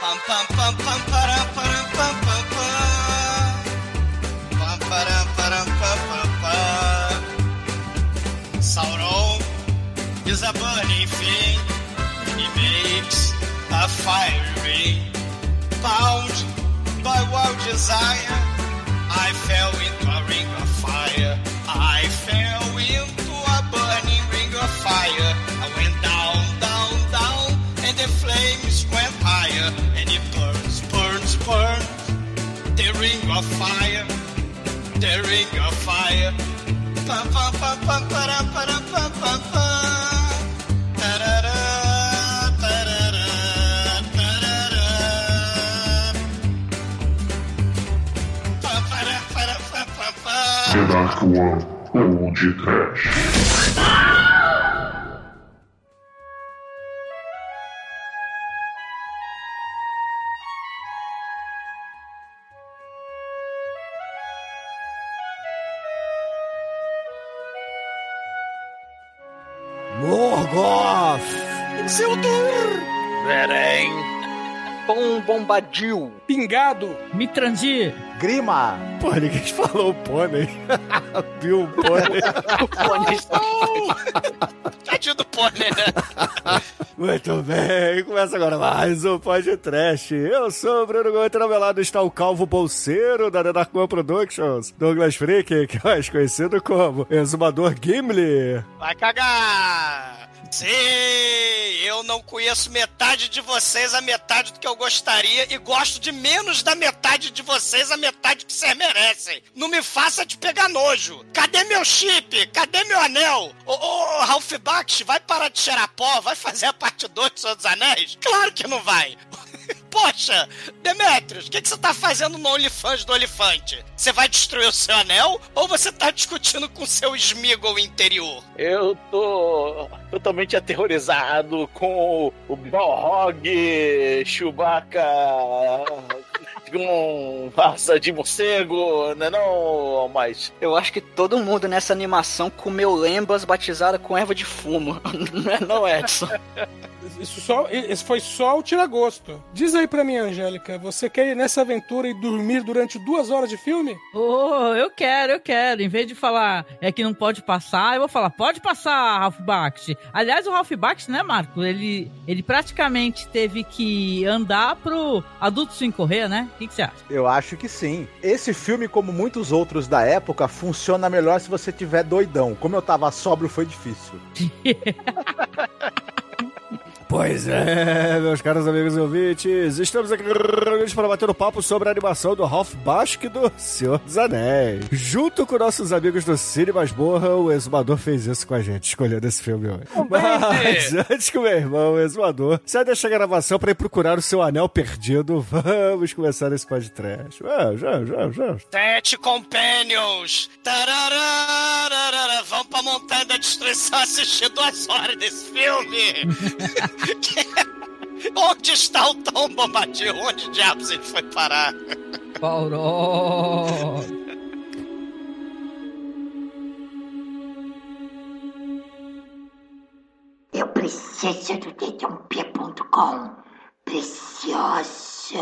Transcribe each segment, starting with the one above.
Pam pam pam pam param param pam pam pam. Pam param param pam pam pam. Sauron is a burning thing. He makes a fire ring. Bound by wild desire, I fell into a ring of Of fire, the ring of fire. Pam, pam, pam, pam, param, param, pam, pam, pam. Tarará, pam. The Dark One ou de Trash. Bombadil. Pingado! Mitrandir. Grima! Pô, ninguém falou o pônei. Viu o pônei? O Pony está... Tadinho do pônei, né? Muito bem, começa agora mais um podcast. Eu sou o Bruno Gomes, lado está o calvo bolseiro da The Dark One Productions, Douglas Freak, que é mais conhecido como Exumador Gimli. Vai cagar! Sim, eu não conheço metade de vocês, a metade do que eu gostaria, e gosto de menos da metade de vocês, a metade que vocês merecem. Não me faça te pegar nojo. Cadê meu chip? Cadê meu anel? Ô, ô Ralph Baksh, vai parar de cheirar pó? Vai fazer a parte 2 do Senhor dos Anéis? Claro que não vai. Poxa, Demetrius, o que, que você tá fazendo no OnlyFans do Olifante? Você vai destruir o seu anel ou você tá discutindo com o seu Smeagol interior? Eu tô totalmente aterrorizado com o Balrog, Chewbacca, com raça de morcego, né não, mas... Eu acho que todo mundo nessa animação comeu lembas batizadas com erva de fumo. Não é não, Edson? Isso só, esse foi só o tiragosto. Diz aí pra mim, Angélica, você quer ir nessa aventura e dormir durante duas horas de filme? Oh, eu quero, eu quero. Em vez de falar é que não pode passar, eu vou falar, pode passar, Ralph Bakshi. Aliás, o Ralph Bakshi, né, Marco? Ele, ele praticamente teve que andar pro adulto sem correr, né? O que, que você acha? Eu acho que sim. Esse filme, como muitos outros da época, funciona melhor se você tiver doidão. Como eu tava sóbrio, foi difícil. Pois é, meus caros amigos e ouvintes, estamos aqui reunidos para bater o papo sobre a animação do Ralph Basque do Senhor dos Anéis. Junto com nossos amigos do Cine Masmorra, o Exumador fez isso com a gente, escolhendo esse filme hoje. Mas antes que o meu irmão, o Exumador, se deixar a gravação para ir procurar o seu anel perdido, vamos começar esse podcast. Ah, já, já, já. Sete Companions! Tararararara. Vamos pra Montanha da Destruição assistir duas horas desse filme! Onde está o Tom Bombadil? Onde diabos ele foi parar? Pauró. Eu preciso do dedãop.com. Preciosa.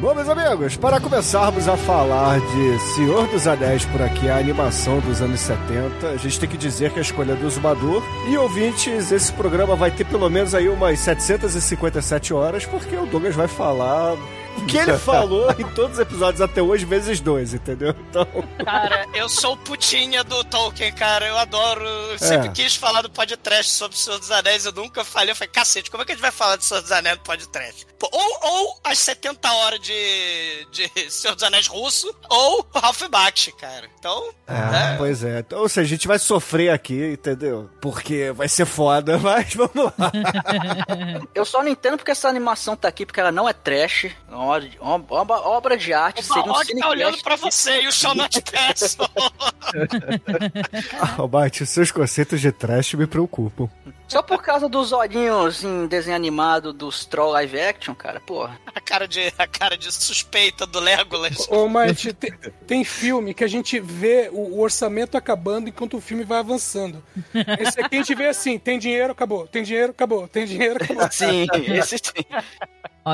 Bom, meus amigos, para começarmos a falar de Senhor dos Anéis por aqui, a animação dos anos 70, a gente tem que dizer que a escolha do Zumador. E ouvintes, esse programa vai ter pelo menos aí umas 757 horas, porque o Douglas vai falar o que ele falou em todos os episódios até hoje, vezes dois, entendeu? Então. Cara, eu sou putinha do Tolkien, cara. Eu adoro. Eu sempre É. quis falar do podcast sobre o Senhor dos Anéis. Eu nunca falei. Eu falei, cacete, como é que a gente vai falar do Senhor dos Anéis no podcast? Ou, ou as 70 horas de, de Senhor dos Anéis russo, ou o Ralph Bakshi, cara. Então. É, pois é. Então, ou seja, a gente vai sofrer aqui, entendeu? Porque vai ser foda, mas vamos lá. Eu só não entendo porque essa animação tá aqui, porque ela não é trash, não obra, obra, obra de arte. O seria um Balrog tá olhando cinecast pra você e o Not Castle. Ah, Bate, seus conceitos de trash me preocupam. Só por causa dos olhinhos em desenho animado dos Troll Live Action, cara, porra. a, cara de, a cara de suspeita do Legolas. Ô, Mike, tem, tem filme que a gente vê o, o orçamento acabando enquanto o filme vai avançando. Esse aqui a gente vê assim, tem dinheiro, acabou. Tem dinheiro, acabou. Tem dinheiro, acabou. Sim, esse sim.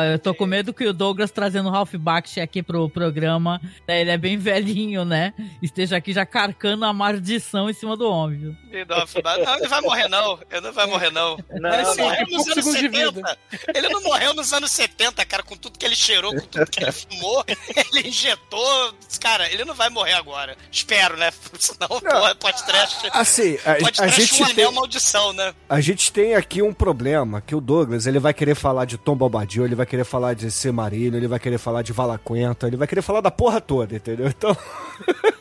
Eu tô com medo que o Douglas trazendo o Ralph Bakshi aqui pro programa, né, ele é bem velhinho, né? Esteja aqui já carcando a maldição em cima do homem, viu? Ele não, não, ele vai morrer não. Ele não vai morrer não. Não, ele assim, morreu nos anos segundos de 70. Ele não morreu nos anos 70, cara, com tudo que ele cheirou, com tudo que ele fumou. Ele injetou. Cara, ele não vai morrer agora. Espero, né? Senão, porra, pode-trash. Assim, a, a Pode-trash gente um tem, anel maldição, né? a gente tem aqui um problema, que o Douglas, ele vai querer falar de Tom Bobadil, ele vai querer falar de Semarilho, ele vai querer falar de Valaquenta, ele vai querer falar da porra toda, entendeu? Então...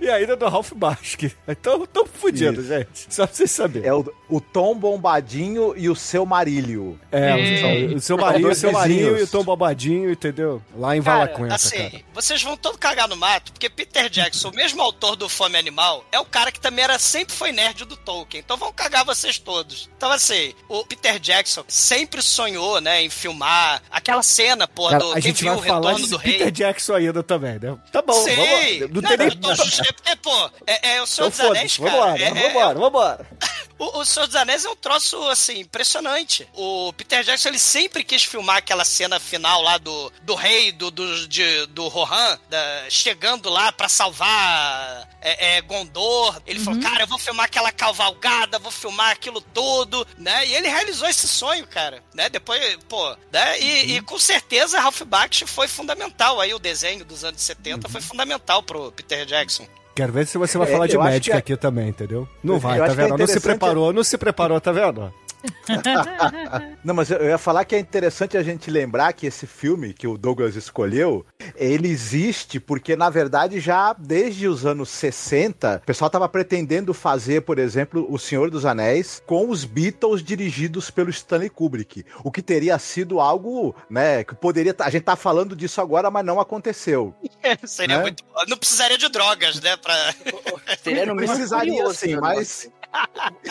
e ainda do Ralph Basque. Então, tão fudido, Isso. gente. Só pra vocês saberem. É o, o Tom Bombadinho e o seu Marílio. É, o, o seu Marinho, o seu Marinho e o Tom Bobadinho, entendeu? Lá em Cara, Valaquenta, assim, cara. vocês vão todo cagar no mato, porque Peter Jackson, o mesmo autor do Fome Animal, é o cara que também era sempre foi nerd do Tolkien. Então vão cagar vocês todos. Então, assim, o Peter Jackson sempre sonhou, né, em filmar aquela cena, pô, Cara, do a gente viu vai o falar retorno de do Peter rei. Jackson ainda também, né? Tá bom, Sei. vamos. Não, tem nem... eu tô porque, pô, é, é o Senhor Então dos Anéis, foda-se, cara. vambora, é, é- vambora, vambora. O, o Senhor dos Anéis é um troço, assim, impressionante. O Peter Jackson, ele sempre quis filmar aquela cena final lá do, do rei, do, do, de- do Rohan, da- chegando lá pra salvar é, é, Gondor. Ele falou, cara, eu vou filmar aquela cavalgada, vou filmar aquilo tudo, né? E ele realizou esse sonho, cara, né? Depois, pô, né? E, e com certeza Ralph Bakshi foi fundamental aí, o desenho dos anos 70 foi fundamental pro Peter Jackson. Quero ver se você vai É, falar de eu médica que é- aqui também, entendeu? Não Eu vai, acho tá é vendo? Não se preparou, não se preparou, tá vendo? Não, mas eu ia falar que é interessante a gente lembrar que esse filme que o Douglas escolheu, ele existe porque, na verdade, já desde os anos 60, o pessoal estava pretendendo fazer, por exemplo, O Senhor dos Anéis com os Beatles dirigidos pelo Stanley Kubrick. O que teria sido algo, né, que poderia... A gente tá falando disso agora, mas não aconteceu. Seria Né? muito. Não precisaria de drogas, né? Pra... Seria no mínimo Precisaria curioso, sim, né, mas...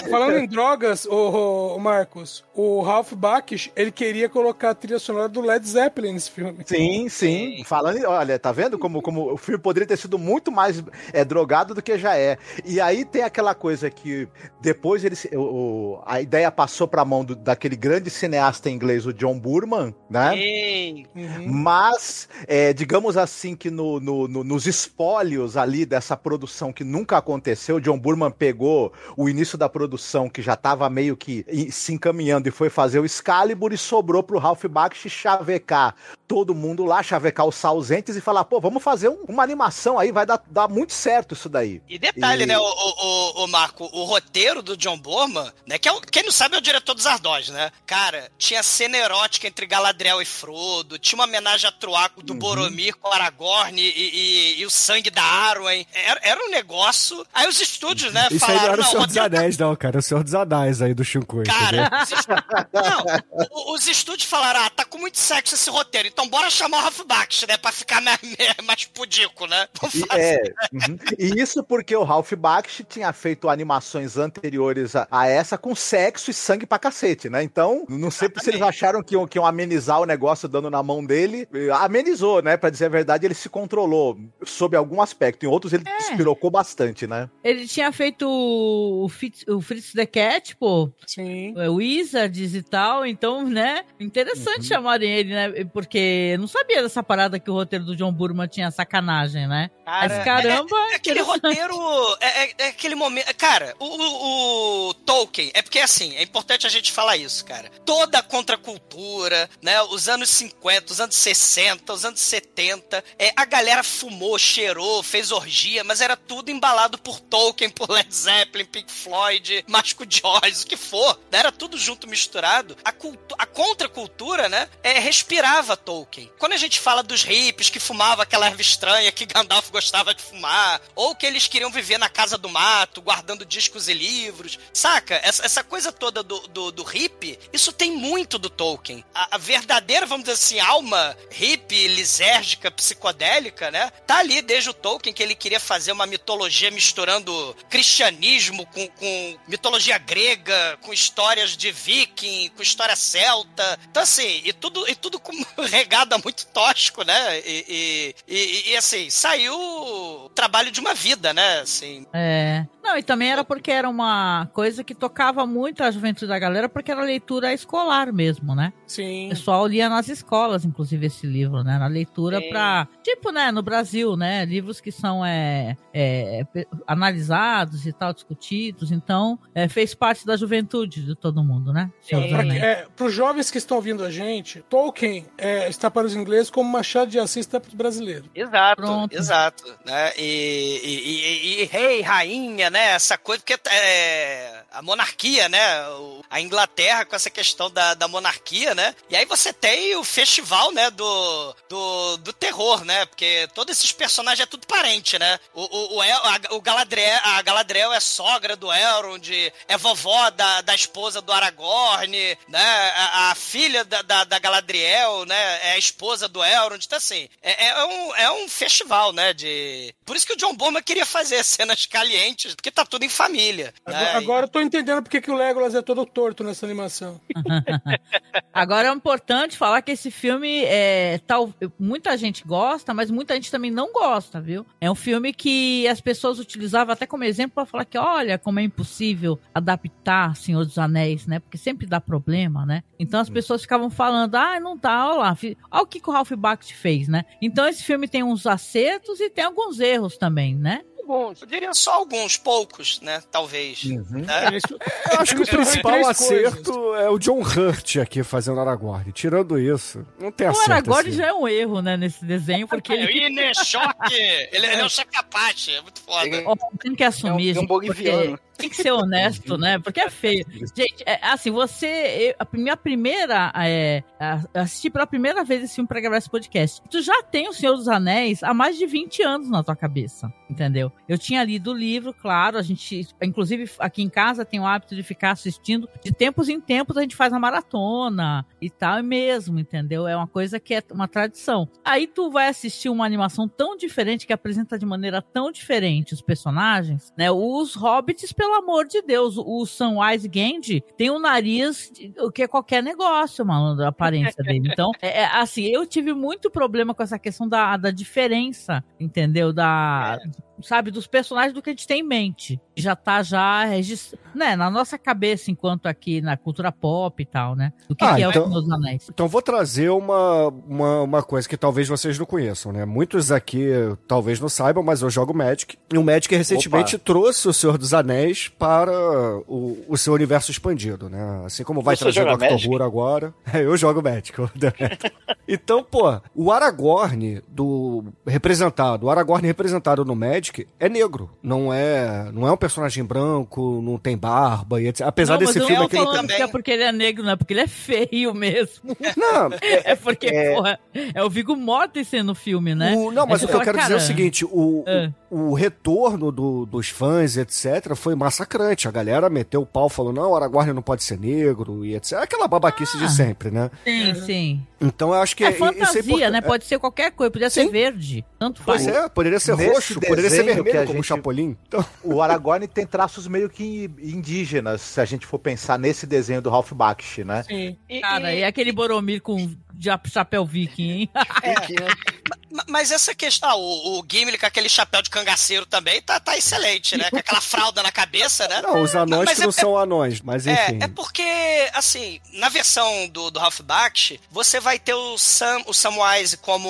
Falando em drogas, ô, Marcos, o Ralph Baksh, ele queria colocar a trilha sonora do Led Zeppelin nesse filme. Sim, sim. Falando, em- olha, tá vendo como, como o filme poderia ter sido muito mais é, drogado do que já é. E aí tem aquela coisa que depois ele, o, o- a ideia passou pra mão do- daquele grande cineasta inglês, o John Burman, né? Ei, Uhum. Mas, é, digamos assim, que no- no- no- nos espólios ali dessa produção que nunca aconteceu, o John Burman pegou o início da produção, que já estava meio que se encaminhando, e foi fazer o Excalibur e sobrou pro Ralph Bakshi chavecar todo mundo lá, chavecar os ausentes e falar, pô, vamos fazer um- uma animação aí, vai dar, dar muito certo isso daí. E detalhe, E- né, o, o, o, o Marco, o roteiro do John Borman, né, que é o, quem não sabe é o diretor dos Ardós, né? Cara, tinha cena erótica entre Galadriel e Frodo, tinha uma homenagem a Truaco do Boromir com Aragorn e, e- e o sangue da Arwen. Era, era um negócio. Aí os estúdios, né, Isso não falaram, o não, dos roteiro Anéis, não, cara. É o Senhor dos Anéis aí do entendeu? Cara, não, os estúdios falaram, ah, tá com muito sexo esse roteiro, então bora chamar o Ralph Bakshi, né, pra ficar mais, mais pudico, né? E, é, uhum. E isso porque o Ralph Bakshi tinha feito animações anteriores a, a essa com sexo e sangue pra cacete, né? Então, não sei se eles acharam que iam, que iam amenizar o negócio dando na mão dele. Amenizou, né? Pra dizer a verdade, ele se controlou sob algum aspecto. Em outros, ele despirocou bastante, né? Ele tinha feito o Fritz, o Fritz the Cat, pô, Sim. é, Wizards e tal, então, né, interessante chamarem ele, né, porque eu não sabia dessa parada que o roteiro do John Burman tinha sacanagem, né? Mas caramba, É aquele roteiro. É, é- é aquele momento. Cara, o, o- o Tolkien. É porque assim, é importante a gente falar isso, cara. Toda a contracultura, né? Os anos 50, os anos 60, os anos 70. É, a galera fumou, cheirou, fez orgia, mas era tudo embalado por Tolkien, por Led Zeppelin, Pink Floyd, mais com o Joyce, o que for, né? era tudo junto misturado. A, a contracultura, né, é, respirava Tolkien. Quando a gente fala dos hippies que fumavam aquela erva estranha que Gandalf gostava de fumar, ou que eles queriam viver na casa do mato, guardando discos e livros, saca? Essa, essa coisa toda do, do, do hippie, isso tem muito do Tolkien. A, a verdadeira, vamos dizer assim, alma hippie, lisérgica, psicodélica, né, tá ali desde o Tolkien, que ele queria fazer uma mitologia misturando cristianismo com, com mitologia grega, com histórias de viking, com história celta. Então, assim, e tudo, e tudo com regada muito tosco, né? E, e, e, e, assim, saiu o trabalho de uma vida, né? Assim. É. Não, e também era porque era uma coisa que tocava muito a juventude da galera, porque era leitura escolar mesmo, né? Sim. O pessoal lia nas escolas, inclusive, esse livro, né? Na leitura Sim. pra. Tipo, né, no Brasil, né? Livros que são é, é, analisados e tal, discutidos. Então, é, fez parte da juventude de todo mundo, né? Dos Para Anéis. é, os jovens que estão ouvindo a gente, Tolkien é, está para os ingleses como Machado de Assis está para os brasileiros. Exato, Pronto. exato. Né? E, e, e- e rei, rainha, né? Essa coisa, porque é, a monarquia, né? A Inglaterra com essa questão da, da monarquia, né? E aí você tem o festival, né? Do, do, do terror, né? Porque todos esses personagens é tudo parente, né? O, o, o, a, o Galadriel, a Galadriel é sogra do Elrond, é vovó da, da esposa do Aragorn, né? A, a filha da, da, da Galadriel, né? É a esposa do Elrond. Então, assim, é, é um, é um festival, né? De... Por isso que o John Borman queria fazer cenas calientes, porque tá tudo em família. né? Agora, agora eu tô entendendo porque que o Legolas é todo torto nessa animação. Agora é importante falar que esse filme é tal, muita gente gosta, mas muita gente também não gosta, viu? É um filme que as pessoas utilizavam até como exemplo para falar que olha como é impossível adaptar Senhor dos Anéis, né? Porque sempre dá problema, né? Então as pessoas ficavam falando: "Ah, não tá, olha lá, olha o que, que o Ralph Bakht fez, né?" Então esse filme tem uns acertos e tem alguns erros também, né? Alguns. Eu diria só alguns, poucos, né? Talvez. Uhum. Né? É Eu acho que o tem principal acerto é o John Hurt aqui fazendo Aragorn. Tirando isso, não tem O acerto Aragorn assim. já é um erro, né, nesse desenho, porque ele Ele é choque! Ele, ele é um chacapache, é muito foda. Ó, tem que assumir, É um- é um boliviano. porque Tem que ser honesto, né? Porque é feio. Gente, é, assim, você. eu- a minha primeira. É, assisti pela primeira vez esse filme pra gravar esse podcast. Tu já tem O Senhor dos Anéis há mais de 20 anos na tua cabeça, entendeu? Eu tinha lido o livro, claro, a gente. Inclusive, aqui em casa tem o hábito de ficar assistindo. De tempos em tempos a gente faz a maratona e tal, é mesmo, entendeu? É uma coisa que é uma tradição. Aí tu vai assistir uma animação tão diferente, que apresenta de maneira tão diferente os personagens, né? Os hobbits, pelo amor de Deus, o Samwise Gamgee tem um nariz o que é qualquer negócio, malandro, a aparência dele. Então, é, é, assim, eu tive muito problema com essa questão da, da diferença, entendeu? Da, sabe, dos personagens do que a gente tem em mente. Já tá já registrado, né, na nossa cabeça, enquanto aqui na cultura pop e tal, né? Do que, Ah, que é então- o Senhor dos Anéis. Então vou trazer uma, uma, uma coisa que talvez vocês não conheçam, né? Muitos aqui talvez não saibam, mas eu jogo Magic. E o Magic recentemente trouxe o Senhor dos Anéis para o, o seu universo expandido, né? Assim como vai Você trazer o Doctor? Who agora. Eu jogo Magic. então, pô, o Aragorn do representado, o Aragorn representado no Magic é negro. Não é, não é um personagem branco, não tem barba e etc. Apesar não, desse filme não aqui falando tem... que é porque ele é negro, não é porque ele é feio mesmo. Não, É porque, porra, é o Viggo Mortensen no filme, né? O- não, mas Aí o que eu quero dizer é o cara, seguinte: o, É. o, retorno do- dos fãs, etc., foi massacrante. A galera meteu o pau, falou: não, o Aragorn não pode ser negro e etc. Aquela babaquice Ah. de sempre, né? Sim, sim. Então eu acho que É é fantasia, importante. né? Pode ser qualquer coisa, ser Sim. verde. Tanto Pois faz. é, poderia ser Nesse roxo, poderia ser vermelho, como o gente- Chapolin. Então, O Aragorn tem traços meio que indígenas, se a gente for pensar nesse desenho do Ralph Bakshi, né? Sim. E- Cara, e- e aquele Boromir com chapéu viking, hein? Ma- Mas essa questão, ah, o, o Gimli com aquele chapéu de cangaceiro também tá, tá excelente, né? Com aquela fralda na cabeça, né? não, os anões Mas que é- não são anões, mas enfim. É, é porque, assim, na versão do, do Ralph Bakshi, você vai ter o, Sam, o Samwise como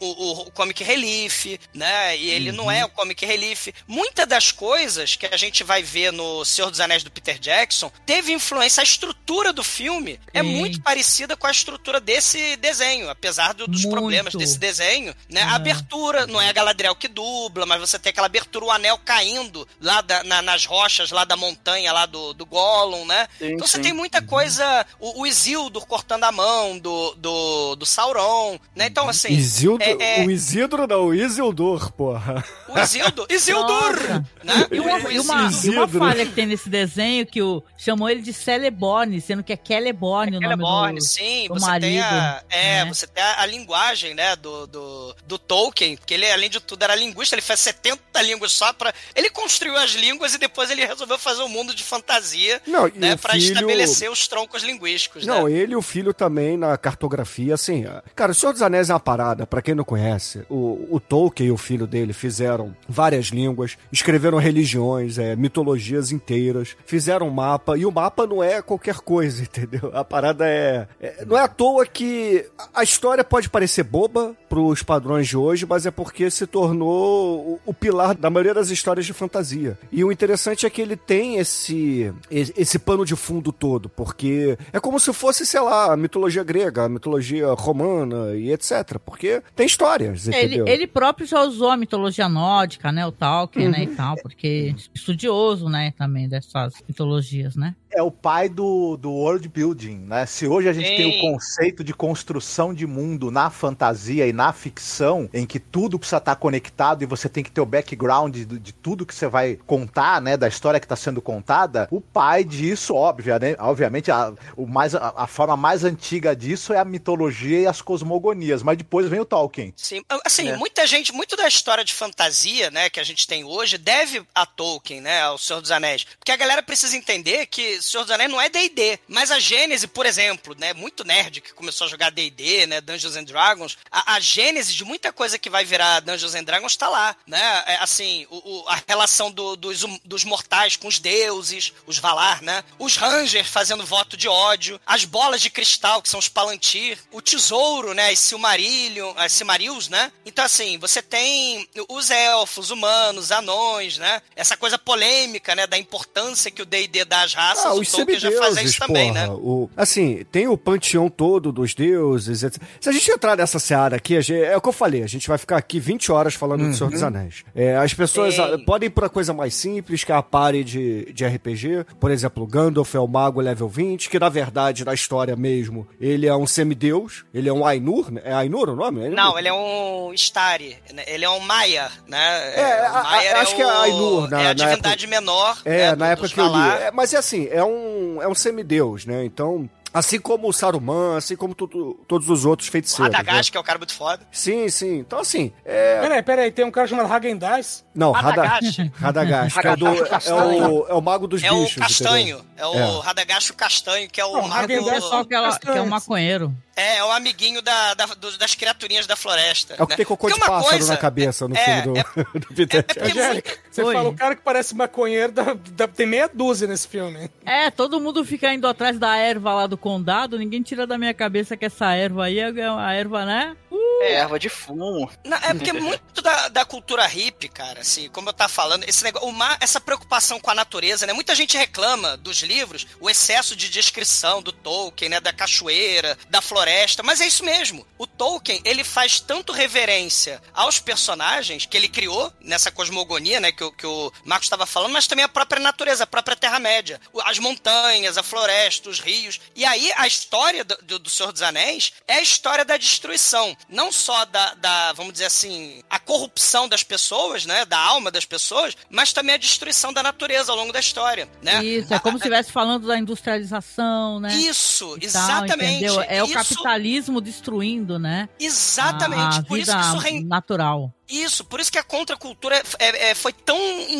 o, o, o Comic Relief, né? E ele não é o Comic Relief. Muitas das coisas que a gente vai ver no Senhor dos Anéis do Peter Jackson teve influência. A estrutura do filme é muito parecida com a estrutura desse desenho. Apesar do- dos Muito. problemas desse desenho, né? A abertura, não é a Galadriel que dubla, mas você tem aquela abertura, o anel caindo lá da- na- nas rochas lá da montanha, lá do, do Gollum, né? Sim, então você sim. tem muita coisa, o, o Isildur cortando a mão do, do, do Sauron, né? Então, assim... Isildur, é- é- O Isidro não, o Isildur, porra. O Isildur, Isildur! Né? E uma, e uma- e uma falha que tem nesse desenho que o, chamou ele de Celeborn, sendo que é Celeborn o nome Celeborn, do... sim, do você marido, tem a, é, né? você tem a, a linguagem, né, do, do, do Tolkien, que ele, além de tudo, era linguista, ele fez 70 línguas só pra... Ele construiu as línguas e depois ele resolveu fazer um mundo de fantasia, Não, né, o pra filho- estabelecer os troncos linguísticos, Não, né? ele e o filho também na cartografia, assim. Cara, o Senhor dos Anéis é uma parada, pra quem não conhece. O, o Tolkien e o filho dele fizeram várias línguas, escreveram religiões, é, mitologias inteiras, fizeram um mapa, e o mapa não é qualquer coisa, entendeu? A parada é. é- não é à toa que a- história pode parecer boba pros padrões de hoje, mas é porque se tornou o, o pilar da maioria das histórias de fantasia. E o interessante é que ele tem esse, esse pano de fundo todo, porque é como se fosse, sei lá, a mitologia grega, a mitologia romana e etc. Porque tem histórias, Ele, entendeu? ele próprio já usou a mitologia nórdica, né? O Tolkien, né? E tal, porque estudioso, né? Também dessas mitologias, né? É o pai do, do world building, né? Se hoje a gente Sim. tem o conceito de construção de mundo na fantasia e na ficção, em que tudo precisa estar conectado e você tem que ter o background de, de tudo que você vai contar, né? Da história que está sendo contada, o pai disso, óbvio, né? Obviamente, a, o mais, a, a forma mais antiga disso é a mitologia e as cosmogonias, mas depois vem o Tolkien. Sim, assim, É. muita gente, muito da história de fantasia, né, que a gente tem hoje, deve a Tolkien, né, ao Senhor dos Anéis. Porque a galera precisa entender que Senhor dos Anéis não é D&D, mas a Gênese, por exemplo, né, muito nerd que começou a jogar D&D, né, Dungeons and Dragons, a, a Gênese de muita coisa que vai virar Dungeons and Dragons tá lá, né, é, assim, o, o- a relação do- dos, dos mortais com os deuses, os Valar, né, os Rangers fazendo voto de ódio, as bolas de cristal, que são os Palantir, o tesouro, né, as Silmarillion, as Silmarils, né, então assim, você tem os elfos, humanos, anões, né, essa coisa polêmica, né, da importância que o D&D dá às raças, Ah, o os Tolkien já faz semideuses, isso também, porra. né. O, assim, tem o panteão todo dos deuses, etc. Se a gente entrar nessa seara aqui, a gente- é o que eu falei, a gente vai ficar aqui 20 horas falando do Senhor dos Anéis. É, as pessoas ah, podem ir pra coisa mais simples, que é a pare de, de RPG. Por exemplo, Gandalf é o mago level 20, que na verdade, na história mesmo, ele é um semideus, ele é um Ainur, né? é Ainur o nome? Não, ele é um Stari, né? ele é um Maia, né? É, o a- a- Maiar acho que é Ainur, na- é na a divindade menor. É, né, na época que eu li. É, mas é assim, é um, é um semideus, né? Então, assim como o Saruman, assim como tudo- todos os outros O feiticeiros. né? Radagast, que é o cara muito foda. Sim, sim. Então, assim, é... Peraí, peraí, tem um cara chamado Hagen Dazs. Não, Rada- Radagast. Radagast, que é, o do- é o, é o mago dos É o bichos, castanho. entendeu? É o É. Radagast o castanho, que é o Não, mago... Häagen-Dazs O pessoal que, ela, que é um maconheiro. É, é o amiguinho da, da- do- das criaturinhas da floresta. É o que né? tem cocô de Porque pássaro coisa- na cabeça no é, filme do, é- do Peter é. Angélica, você Oi. fala o cara que parece maconheiro, dá- dá- tem meia dúzia nesse filme. É, todo mundo fica indo atrás da erva lá do condado, ninguém tira da minha cabeça que essa erva aí é a erva, né? É erva de fumo. Não, é porque muito da, da cultura hippie, cara, assim, como eu tava falando, esse negócio, o mar- essa preocupação com a natureza, né? Muita gente reclama dos livros, o excesso de descrição do Tolkien, né? Da cachoeira, da floresta, mas é isso mesmo. O Tolkien, ele faz tanto reverência aos personagens que ele criou nessa cosmogonia, né? Que, o- que o Marcos estava falando, mas também a própria natureza, a própria Terra-média. As montanhas, a floresta, os rios. E aí, a história do, do, do Senhor dos Anéis é a história da destruição. Não só da, da, vamos dizer assim, a corrupção das pessoas, né? Da alma das pessoas, mas também a destruição da natureza ao longo da história, né? Isso, é como se estivesse falando da industrialização, né? Isso, E exatamente. É o Isso- capitalismo destruindo, né? Exatamente. A, a Por isso que isso rende. natural. Isso, por isso que a contracultura é- é- foi, tão,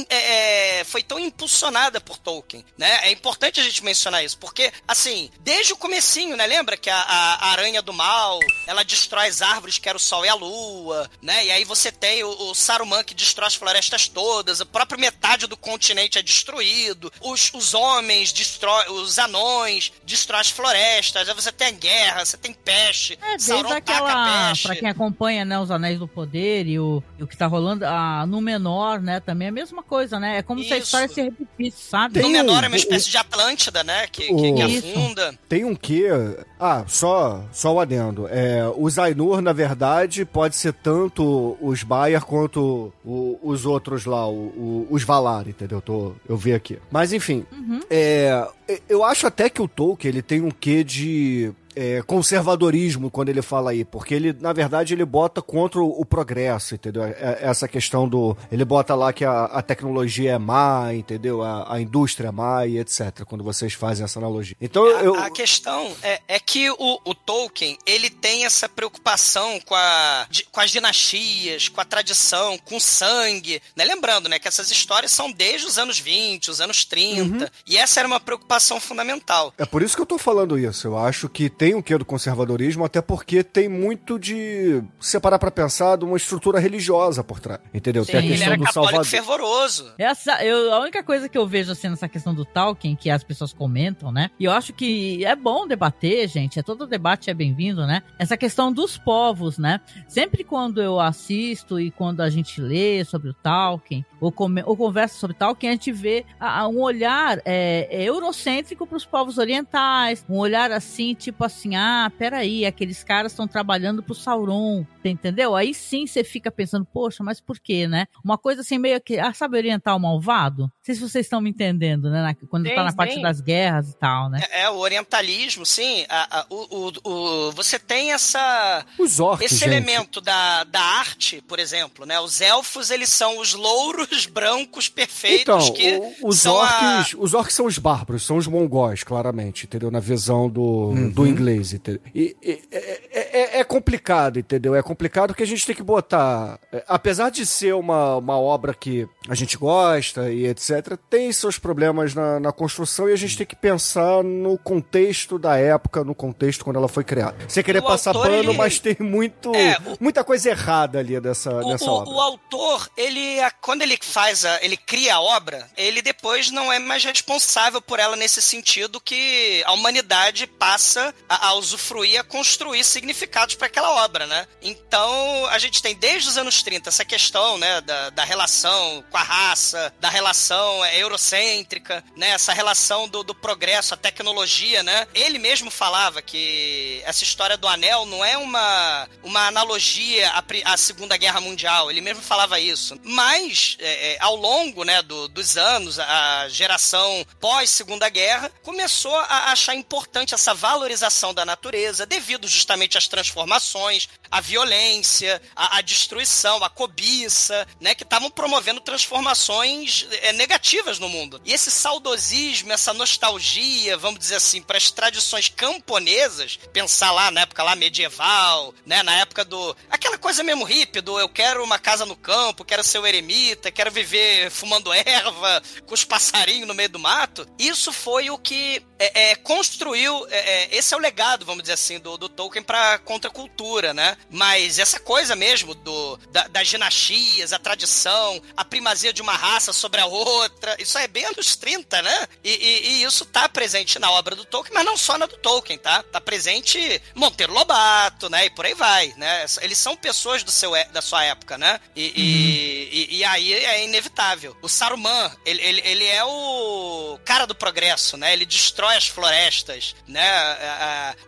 é- é, foi tão impulsionada por Tolkien, né? É importante a gente mencionar isso, porque, assim, desde o comecinho, né? Lembra que a, a- aranha do mal, ela destrói as árvores que era o sol e a lua, né? E aí você tem o, o Saruman que destrói as florestas todas, a própria metade do continente é destruído, os, os homens destrói, os anões destrói as florestas, aí você tem a guerra, você tem peste, É, desde Sauron aquela. peste. Pra quem acompanha, né, os Anéis do Poder e o o, o que tá rolando ah, no menor, né? Também é a mesma coisa, né? É como se a Isso. história se repetisse, sabe? Tem no menor um- é uma espécie de Atlântida, né? Que, o- que, que Isso. afunda. Tem um que. Ah, só, só o adendo. É, o Zainur, na verdade, pode ser tanto os Bayer quanto o- os outros lá, o- o- os Valar, entendeu? Tô, eu vi aqui. Mas enfim, é, eu acho até que o Tolkien ele tem um quê de. É, conservadorismo quando ele fala aí, porque ele, na verdade, ele bota contra o, o progresso, entendeu? É- é Essa questão do. Ele bota lá que a, a tecnologia é má, entendeu? A, a indústria é má e etc. Quando vocês fazem essa analogia. Então A, eu. a questão é, é que o, o Tolkien, ele tem essa preocupação com, a, com as dinastias, com a tradição, com o sangue, né? Lembrando, né, que essas histórias são desde os anos 20, os anos 30, e essa era uma preocupação fundamental. É por isso que eu tô falando isso. Eu acho que tem um quê do conservadorismo, até porque tem muito de se separar pra pensar de uma estrutura religiosa por trás. Entendeu? tem a Sim, ele questão era do Salvador. fervoroso. Essa, eu, a única coisa que eu vejo assim nessa questão do Tolkien, que as pessoas comentam, né? E eu acho que é bom debater, gente. É todo debate é bem-vindo, né? Essa questão dos povos, né? Sempre quando eu assisto e quando a gente lê sobre o Tolkien ou, come, ou conversa sobre Tolkien, a gente vê a- a um olhar é, é, eurocêntrico para os povos orientais, um olhar assim, tipo assim, ah, peraí, aqueles caras estão trabalhando pro Sauron, você entendeu? Aí sim você fica pensando, poxa, mas por quê, né? Uma coisa assim meio que, ah, sabe oriental malvado? Não sei se vocês estão me entendendo, né? Na- quando Sim, tá na parte sim. das guerras e tal, né? É, é, o orientalismo, sim. a- a- o, o- o- você tem essa, Os orcs, esse gente. elemento da, da arte, por exemplo, né? Os elfos, eles são os louros brancos perfeitos Então, que o- os são a- orcs, os orcs são os bárbaros, são os mongóis, claramente, entendeu? Na visão do, do inglês, entendeu? E, e- é, é- é complicado, entendeu? É complicado que a gente tem que botar. é, apesar de ser uma, uma obra que a gente gosta e etc., tem seus problemas na, na construção e a gente tem que pensar no contexto da época, no contexto quando ela foi criada. Você querer passar autor, pano, ele- mas tem muito, É, o- muita coisa errada ali dessa, O, nessa o- obra. o autor, ele, a- quando ele faz a, ele cria a obra, ele depois não é mais responsável por ela nesse sentido que a humanidade passa a, a usufruir, a construir significados para aquela obra, né? Então, a gente tem desde os anos 30 essa questão, né, da, da relação com a raça, da relação é, eurocêntrica, né, essa relação do, do progresso, a tecnologia, né? Ele mesmo falava que essa história do anel não é uma, uma analogia à, à Segunda Guerra Mundial. Ele mesmo falava isso. Mas, é, é, ao longo né, do- dos anos, a geração pós-Segunda Guerra começou a achar importante essa valorização da natureza devido justamente às transformações, à violência, à, à destruição, à cobiça, né, que estavam promovendo transformações é, negativas no mundo. E esse saudosismo, essa nostalgia, vamos dizer assim, para as tradições camponesas, pensar lá na época lá medieval, né, na época do aquela coisa mesmo hippie do eu quero uma casa no campo, quero ser o eremita, quero viver fumando erva com os passarinhos no meio do mato. Isso foi o que é, é, construiu. é, esse é o legado, vamos dizer assim, do, do Tolkien para contracultura, né? Mas essa coisa mesmo do da- das dinastias, a tradição, a primazia de uma raça sobre a outra, isso é bem anos 30, né? E, e- e isso tá presente na obra do Tolkien, mas não só na do Tolkien, tá? Tá presente Monteiro Lobato, né? E por aí vai, né? Eles são pessoas do seu, é- da sua época, né? E, e- e- e aí é inevitável. O Saruman, ele, ele, ele é o cara do progresso, né? Ele destrói as florestas, né?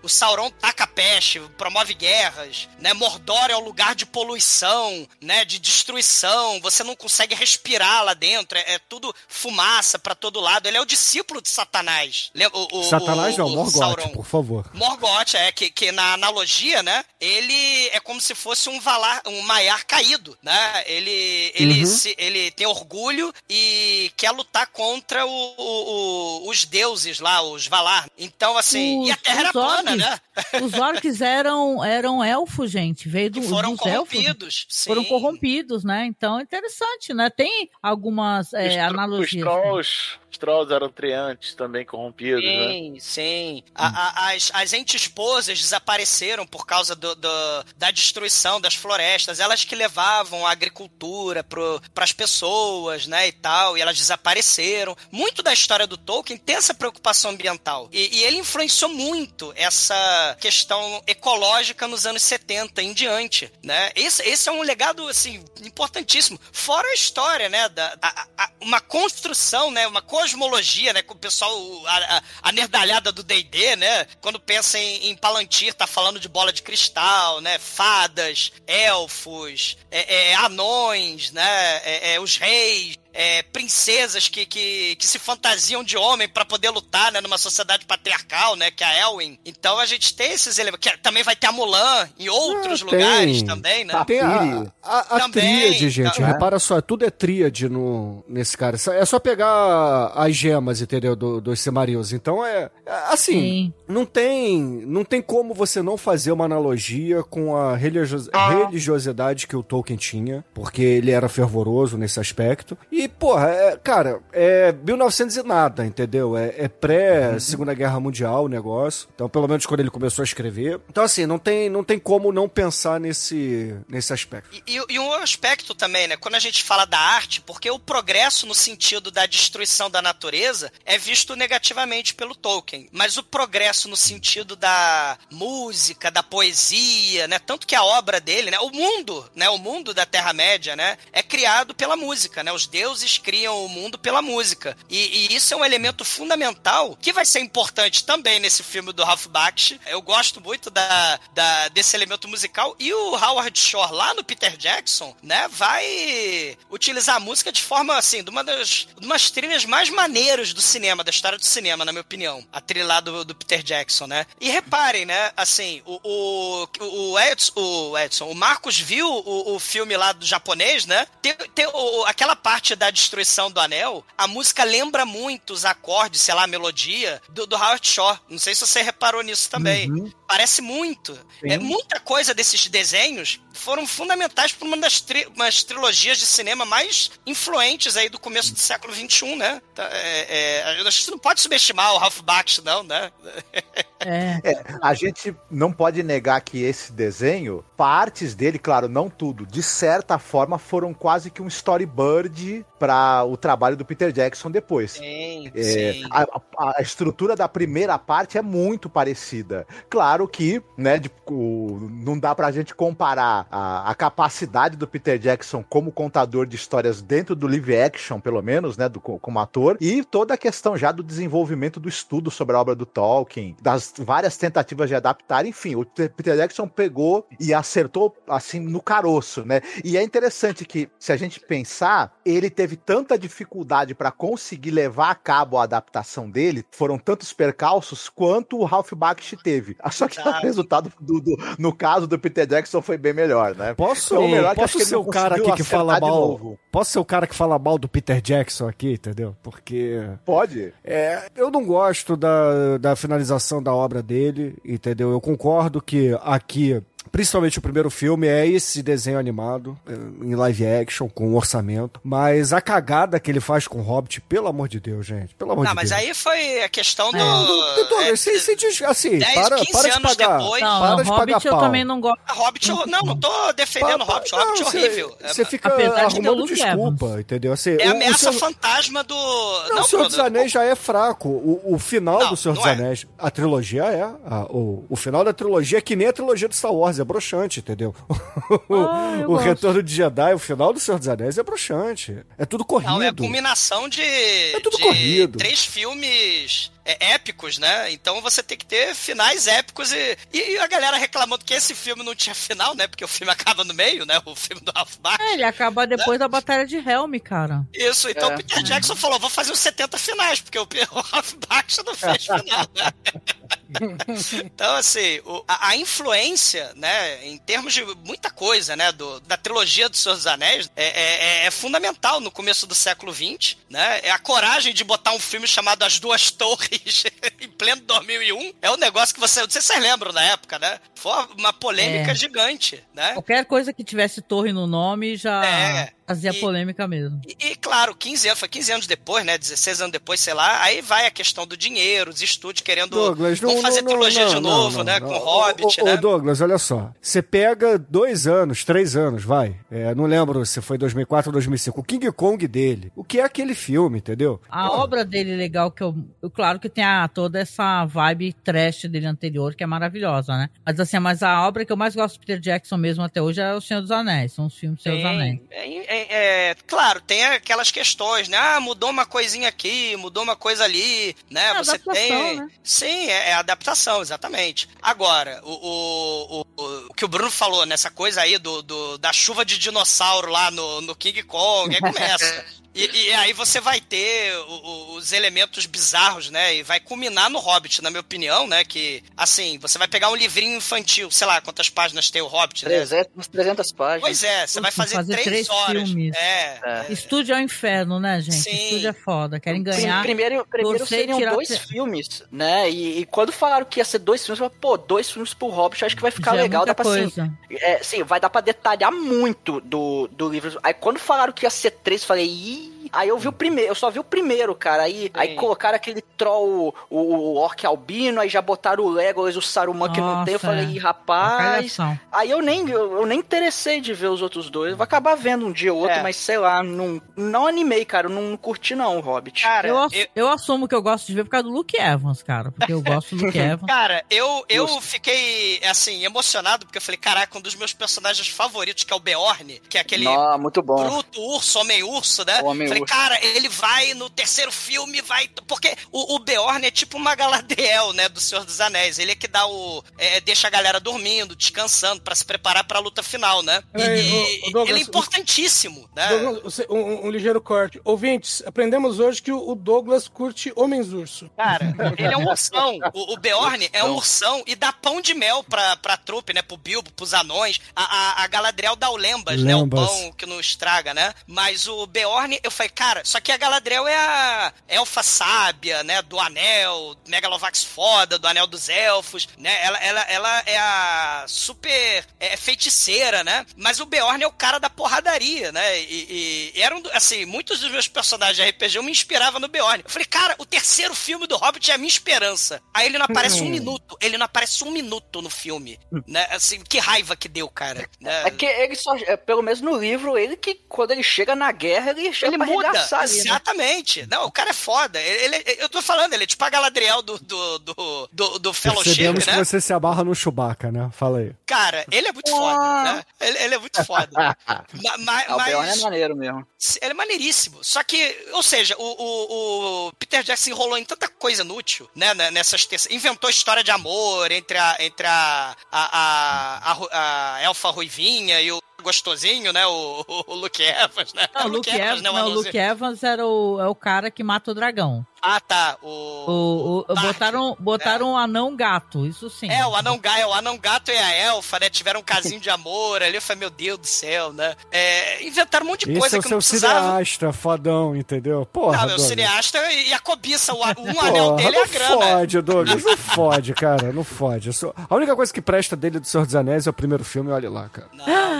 O Sauron taca peste, promove guerras, né? Mordor é o lugar de poluição, né? De destruição. Você não consegue respirar lá dentro. É, é tudo fumaça pra todo lado. Ele é o discípulo de Satanás. O- o- Satanás o- não, o Morgoth, Sauron. por favor. Morgoth, é, que, que na analogia, né, ele é como se fosse um Valar, um Maiar caído, né? Ele, ele, Uhum. se, ele tem orgulho e quer lutar contra o- o- o- os deuses lá, os Valar. Então, assim, Os- e a Terra era os plana, né? Os orcs eram, eram elfos, gente. Veio do, Que foram dos elfos. corrompidos. Sim. Foram corrompidos, né? Então é interessante, né? Tem algumas é, os, tro- os analogias. trolls, os trolls eram treantes também corrompidos, né? Sim, sim. As, as entes-esposas desapareceram por causa do, do- da destruição das florestas. Elas que levavam a agricultura para as pessoas, né, e tal, e elas desapareceram. Muito da história do Tolkien tem essa preocupação ambiental. E, e ele influenciou muito essa questão ecológica nos anos 70 70 em diante, né? Esse, esse é um legado, assim, importantíssimo. Fora a história, né? Da, a, uma construção, né? Uma cosmologia, né? Com o pessoal, a, a, nerdalhada do D&D, né? Quando pensa em, em Palantir, tá falando de bola de cristal, né? Fadas, elfos, é, é, anões, né? É, é, os reis, é, princesas que, que, que, se fantasiam de homem para poder lutar, né, numa sociedade patriarcal, né, que é a Elwin. Então a gente tem esses elementos. Que também vai ter a Mulan em outros Ah, lugares tem. também, né? Tem a, a, a Também, tríade, gente. tá- Repara só, tudo é tríade no, nesse cara. É só pegar as gemas, entendeu? Do, dos Silmarils. Então é. é, Assim, Sim. não tem, não tem como você não fazer uma analogia com a religio- religiosidade que o Tolkien tinha, porque ele era fervoroso nesse aspecto. E, porra, é, cara, é 1900 e nada, entendeu? É, é pré-Segunda Guerra Mundial o negócio. Então, pelo menos quando ele começou a escrever. Então, assim, não tem, não tem como não pensar nesse, nesse aspecto. E, e um aspecto também, né? Quando a gente fala da arte, porque o progresso no sentido da destruição da natureza é visto negativamente pelo Tolkien. Mas o progresso no sentido da música, da poesia, né? Tanto que a obra dele, né? O mundo, né? O mundo da Terra-média, né? É criado pela música, né? Os deuses criam o mundo pela música. E, e isso é um elemento fundamental que vai ser importante também nesse filme do Ralph Bakshi. Eu gosto muito da, da- desse elemento musical. E o Howard Shore, lá no Peter Jackson, né? Vai utilizar a música de forma, assim, de uma das umas trilhas mais maneiras do cinema, da história do cinema, na minha opinião. A trilha lá do, do Peter Jackson, né? E reparem, né? Assim, o, o, o, Edson, o Edson, o Marcos viu o, o filme lá do japonês, né? Tem, tem o- aquela parte da destruição do anel, a música lembra muito os acordes, sei lá, a melodia do, do Howard Shore. Não sei se você reparou nisso também. Parece muito. É, muita coisa desses desenhos foram fundamentais para uma das tri- umas trilogias de cinema mais influentes aí do começo do século XXI, né? Tá, é, é, a gente não pode subestimar o Ralph Bakshi, não, né? É. É, a gente não pode negar que esse desenho, partes dele, claro, não tudo, de certa forma foram quase que um storyboard para o trabalho do Peter Jackson depois. Sim, É, sim. a, a- a estrutura da primeira parte é muito parecida. Claro que, né, de- o- não dá pra gente comparar a, a capacidade do Peter Jackson como contador de histórias dentro do live action, pelo menos, né, do, co- como ator, e toda a questão já do desenvolvimento do estudo sobre a obra do Tolkien, das várias tentativas de adaptar, enfim, o Te- Peter Jackson pegou e acertou, assim, no caroço, né? E é interessante que, se a gente pensar, ele teve tanta dificuldade para conseguir levar a cabo a adaptação dele, foram tantos percalços quanto o Ralph Bakshi teve. Só que o Exato. resultado, do, do- no caso do Peter Jackson, foi bem melhor, né? Posso, Então, o melhor é que posso ser o cara aqui que fala mal? novo. Posso ser o cara que fala mal do Peter Jackson aqui, entendeu? Porque Pode? é, eu não gosto da, da finalização da obra dele, entendeu? Eu concordo que aqui, principalmente o primeiro filme, é esse desenho animado, é, em live action, com orçamento. Mas a cagada que ele faz com o Hobbit, pelo amor de Deus, gente. Pelo amor Não, de mas Deus. aí foi a questão do. Doutor, é, você, você diz assim, 10, para, 15 para de anos pagar. depois- Não, para não, de pagar Hobbit eu pau. também não gosto. A Hobbit, eu- não, não tô defendendo o Pa- Hobbit, o não, Hobbit é horrível. É- Você fica Apesar de o arrumando Luke desculpa, Evans. entendeu? Assim, É o- a o ameaça seu- fantasma do. Não, o Senhor dos Anéis já é fraco. O, o final Não, do Senhor não dos é. Anéis, a trilogia é. a- o, o final da trilogia é que nem a trilogia do Star Wars, é broxante, entendeu? Ah, o gosto. Retorno de Jedi, o final do Senhor dos Anéis é broxante. É tudo corrido. Não, é a culminação de, tudo de corrido. três filmes é, épicos, né? Então você tem que ter finais épicos e, e, a galera reclamando que esse filme não tinha final, né? Porque o filme acaba no meio, né? O filme do Ralph Bakshi. É, ele acaba depois da Batalha de Helm, cara. Isso, então É. o Peter Jackson falou, vou fazer os 70 finais, porque o, o Ralph Bakshi não fez final, né? Então, assim, o- a, a influência, né, em termos de muita coisa, né, do, da trilogia do Senhor dos Anéis, é, é- é- é fundamental no começo do século XX, né? É a coragem de botar um filme chamado As Duas Torres em pleno 2001. É um negócio que você, não sei se vocês lembram na época, né? Foi uma polêmica É. gigante, né? Qualquer coisa que tivesse torre no nome já. É. Fazia E- polêmica mesmo. E, e, claro, 15 anos, foi 15 anos depois, né? 16 anos depois, sei lá. Aí vai a questão do dinheiro, os estúdios querendo. Douglas, não, vamos fazer não, trilogia não, de não, novo, não, né? não. Com Ô, Hobbit, ô, né? Ô, Douglas, olha só. Você pega dois anos, três anos, vai. É, não lembro se foi 2004 ou 2005. O King Kong dele. O que é aquele filme, entendeu? A obra dele legal, que eu, eu- Claro que tem a, toda essa vibe trash dele anterior, que é maravilhosa, né? Mas assim, mas a obra que eu mais gosto do Peter Jackson mesmo até hoje é O Senhor dos Anéis. São os filmes do Senhor dos Anéis. Tem, é, é, é, claro, tem aquelas questões, né? Ah, mudou uma coisinha aqui, mudou uma coisa ali, né? É Você tem. né? Sim, é, é adaptação, exatamente. Agora, o, o, o, o que o Bruno falou nessa coisa aí do, do- da chuva de dinossauro lá no, no King Kong, aí começa. E, e aí você vai ter o- o- os elementos bizarros, né? E vai culminar no Hobbit, na minha opinião, né? Que, assim, você vai pegar um livrinho infantil, sei lá quantas páginas tem o Hobbit, né? 300, umas 300 páginas. Pois é, você vai fazer, fazer três, três horas. filmes. É. É. Estúdio é o inferno, né, gente? Sim. Estúdio é foda. Querem ganhar. Primeiro, primeiro e seriam tirar dois te- filmes, né? E, e quando falaram que ia ser dois filmes, eu falei, pô, dois filmes pro Hobbit, acho que vai ficar Já é legal. muita Dá pra, assim, coisa. é, sim, vai dar pra detalhar muito do, do livro. Aí quando falaram que ia ser três, eu falei, ih. Aí eu vi o primeiro, eu só vi o primeiro, cara. Aí, aí colocaram aquele troll, o, o Orc Albino, aí já botaram o Legolas, o Saruman que não tem. Eu Nossa, falei, é. ih, rapaz. Aí eu nem, eu, eu nem interessei de ver os outros dois. Eu vou acabar vendo um dia ou outro, É. mas sei lá, não, não animei, cara. eu Não curti, não, o Hobbit. Cara, Eu, ass- eu- eu assumo que eu gosto de ver por causa do Luke Evans, cara. Porque eu gosto do Luke Evans. Cara, eu, eu fiquei, assim, emocionado, porque eu falei, caraca, um dos meus personagens favoritos, que é o Beorn, que é aquele Não, muito bom. bruto urso, homem-urso, né? O homem falei, urso. cara, ele vai no terceiro filme, vai... Porque o, o Beorn é tipo uma Galadriel, né, do Senhor dos Anéis. Ele é que dá o... é, deixa a galera dormindo, descansando, pra se preparar pra luta final, né? E, e- ô, ô, Douglas, ele é importantíssimo, né? Douglas, um, um ligeiro corte. Ouvintes, aprendemos hoje que o o Douglas curte Homens-Urso. Cara, ele é um ursão. O, o Beorn é um ursão e dá pão de mel pra, pra trupe, né? Pro Bilbo, pros anões. A, a, a Galadriel dá o lembas, né? O Lembas. pão que não estraga, né? Mas o Beorn, eu falei, cara, só que a Galadriel é a elfa sábia, né? Do anel, Megalovax foda, do anel dos elfos, né? Ela, ela, ela é a super é, feiticeira, né? Mas o Beorn é o cara da porradaria, né? E, e eram, assim, muitos dos meus personagens de RPG eu me inspirava no Beorn. Eu falei, cara, o terceiro filme do Hobbit é a minha esperança. Aí ele não aparece um minuto, ele não aparece um minuto no filme, né? Assim, que raiva que deu, cara. né? É que ele só, é, pelo menos no livro, ele que quando ele chega na guerra, ele chega Ele pra muda, né? exatamente. Não, o cara é foda. Ele, ele- eu tô falando, ele é tipo a Galadriel do, do, do, do, do Fellowship, Percebemos né? que você se abarra no Chewbacca, né? Fala aí. Cara, ele é muito foda, né? Ele, ele é muito foda. Ma- ma- Ah, é mas maneiro mesmo. ele é maneiríssimo. Só que, ou seja, o, o, o Peter Jackson enrolou em tanta coisa inútil, né? né, Nessas terças. Inventou história de amor entre a, entre a, a, a, a a elfa ruivinha e o gostosinho, né? O, o, o Luke Evans, né? Não, o Luke, Evans, né? o não, o. Luke Evans era o, é o cara que mata o dragão. Ah, tá. O... O, o- botaram botaram um anão gato, isso sim. É, o anão, é, o anão gato e a elfa, né? Tiveram um casinho de amor ali. Eu falei, meu Deus do céu, né? É, inventaram um monte de Esse coisa é que não seu precisava. cineasta fodão, entendeu? Porra, Não, meu Douglas. cineasta e a cobiça, o, um anel Porra, dele é a não fode, Douglas. Não fode, cara. Não fode. Sou- A única coisa que presta dele do Senhor dos Anéis é o primeiro filme, olha lá, cara.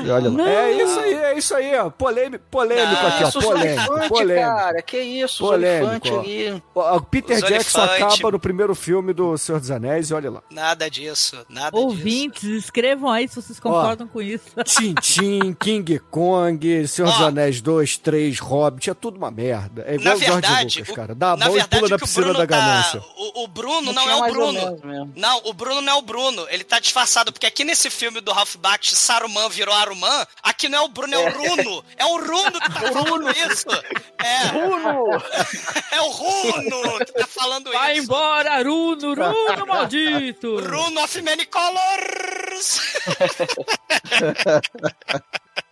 E olha lá. É isso aí, é isso aí, ó. Polêmico, polêmico Não, aqui, ó. Polêmico, polêmico. cara, que isso, Polêmico, Olifante ali. O- Peter Os Jackson Olifante. acaba no primeiro filme do Senhor dos Anéis e olha lá. Nada disso, nada disso. Ouvintes, escrevam aí se vocês concordam com isso. Tintin, King Kong, Senhor dos Ó. Anéis 2, 3, Hobbit, é tudo uma merda. É Na igual o George verdade, Lucas, o- cara. Dá a na mão e verdade, pula na piscina Bruno da ganância. Tá, o, o Bruno não, tinha é o Bruno. Não, o Bruno não é o Bruno. Ele tá disfarçado, porque aqui nesse filme do Ralph Bakshi, Saruman virou Aruman. Aqui não é o Bruno, é, o Runo. É o Runo que tá falando isso. É, Bruno! é o Runo que tá falando Vai isso. embora, Runo, Runo, maldito! Runo of Many Colors.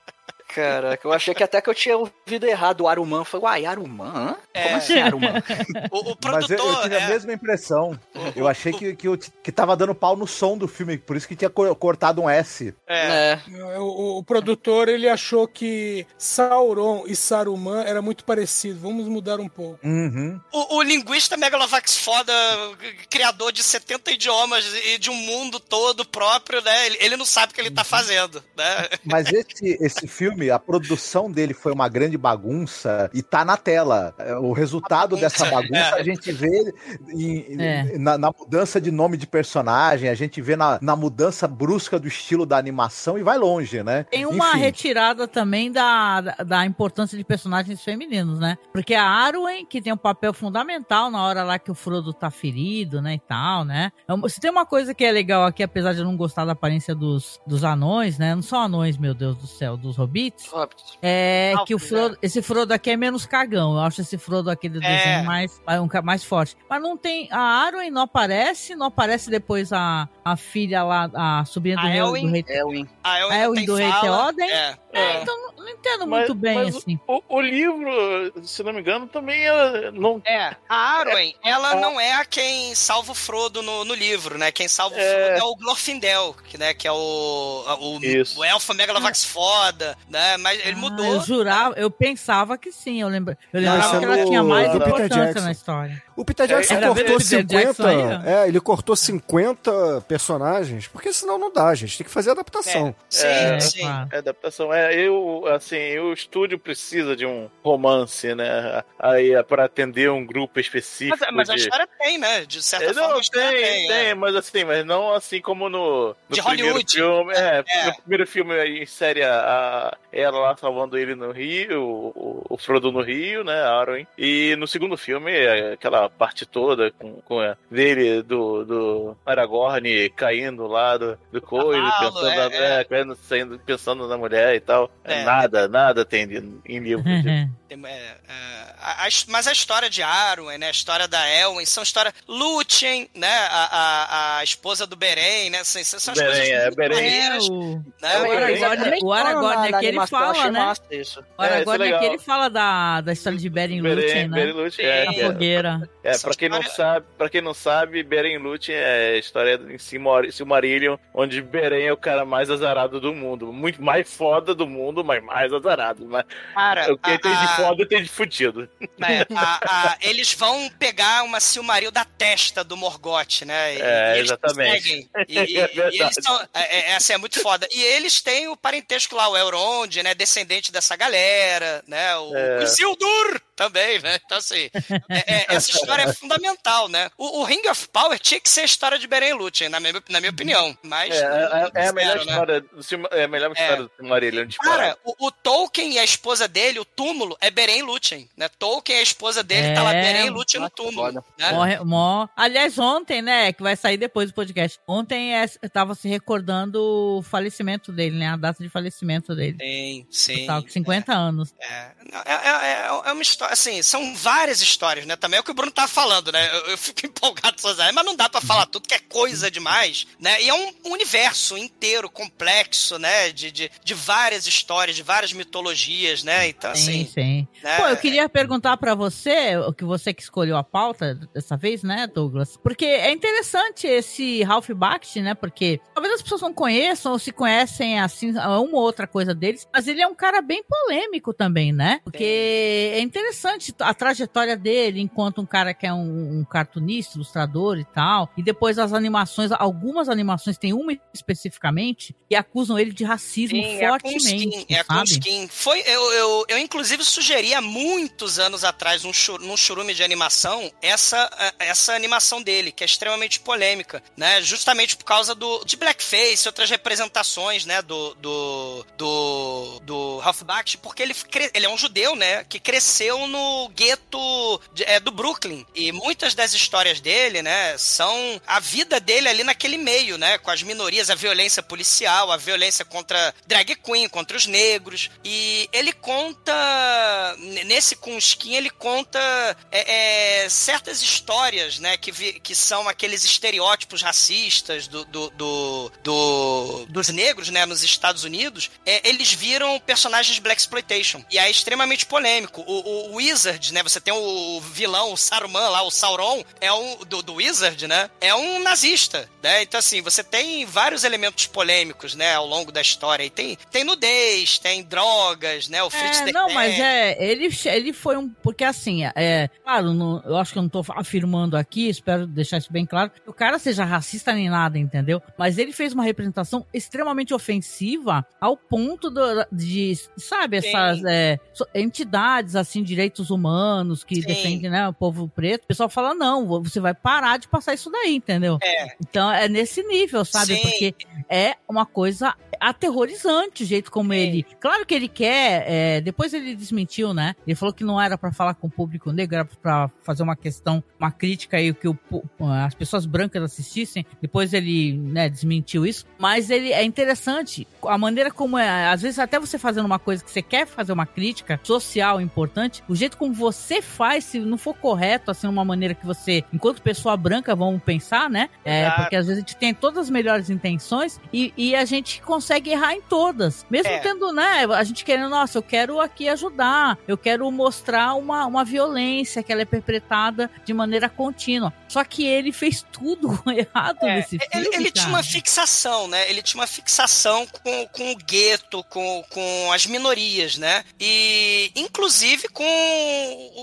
Caraca, eu achei que até que eu tinha ouvido errado o Aruman. Eu falei, uai, Aruman? É. Como assim Aruman? O, o Mas eu, produtor. eu tive é, a mesma impressão. Eu achei que, que, eu que tava dando pau no som do filme, por isso que tinha co- cortado um S. é. É. O, o produtor ele achou que Sauron e Saruman era muito parecido. Vamos mudar um pouco. Uhum. O, o linguista Megalovax foda, criador de 70 idiomas e de um mundo todo próprio, né? Ele, ele não sabe o que ele tá fazendo, né? Mas esse, esse filme, filme, a produção dele foi uma grande bagunça e tá na tela. É, O resultado dessa bagunça a gente vê em- É. na, na mudança de nome de personagem, a gente vê na, na mudança brusca do estilo da animação e vai longe, né? Tem uma Enfim. retirada também da, da, importância de personagens femininos, né? Porque a Arwen, que tem um papel fundamental na hora lá que o Frodo tá ferido, né, e tal, né? É uma- Se tem uma coisa que é legal aqui, apesar de eu não gostar da aparência dos, dos anões, né? Não são anões, meu Deus do céu, dos hobbits. Hobbits. É Alto, que o Frodo, esse Frodo aqui é menos cagão. Eu acho esse Frodo aqui do É. desenho mais, mais, um forte. Mas não tem. A Arwen não aparece, não aparece depois a, a filha lá, a sobrinha do, A rei, Elwin? do rei. Elwin. A Elwin A Elwin do Rei. Theoden? É. É, então não, não entendo Mas- muito bem, mas assim. O, o livro, se não me engano, também é, não. É, a Arwen, ela não é a quem salva o Frodo no, no livro, né? Quem salva o É. Frodo é o Glorfindel, que, né, que é o, o, o elfo Megalovax foda, né? Mas ele Ah, mudou. eu jurava, eu pensava que sim. Eu, lembra, eu lembrava isso é que ela tinha mais importância na história. O Peter Jackson Era cortou Peter 50. Jackson aí, é, ele cortou 50 personagens, porque senão não dá, gente. Tem que fazer adaptação. Sim, É, sim. É adaptação. É, eu, assim, o estúdio precisa de um romance, né? Aí é pra atender um grupo específico. Mas, mas a de... história tem, né? De certa É, forma, não, a história tem, tem. tem, é. mas assim, mas não assim como no, no De primeiro Hollywood. filme. É, É. no primeiro filme aí insere a, a- ela lá salvando ele no Rio, o, o Frodo no Rio, né, a Arwen. E no segundo filme, é aquela parte toda com, com a dele, do, do Aragorn caindo lá do, do coisa, cavalo, pensando, é, na, é. é, caindo, saindo, pensando na mulher e tal. É. Nada, nada tem de- em livro. de- Tem, é, é, a- a mas a história de Arwen, né? A história da Elwin, são histórias. Lúthien, né? A, a, a esposa do Beren, né? São, são as Beren, coisas é, Beren. É, maneiras, o, né? o Aragorn, o Aragorn na- na eu fala, achei né? massa isso. O É, isso é ele fala da, da história de Beren Lúthien, né? Beren Lúthien, é, é- fogueira. É, Essa pra quem não sabe, para quem não sabe, Beren Lúthien é a história em Silmar- Silmarillion, onde Beren é o cara mais azarado do mundo, muito mais foda do mundo, mas mais azarado. Mas Cara, o que a- tem de foda tem de fudido. É, a- a- eles vão pegar uma Silmaril da testa do Morgoth, né? E, É, e eles exatamente. conseguem. E, e- É e eles são. É, é, assim, é muito foda. E eles têm o parentesco lá, o Elrond, né? Descendente dessa galera, né? O, É. o Isildur também, né? Então, assim, é- é- essa história é fundamental, né? O, o Ring of Power tinha que ser a história de Beren e Lúthien, na minha, na minha opinião. Mas. É, é- é a melhor né? história é a melhor história do Silmarillion de Cara, o, o Tolkien e a esposa dele, o túmulo, é Beren e Lúthien, né? Tolkien e a esposa dele, tá lá É, Beren e Lúthien no túmulo. Né? Morre, mó- Aliás, ontem, né, que vai sair depois do podcast. Ontem é, tava se recordando o falecimento dele, né? A data de falecimento dele. Sim, sim. Tava com 50 anos. É, é, é- é- é uma história, assim, são várias histórias, né? Também é o que o Bruno tá falando, né? Eu, eu fico empolgado áreas, mas não dá pra falar tudo que é coisa demais, né? E é um universo inteiro, complexo, né? De, de, de várias histórias, de várias mitologias, né? Então, Sim, assim. sim. né? Pô, eu queria perguntar pra você, o que você que escolheu a pauta dessa vez, né, Douglas? Porque é interessante esse Ralph Bakshi, né? Porque talvez as pessoas não conheçam ou se conhecem, assim, uma ou outra coisa deles, mas ele é um cara bem polêmico também, né? Porque é interessante a trajetória dele enquanto um cara que é um, um cartunista, ilustrador e tal, e depois as animações, algumas animações, tem uma especificamente, que acusam ele de racismo Sim, é fortemente, é a sabe? Coonskin. Foi, eu, eu, eu, inclusive, sugeri há muitos anos atrás, num, chur, num churume de animação, essa, essa animação dele, que é extremamente polêmica, né? Justamente por causa do, de blackface, outras representações, né? Do, do, do, do Ralph Bakshi, porque ele, ele é um judeu, né? Que cresceu no gueto de- é, do Brooklyn. E muitas das histórias dele, né? São a vida dele ali naquele meio, né? Com as minorias, a violência policial, a violência contra drag queen, contra os negros. E ele conta, nesse Kunskin, ele conta é, é, certas histórias, né? Que, vi- que são aqueles estereótipos racistas do, do, do- do- dos negros, né? Nos Estados Unidos. É, eles viram personagens Black Exploitation. E é extremamente polêmico. O, o, o Wizard, né? Você tem o vilão, o Saruman lá, o Sauron, é um do, do Wizard, né? É um nazista, né? Então assim, você tem vários elementos polêmicos, né, ao longo da história. E tem tem nudez, tem drogas, né? O Fritz É, não, mas é, ele, ele foi um. Porque assim, é. Claro, não- eu acho que eu não tô afirmando aqui, espero deixar isso bem claro, que o cara seja racista nem nada, entendeu? Mas ele fez uma representação extremamente ofensiva ao ponto do- de, sabe, essas é, entidades, assim, direitos humanos que Sim. defendem, né, o povo preto. O pessoal fala, não, você vai parar de passar isso daí, entendeu? É. Então é nesse nível, sabe? Sim. Porque é uma coisa aterrorizante o jeito como ele. Claro que ele quer. é, depois ele desmentiu, né? Ele falou que não era pra falar com o público negro, era pra fazer uma questão, uma crítica aí que o pu- as pessoas brancas assistissem. Depois ele, né, desmentiu isso. Mas ele é interessante a maneira como é. Às vezes até você fazendo uma coisa que você quer fazer uma crítica social importante, o jeito como você faz, se não for correto, assim, uma maneira que você, enquanto pessoa branca, vamos pensar, né? É, porque às vezes a gente tem todas as melhores intenções e, e a gente consegue errar em todas. Mesmo É. tendo, né? A gente querendo, nossa, eu quero aqui ajudar, eu quero mostrar uma, uma violência que ela é perpetrada de maneira contínua. Só que ele fez tudo errado É, nesse filme. Ele, ele tinha uma fixação, né? Ele tinha uma fixação com, com o gueto, com, com as minorias, né? E, inclusive, com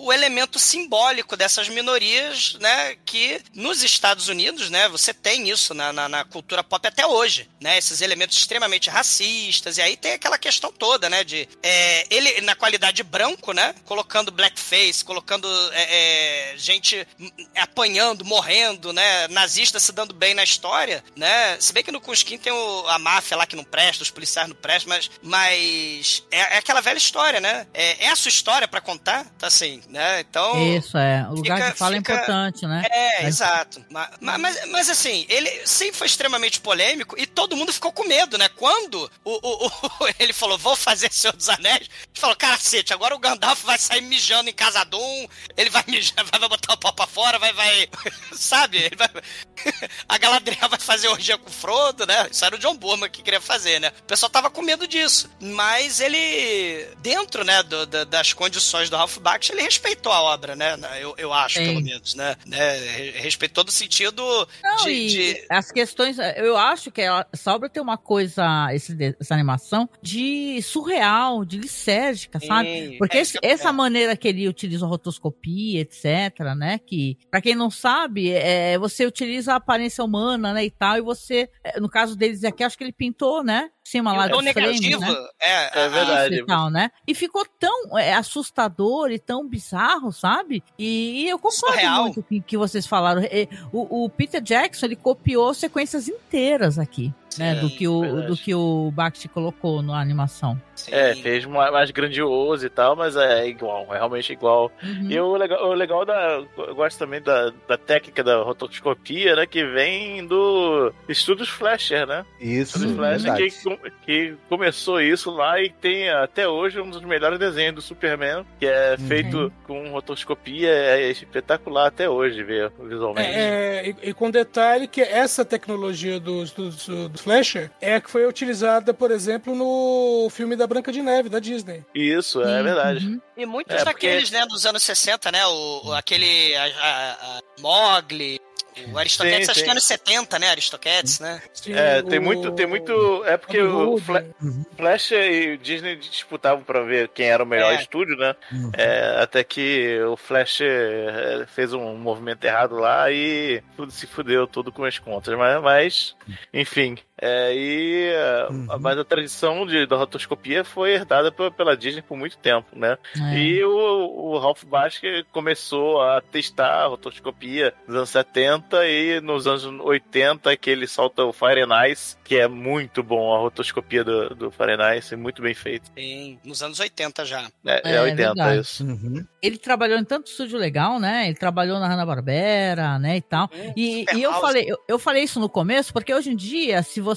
o elemento simbólico dessas minorias, né? Que nos Estados Unidos, né? Você tem isso na, na, na cultura pop até hoje, né? Esses elementos extremamente racistas. E aí tem aquela questão toda, né? De é, ele, na qualidade branco, né? Colocando blackface, colocando é, é, gente apanhando, morrendo, né? Nazista se dando bem na história, né? Se bem que no Cusquim tem o- a máfia lá que não presta, os policiais não prestam, mas, mas é, é aquela velha história, né? É, é a sua história pra contar, tá assim, né? Então. Isso, é. O lugar fica- de fala fica- é importante, né? É, Mas- exato. Ma- ma- Mas, mas, assim, ele sempre foi extremamente polêmico e todo mundo ficou com medo, né? Quando o, o- o- ele falou, vou fazer Senhor dos Anéis, ele falou, cacete, agora o Gandalf vai sair mijando em Casadum, ele vai mijar, vai botar o pau pra fora, vai, vai, sabe? Vai- a Galadriel vai fazer orgia com o Frodo, né? Isso era o John Burman que queria fazer, né? O pessoal tava com medo disso. Mas ele, dentro, né, do- da- das condições do Ralph Bakshi, ele respeitou a obra, né? Eu, eu acho, Sim. pelo menos, né? né? Re- Respeitou no sentido Não, de, de- as questões, eu acho que ela- essa obra tem uma coisa, esse de- essa animação, de surreal, de lisérgica, sabe? Sim, Porque é esse- essa maneira que ele utiliza a rotoscopia, etc, né? Que, pra quem não sabe, é, você utiliza a aparência humana, né, e tal, e você, é, no caso deles aqui, acho que ele pintou, né? Cima lá o do frame, né? é, É verdade. E tal, né? E ficou tão é, assustador e tão bizarro, sabe? E, e eu concordo Surreal. muito com o que vocês falaram. É, O, o Peter Jackson, ele copiou sequências inteiras aqui, né? Sim, Do que o, verdade. do que o Bakshi colocou na animação. Sim. É, fez mais grandioso e tal, mas é igual, é realmente igual. Uhum. E o legal, o legal da. Eu gosto também da, da técnica da rotoscopia, né? Que vem do Estúdios Flasher, né? Isso, Estúdios Flasher que, que começou isso lá e tem até hoje um dos melhores desenhos do Superman, que é Uhum. feito com rotoscopia, é espetacular até hoje ver visualmente. É, e, e com detalhe que essa tecnologia do, do, do, Flasher é a que foi utilizada, por exemplo, no filme da Branca de Neve, da Disney. Isso, é Sim, verdade. uhum. E muitos É, porque- daqueles, né, dos anos 60, né? O, o- aquele. A, a- a Mogli. O Aristoquetes, Sim, acho sim. que é anos 70, né? Aristoquetes, né? Sim, É, tem o- muito, tem muito. É porque o Hood. Fla- Flash e o Disney disputavam pra ver quem era o melhor É. estúdio, né? Uhum. É, até que o Flash é, fez um movimento errado lá e tudo se fudeu tudo com as contas. Mas, mas enfim. É, e, é, Uhum. Mas a tradição de, da rotoscopia foi herdada pe- pela Disney por muito tempo, né? É. E o, o Ralph Bakshi começou a testar a rotoscopia nos anos 70 e nos anos 80 que ele solta o Fire and Ice, que é muito bom a rotoscopia do, do Fire and Ice, é muito bem feito. Em, nos anos 80 já. É, é, É, 80 verdade. isso. Uhum. Ele trabalhou em tanto estúdio legal, né? Ele trabalhou na Hanna-Barbera, né, e tal. E, Super e eu falei, eu, eu falei isso no começo, porque hoje em dia, se você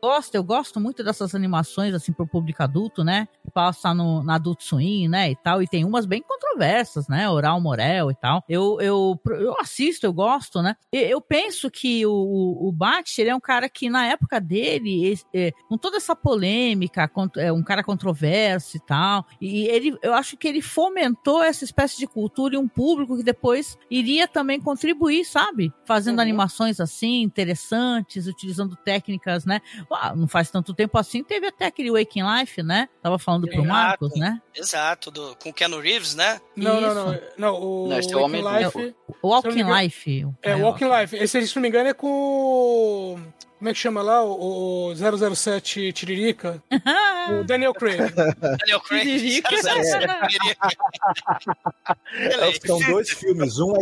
gosta, eu gosto muito dessas animações, assim, pro público adulto, né? passa no, na Adult Swim, né, e tal, e tem umas bem controversas, né, Oral Morel e tal. Eu, eu, eu assisto, eu gosto, né. E eu penso que o, o Bach, ele é um cara que na época dele, é, com toda essa polêmica, é um cara controverso e tal, e ele, eu acho que ele fomentou essa espécie de cultura e um público que depois iria também contribuir, sabe? Fazendo uhum. animações assim, interessantes, utilizando técnicas, né? Uau, não faz tanto tempo assim, teve até aquele Waking Life, né? Tava falando Exato. pro Marcos, né? Exato, do, com Keanu Reeves, né? Não, não, não, não. O não, esse Waking Life. O Walking Life. É, o Walking Life. Esse, se não me engano, é com como é que chama lá? O, o 007 Tiririca? o Daniel Craig. Daniel Craig. Tiririca. É, são dois filmes. Um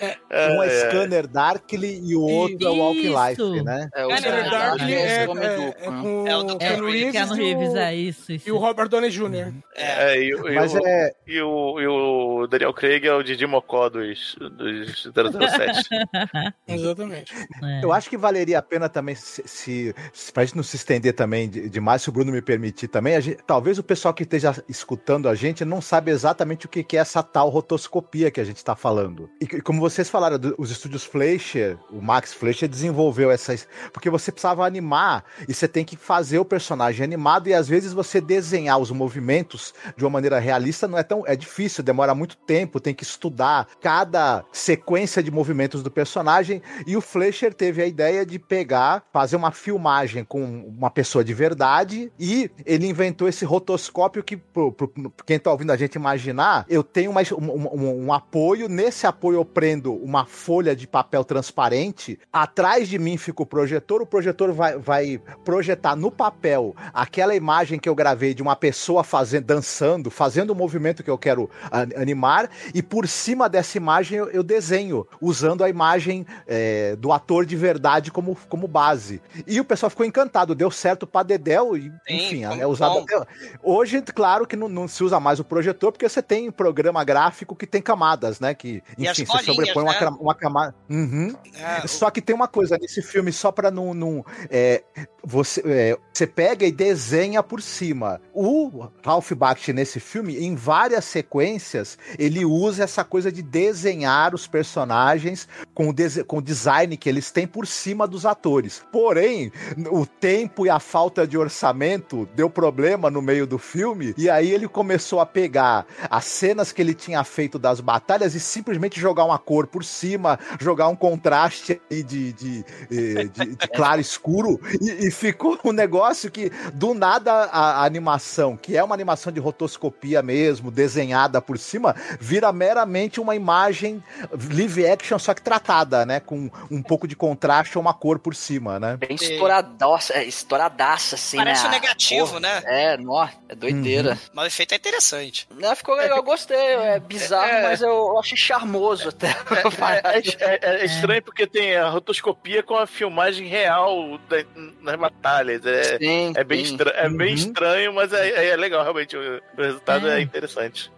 é, é um é, é Scanner Darkly e o outro é o Walking Life, né? É, o Scanner Darkly é, é, é, com é o do Keanu Reeves, Keanu Reeves, é isso, isso. E o Robert Downey Jr. É, e, e, Mas o, é... e, o, e o Daniel Craig é o Didi Mocó dos, dos 007. Exatamente. Eu acho que valeria a pena também se, se, pra gente não se estender também demais, se o Bruno me permitir também, gente, talvez o pessoal que esteja escutando a gente não sabe exatamente o que é essa tal rotoscopia que a gente está falando. E como vocês falaram, os estúdios Fleischer, o Max Fleischer desenvolveu essas. Porque você precisava animar e você tem que fazer o personagem animado e às vezes você desenhar os movimentos de uma maneira realista não é tão. É difícil, demora muito tempo, tem que estudar cada sequência de movimentos do personagem. E o Fleischer teve a ideia de pegar, fazer uma filmagem com uma pessoa de verdade e ele inventou esse rotoscópio que, pro, pro, quem tá ouvindo a gente imaginar, eu tenho mais um, um, um apoio, nesse apoio eu prendo uma folha de papel transparente, atrás de mim fica o projetor, o projetor vai, vai projetar no papel aquela imagem que eu gravei de uma pessoa fazendo, dançando, fazendo o movimento que eu quero animar, e por cima dessa imagem eu, eu desenho, usando a imagem é, do ator de verdade como, como base. E o pessoal ficou encantado, deu certo pra Dedel, e, enfim, é usado até... Hoje, claro que não, não, se usa mais o projetor, porque você tem programa gráfico que tem camadas, né? Que, enfim, você sobrepõe uma, né? uma camada. Uhum. É, Só que tem uma coisa nesse filme, só pra não. não é, você, é, você pega e desenha por cima. O Ralph Bakshi nesse filme, em várias sequências, ele usa essa coisa de desenhar os personagens com o, com o design que eles têm por cima dos atores. Porém, o tempo e a falta de orçamento deu problema no meio do filme, e aí ele começou a pegar as cenas que ele tinha feito das batalhas e simplesmente jogar uma cor por cima, jogar um contraste de, de, de, de, de claro escuro, e, e, ficou um negócio que, do nada, a, a, animação, que é uma animação de rotoscopia mesmo, desenhada por cima, vira meramente uma imagem live action, só que tratada, né? Com um pouco de contraste ou uma cor por cima, né? Bem estouradaça, é, estouradaça, assim, Parece né? um negativo, né? É, nó, é doideira. Uhum. Mas o efeito é interessante. Não, ficou legal, eu gostei, é bizarro, é, mas eu achei charmoso até. É, é, é, é, estranho porque tem a rotoscopia com a filmagem real da, nas batalhas. É, sim, é, bem, estra é uhum. bem estranho, mas é, é legal, realmente. O, resultado é, interessante.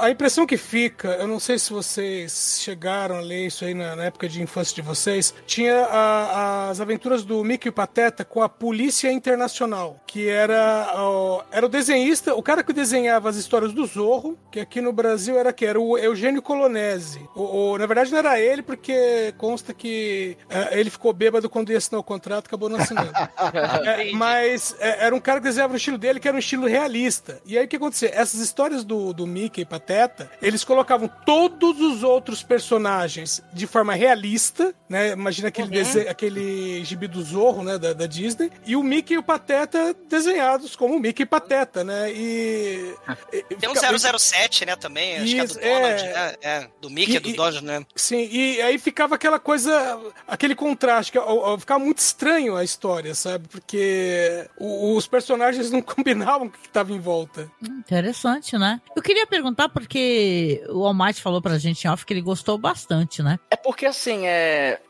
a impressão que fica, eu não sei se vocês chegaram a ler isso aí na, na época de infância de vocês, tinha a, as aventuras do Mickey e Pateta com a Polícia Internacional, que era, ó, era o desenhista, o cara que desenhava as histórias do Zorro, que aqui no Brasil era que era o Eugênio Colonese. O, o, na verdade não era ele, porque consta que é, ele ficou bêbado quando ia assinar o contrato, acabou não assinando. é, mas é, era um cara que desenhava no estilo dele, que era um estilo realista. E aí o que acontecia? Essas histórias do, do Mickey e Pateta, eles colocavam todos os outros personagens de forma realista, né? Imagina aquele, uhum. desenho, aquele gibi do Zorro, né? Da, da, Disney. E o Mickey e o Pateta desenhados como Mickey e Pateta, né? E. Tem um 007, né? Também, acho Isso, que é do Donald, é... né? É, do Mickey, e, é do Donald, né? Sim, e aí ficava aquela coisa, aquele contraste, que ficava muito estranho a história, sabe? Porque os personagens não combinavam com o que estava em volta. Interessante, né? Eu queria perguntar porque o Almighty falou pra gente em off que ele gostou bastante, né? É porque assim, é.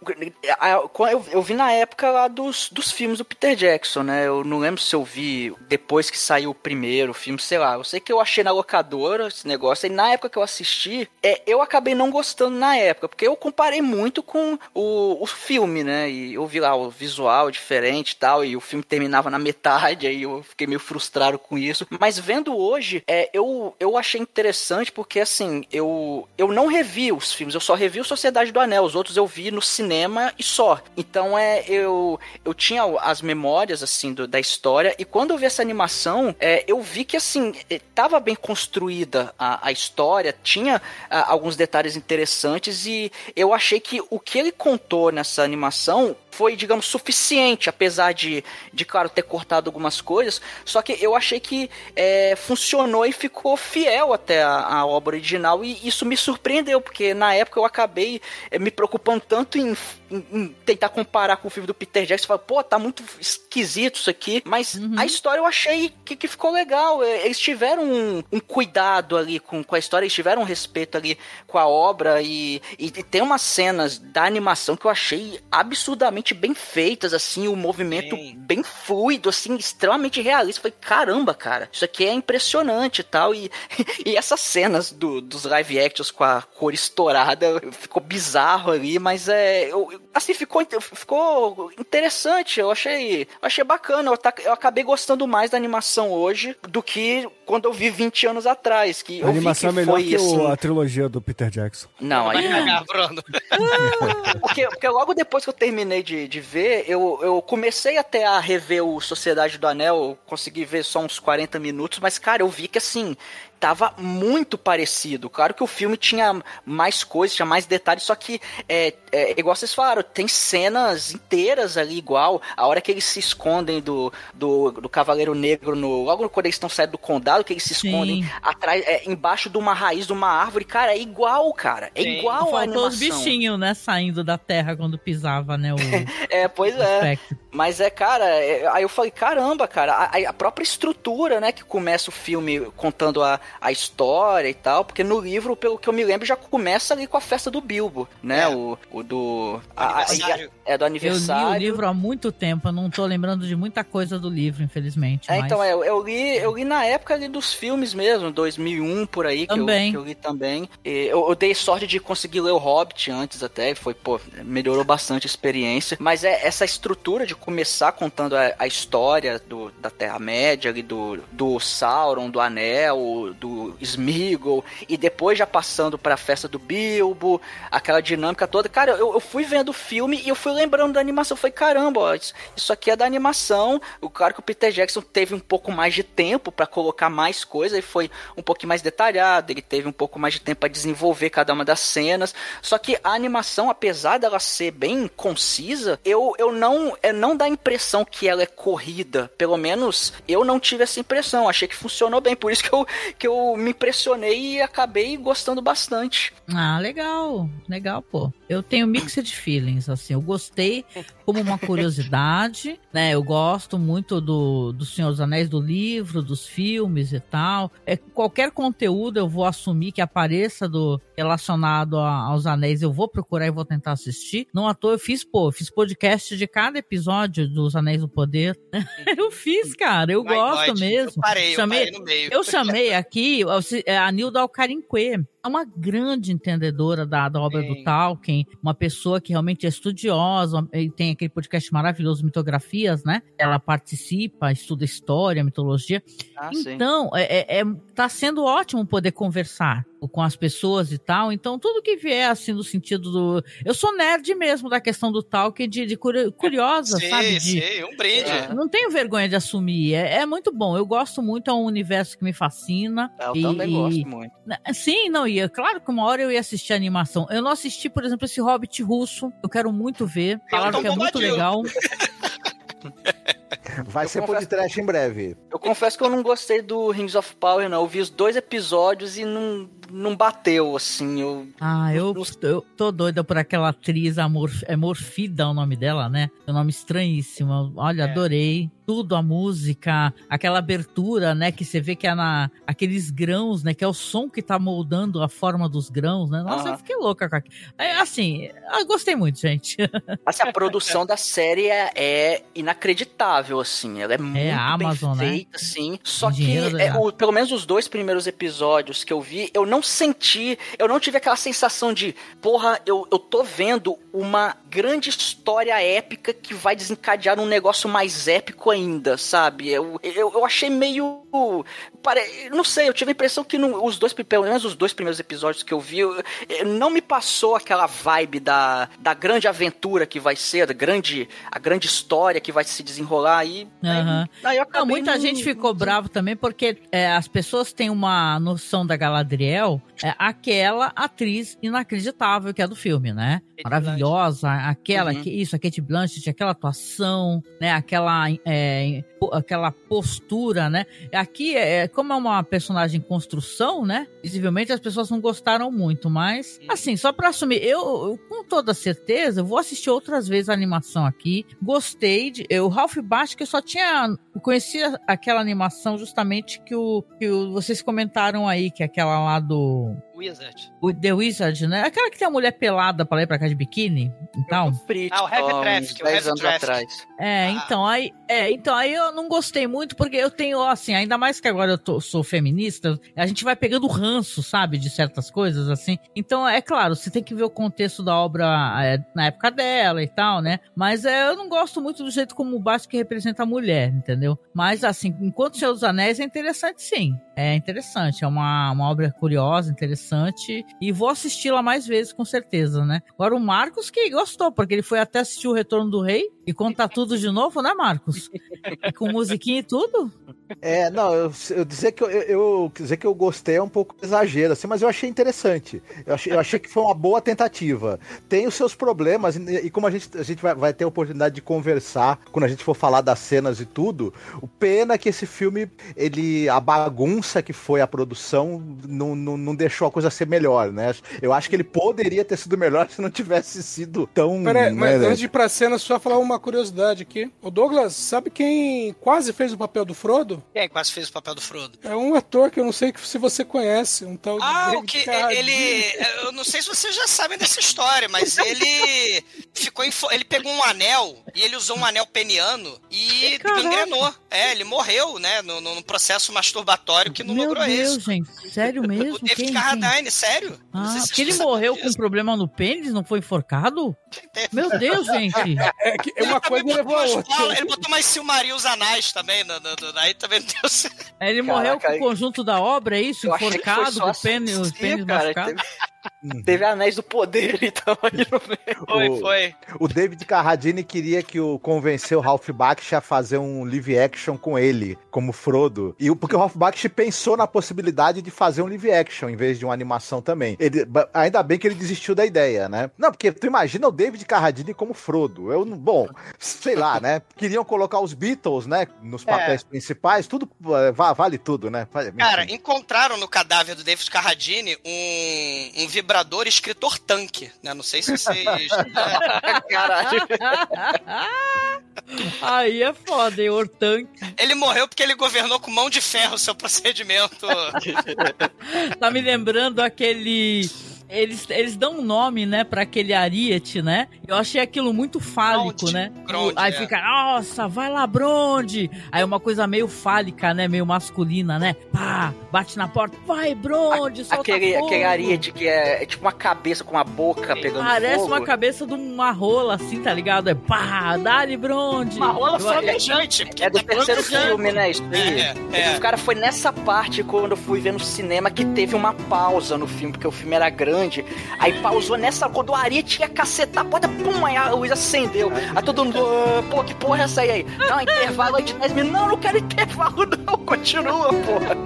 Eu, eu vi na época lá dos, dos filmes do Peter Jackson, né? Eu não lembro se eu vi depois que saiu o primeiro filme, sei lá. Eu sei que eu achei na locadora esse negócio, e na época que eu assisti, é, eu acabei não gostando na época, porque eu comparei muito com o, o filme, né? E eu vi lá o visual diferente e tal, e o filme terminava na metade, aí eu fiquei meio frustrado com isso. Mas vendo hoje, é, eu, eu achei interessante porque, assim, eu, eu não revi os filmes, eu só revi o Sociedade do Anel, os outros eu vi no cinema e só. Então, é, eu, eu tinha as memórias, assim, do, da história, e quando eu vi essa animação, é, eu vi que, assim, é, tava bem construída a, a história, tinha a, alguns detalhes interessantes, e eu achei que o que ele contou nessa animação foi, digamos, suficiente, apesar de, de claro, ter cortado algumas coisas. Só que eu achei que é, funcionou e ficou fiel até a, a, obra original. E isso me surpreendeu, porque na época eu acabei é, me preocupando tanto em, em, em, tentar comparar com o filme do Peter Jackson. Falar, pô, tá muito esquisito isso aqui. Mas uhum. a história eu achei que, que ficou legal. É, eles tiveram um, um, cuidado ali com, com a história, eles tiveram um respeito ali com a obra. E, e, e tem umas cenas da animação que eu achei absurdamente extremamente bem feitas, assim, o movimento Sim. bem fluido, assim, extremamente realista. Falei, caramba, cara, isso aqui é impressionante e tal. E, e essas cenas do, dos live actions com a cor estourada ficou bizarro ali, mas é. Eu, assim, ficou, ficou interessante. Eu achei, achei bacana. Eu, eu acabei gostando mais da animação hoje do que quando eu vi 20 anos atrás. Que a animação que é melhor foi, que assim... a trilogia do Peter Jackson. Não, aí. porque, porque logo depois que eu terminei de de, de ver, eu, eu comecei até a rever o Sociedade do Anel, consegui ver só uns 40 minutos, mas, cara, eu vi que assim, tava muito parecido. Claro que o filme tinha mais coisas, tinha mais detalhes, só que, é, é, igual vocês falaram, tem cenas inteiras ali igual. A hora que eles se escondem do, do, do Cavaleiro Negro, no, logo quando eles estão saindo do condado, que eles se escondem Sim. atrás, é, embaixo de uma raiz de uma árvore. Cara, é igual, cara. É Sim. igual Faltou a animação. os bichinhos, né, saindo da terra quando pisava, né? O, é, pois é. Mas é, cara, é, aí eu falei, caramba, cara, a, a própria estrutura, né, que começa o filme contando a, a história e tal, porque no livro, pelo que eu me lembro, já começa ali com a festa do Bilbo, né? É. O, o do. A, a, é do aniversário. Eu li o livro há muito tempo, eu não tô lembrando de muita coisa do livro, infelizmente. É, mas... então, é, eu li, eu li na época ali dos filmes mesmo, 2001 por aí, também. Que, eu, que eu li também. E eu, eu, dei sorte de conseguir ler o Hobbit antes até, foi, pô, melhorou bastante a experiência. Mas é essa estrutura de começar contando a, a história do, da Terra-média, ali do, do Sauron, do Anel, do Smeagol, e depois já passando pra festa do Bilbo, aquela dinâmica toda. Cara, eu, eu fui vendo o filme e eu fui lembrando da animação. Eu falei, caramba, ó, isso, isso, aqui é da animação. O claro que o Peter Jackson teve um pouco mais de tempo para colocar mais coisa e foi um pouquinho mais detalhado. Ele teve um pouco mais de tempo para desenvolver cada uma das cenas. Só que a animação, apesar dela ser bem concisa, eu, eu não, é, não dá a impressão que ela é corrida. Pelo menos eu não tive essa impressão. Achei que funcionou bem. Por isso que eu, que eu me impressionei e acabei gostando bastante. Ah, legal. Legal, pô. Eu tenho mixed feelings, assim. Eu gostei como uma curiosidade, né? Eu gosto muito do, do Senhor dos Anéis, do livro, dos filmes e tal. É, qualquer conteúdo eu vou assumir que apareça do relacionado a, aos anéis, eu vou procurar e vou tentar assistir. Não à toa eu fiz, pô, fiz podcast de cada episódio dos Anéis do Poder. eu fiz, cara. Eu My gosto God, mesmo. Eu parei, chamei, eu parei no meio. Eu chamei aqui a Nilda Alcarinque é uma grande entendedora da, da obra sim. do Tolkien, uma pessoa que realmente é estudiosa, e tem aquele podcast maravilhoso, Mitografias, né? Ela participa, estuda história, mitologia. Ah, então, é, é, é, tá sendo ótimo poder conversar com as pessoas e tal. Então, tudo que vier, assim, no sentido do. Eu sou nerd mesmo da questão do Tolkien, de, de curiosa, sim, sabe? De, sim, um brinde. É, não tenho vergonha de assumir. É, é, muito bom. Eu gosto muito, é um universo que me fascina. Eu e, também gosto muito. Sim, não, e claro que uma hora eu ia assistir a animação. Eu não assisti, por exemplo, esse Hobbit russo. Eu quero muito ver. Falaram que é muito legal. Vai eu ser confesso, podcast em breve. Eu confesso que eu não gostei do Rings of Power, não. Eu vi os dois episódios e não, não bateu, assim. Eu, ah, eu, eu tô doida por aquela atriz, a Morf, é Morfida o nome dela, né? É um nome estranhíssimo. Olha, é. adorei tudo, a música, aquela abertura, né, que você vê que é na aqueles grãos, né, que é o som que tá moldando a forma dos grãos, né? Nossa, eu fiquei louca com aquilo. É, assim, eu gostei muito, gente. Assim, a produção da série é, é inacreditável, assim, ela é, é muito Amazon, bem né? feita, né? assim. Só que, é, o, pelo menos os dois primeiros episódios que eu vi, eu não não senti, eu não tive aquela sensação de, porra, eu, eu tô vendo uma grande história épica que vai desencadear um negócio mais épico ainda, sabe? Eu, eu, eu achei meio. Pare... Não sei, eu tive a impressão que no, os dois, pelo menos os dois primeiros episódios que eu vi, eu- não me passou aquela vibe da, da grande aventura que vai ser, da grande, a grande história que vai se desenrolar aí. Aham. Aí eu Não, muita não- gente ficou bravo também porque é, as pessoas têm uma noção da Galadriel, é, aquela atriz inacreditável que é do filme, né? Maravilhosa, aquela, Uhum. que, isso, a Kate Blanchett, aquela atuação, né? Aquela, é, aquela postura, né? Aqui, é, como é uma personagem em construção, né? Visivelmente as pessoas não gostaram muito, mas, assim, só pra assumir, eu, eu, com toda certeza, vou assistir outras vezes a animação aqui. Gostei de. eu- O Ralph Basque eu só tinha. Eu conhecia aquela animação justamente que, o, que o- vocês comentaram aí, que é aquela lá do. Wizard. o The Wizard, né? Aquela que tem a mulher pelada pra lá e pra cá de biquíni. Então. Ah, o Heavy Traffic, o 10 Heavy anos Traffic. atrás. É, então aí, é, então aí eu não gostei muito porque eu tenho assim, ainda mais que agora eu tô- sou feminista, a gente vai pegando ranço, sabe, de certas coisas assim. Então é claro, você tem que ver o contexto da obra é, na época dela e tal, né? Mas é, eu não gosto muito do jeito como o Basque representa a mulher, entendeu? Mas assim, enquanto Senhor dos Anéis é interessante sim. É interessante, é uma, uma obra curiosa, interessante e vou assisti-la mais vezes com certeza, né? Agora o Marcos que gostou, porque ele foi até assistir o Retorno do Rei e contar tudo de novo, né, Marcos? E com musiquinha e tudo? É, não, eu, eu dizer que eu, eu- dizer que eu gostei é um pouco exagero, assim, mas eu achei interessante. Eu achei, eu achei que foi uma boa tentativa. Tem os seus problemas, e, e como a gente, a gente vai, vai ter a oportunidade de conversar quando a gente for falar das cenas e tudo, o pena é que esse filme, ele, a bagunça que foi a produção, não, não, não deixou a coisa ser melhor, né? Eu acho que ele poderia ter sido melhor se não tivesse sido tão. Peraí, mas né, antes de ir pra cena, só falar uma curiosidade aqui. O Douglas, sabe quem quase fez o papel do Frodo? Quem quase fez o papel do Frodo? É um ator que eu não sei se você conhece, um tal de Ah, o que Carradine. ele. Eu não sei se vocês já sabem dessa história, mas ele ficou em fo- ele pegou um anel e ele usou um anel peniano e engrenou. É, ele morreu, né, no- no processo masturbatório que não Meu logrou Deus, isso. gente. Sério mesmo? O David Quem, quem? Carradine, sério? Não Ah, se porque ele morreu com disso. problema no pênis, não foi enforcado? Meu Deus, gente. É que uma coisa Ele levou a outra. Ele botou mais Silmarils anais também, no, no, no- aí também deu certo. Ele Caraca, morreu com aí- o conjunto da obra, é isso? Eu que Enforcado, com o pênis, os pênis cara, machucados? teve, teve anéis do poder então aí no meio. Foi, O- foi. O David Carradine queria que o convenceu o Ralph Bakshi a fazer um live action com ele, como Frodo. E o- porque o Ralph Bakshi pensou na possibilidade de fazer um live action em vez de uma animação também. Ele, ainda bem que ele desistiu da ideia, né? Não, porque tu imagina o David Carradine como Frodo. Eu, não- bom, sei lá, né? Queriam colocar os Beatles, né, nos papéis principais, tudo va- vale tudo, né? Cara, encontraram no cadáver do David Carradine um, um vibrador escritor tanque, né? Não sei se vocês. né? Caralho. Aí é foda, hein? Ortank. Ele morreu porque ele governou com mão de ferro o seu procedimento. Tá me lembrando aquele. Eles, eles dão um nome, né, pra aquele ariete, né? Eu achei aquilo muito fálico, Gronde, né? Gronde, Aí é. fica, nossa, vai lá, Bronde! Aí uma coisa meio fálica, né? Meio masculina, né? Pá, bate na porta, vai, Bronde, solta Aquele, fogo. aquele ariete que é, é tipo uma cabeça com uma boca pegando Parece fogo. uma cabeça de uma rola, assim, tá ligado? É pá, dá-lhe, Bronde! Uma rola Eu- flamejante. porque É do tá terceiro filme, né? Isso aí. É, é. Os cara foi nessa parte quando eu fui ver no cinema que teve uma pausa no filme, porque o filme era grande. Aí pausou nessa quando o ariete ia cacetar porta, pum, aí a luz acendeu. Aí todo mundo, "Ah, pô, que porra é essa aí? Não, intervalo de 10 minutos. Não, não quero intervalo, não. Continua, porra.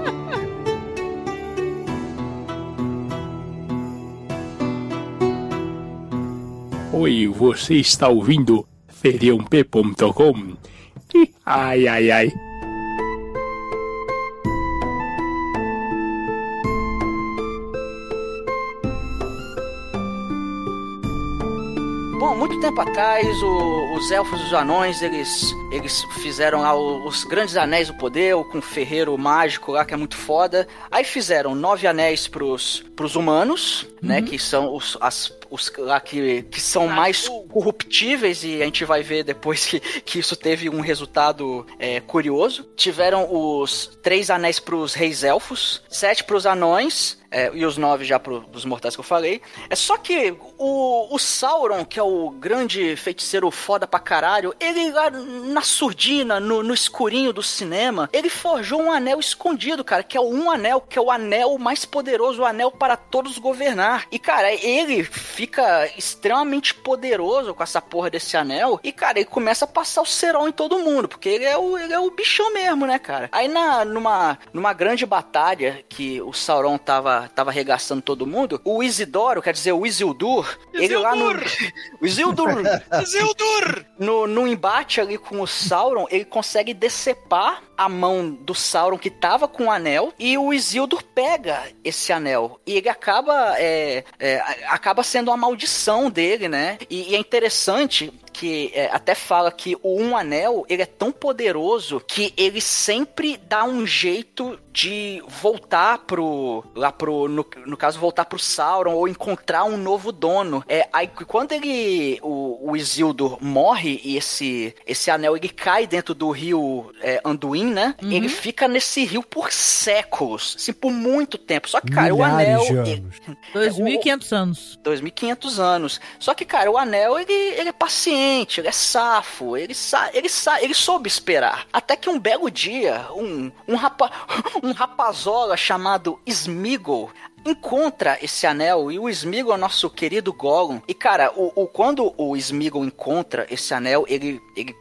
Oi, você está ouvindo feriump.com? Ai, ai, ai. Muito tempo atrás, o- os elfos e os anões, eles, eles fizeram lá os grandes anéis do poder, com o ferreiro mágico lá, que é muito foda. Aí fizeram nove anéis pros, pros humanos, né, que são os, as, os lá que, que são mais corruptíveis, e a gente vai ver depois que, que isso teve um resultado é, curioso. Tiveram os três anéis pros reis elfos, sete pros anões, é, e os nove já pro, pros mortais que eu falei. É só que o, o Sauron, que é o grande feiticeiro foda pra caralho, ele lá na surdina, no, no escurinho do cinema, ele forjou um anel escondido, cara, que é o um anel, que é o anel mais poderoso, o anel para todos governar. E, cara, ele fica extremamente poderoso com essa porra desse anel. E, cara, ele começa a passar o cerol em todo mundo, porque ele é o, ele é o bichão mesmo, né, cara? Aí na, numa, numa grande batalha que o Sauron tava, tava arregaçando todo mundo, o Isidoro, quer dizer, o Isildur, ele lá no. O Isildur! Isildur! No, no embate ali com o Sauron, ele consegue decepar a mão do Sauron que tava com o anel e o Isildur pega esse anel e ele acaba é, é, acaba sendo uma maldição dele, né? E, e é interessante que é, até fala que o Um Anel ele é tão poderoso que ele sempre dá um jeito de voltar pro lá pro no, no caso voltar pro Sauron ou encontrar um novo dono. É aí quando ele o, o Isildur morre e esse esse anel ele cai dentro do rio é, Anduin, né? Uhum. Ele fica nesse rio por séculos, assim, por muito tempo. Só que cara, o Milhares anel de ele- anos. 2.500 anos. 2.500 anos. Só que, cara, o anel, ele, ele é paciente, ele é safo, ele, sa ele, sa ele soube esperar. Até que um belo dia, um, um, rapa um rapazola chamado Smeagol encontra esse anel e o Smeagol é nosso querido Gollum. E, cara, o, o- quando o Smeagol encontra esse anel, ele... ele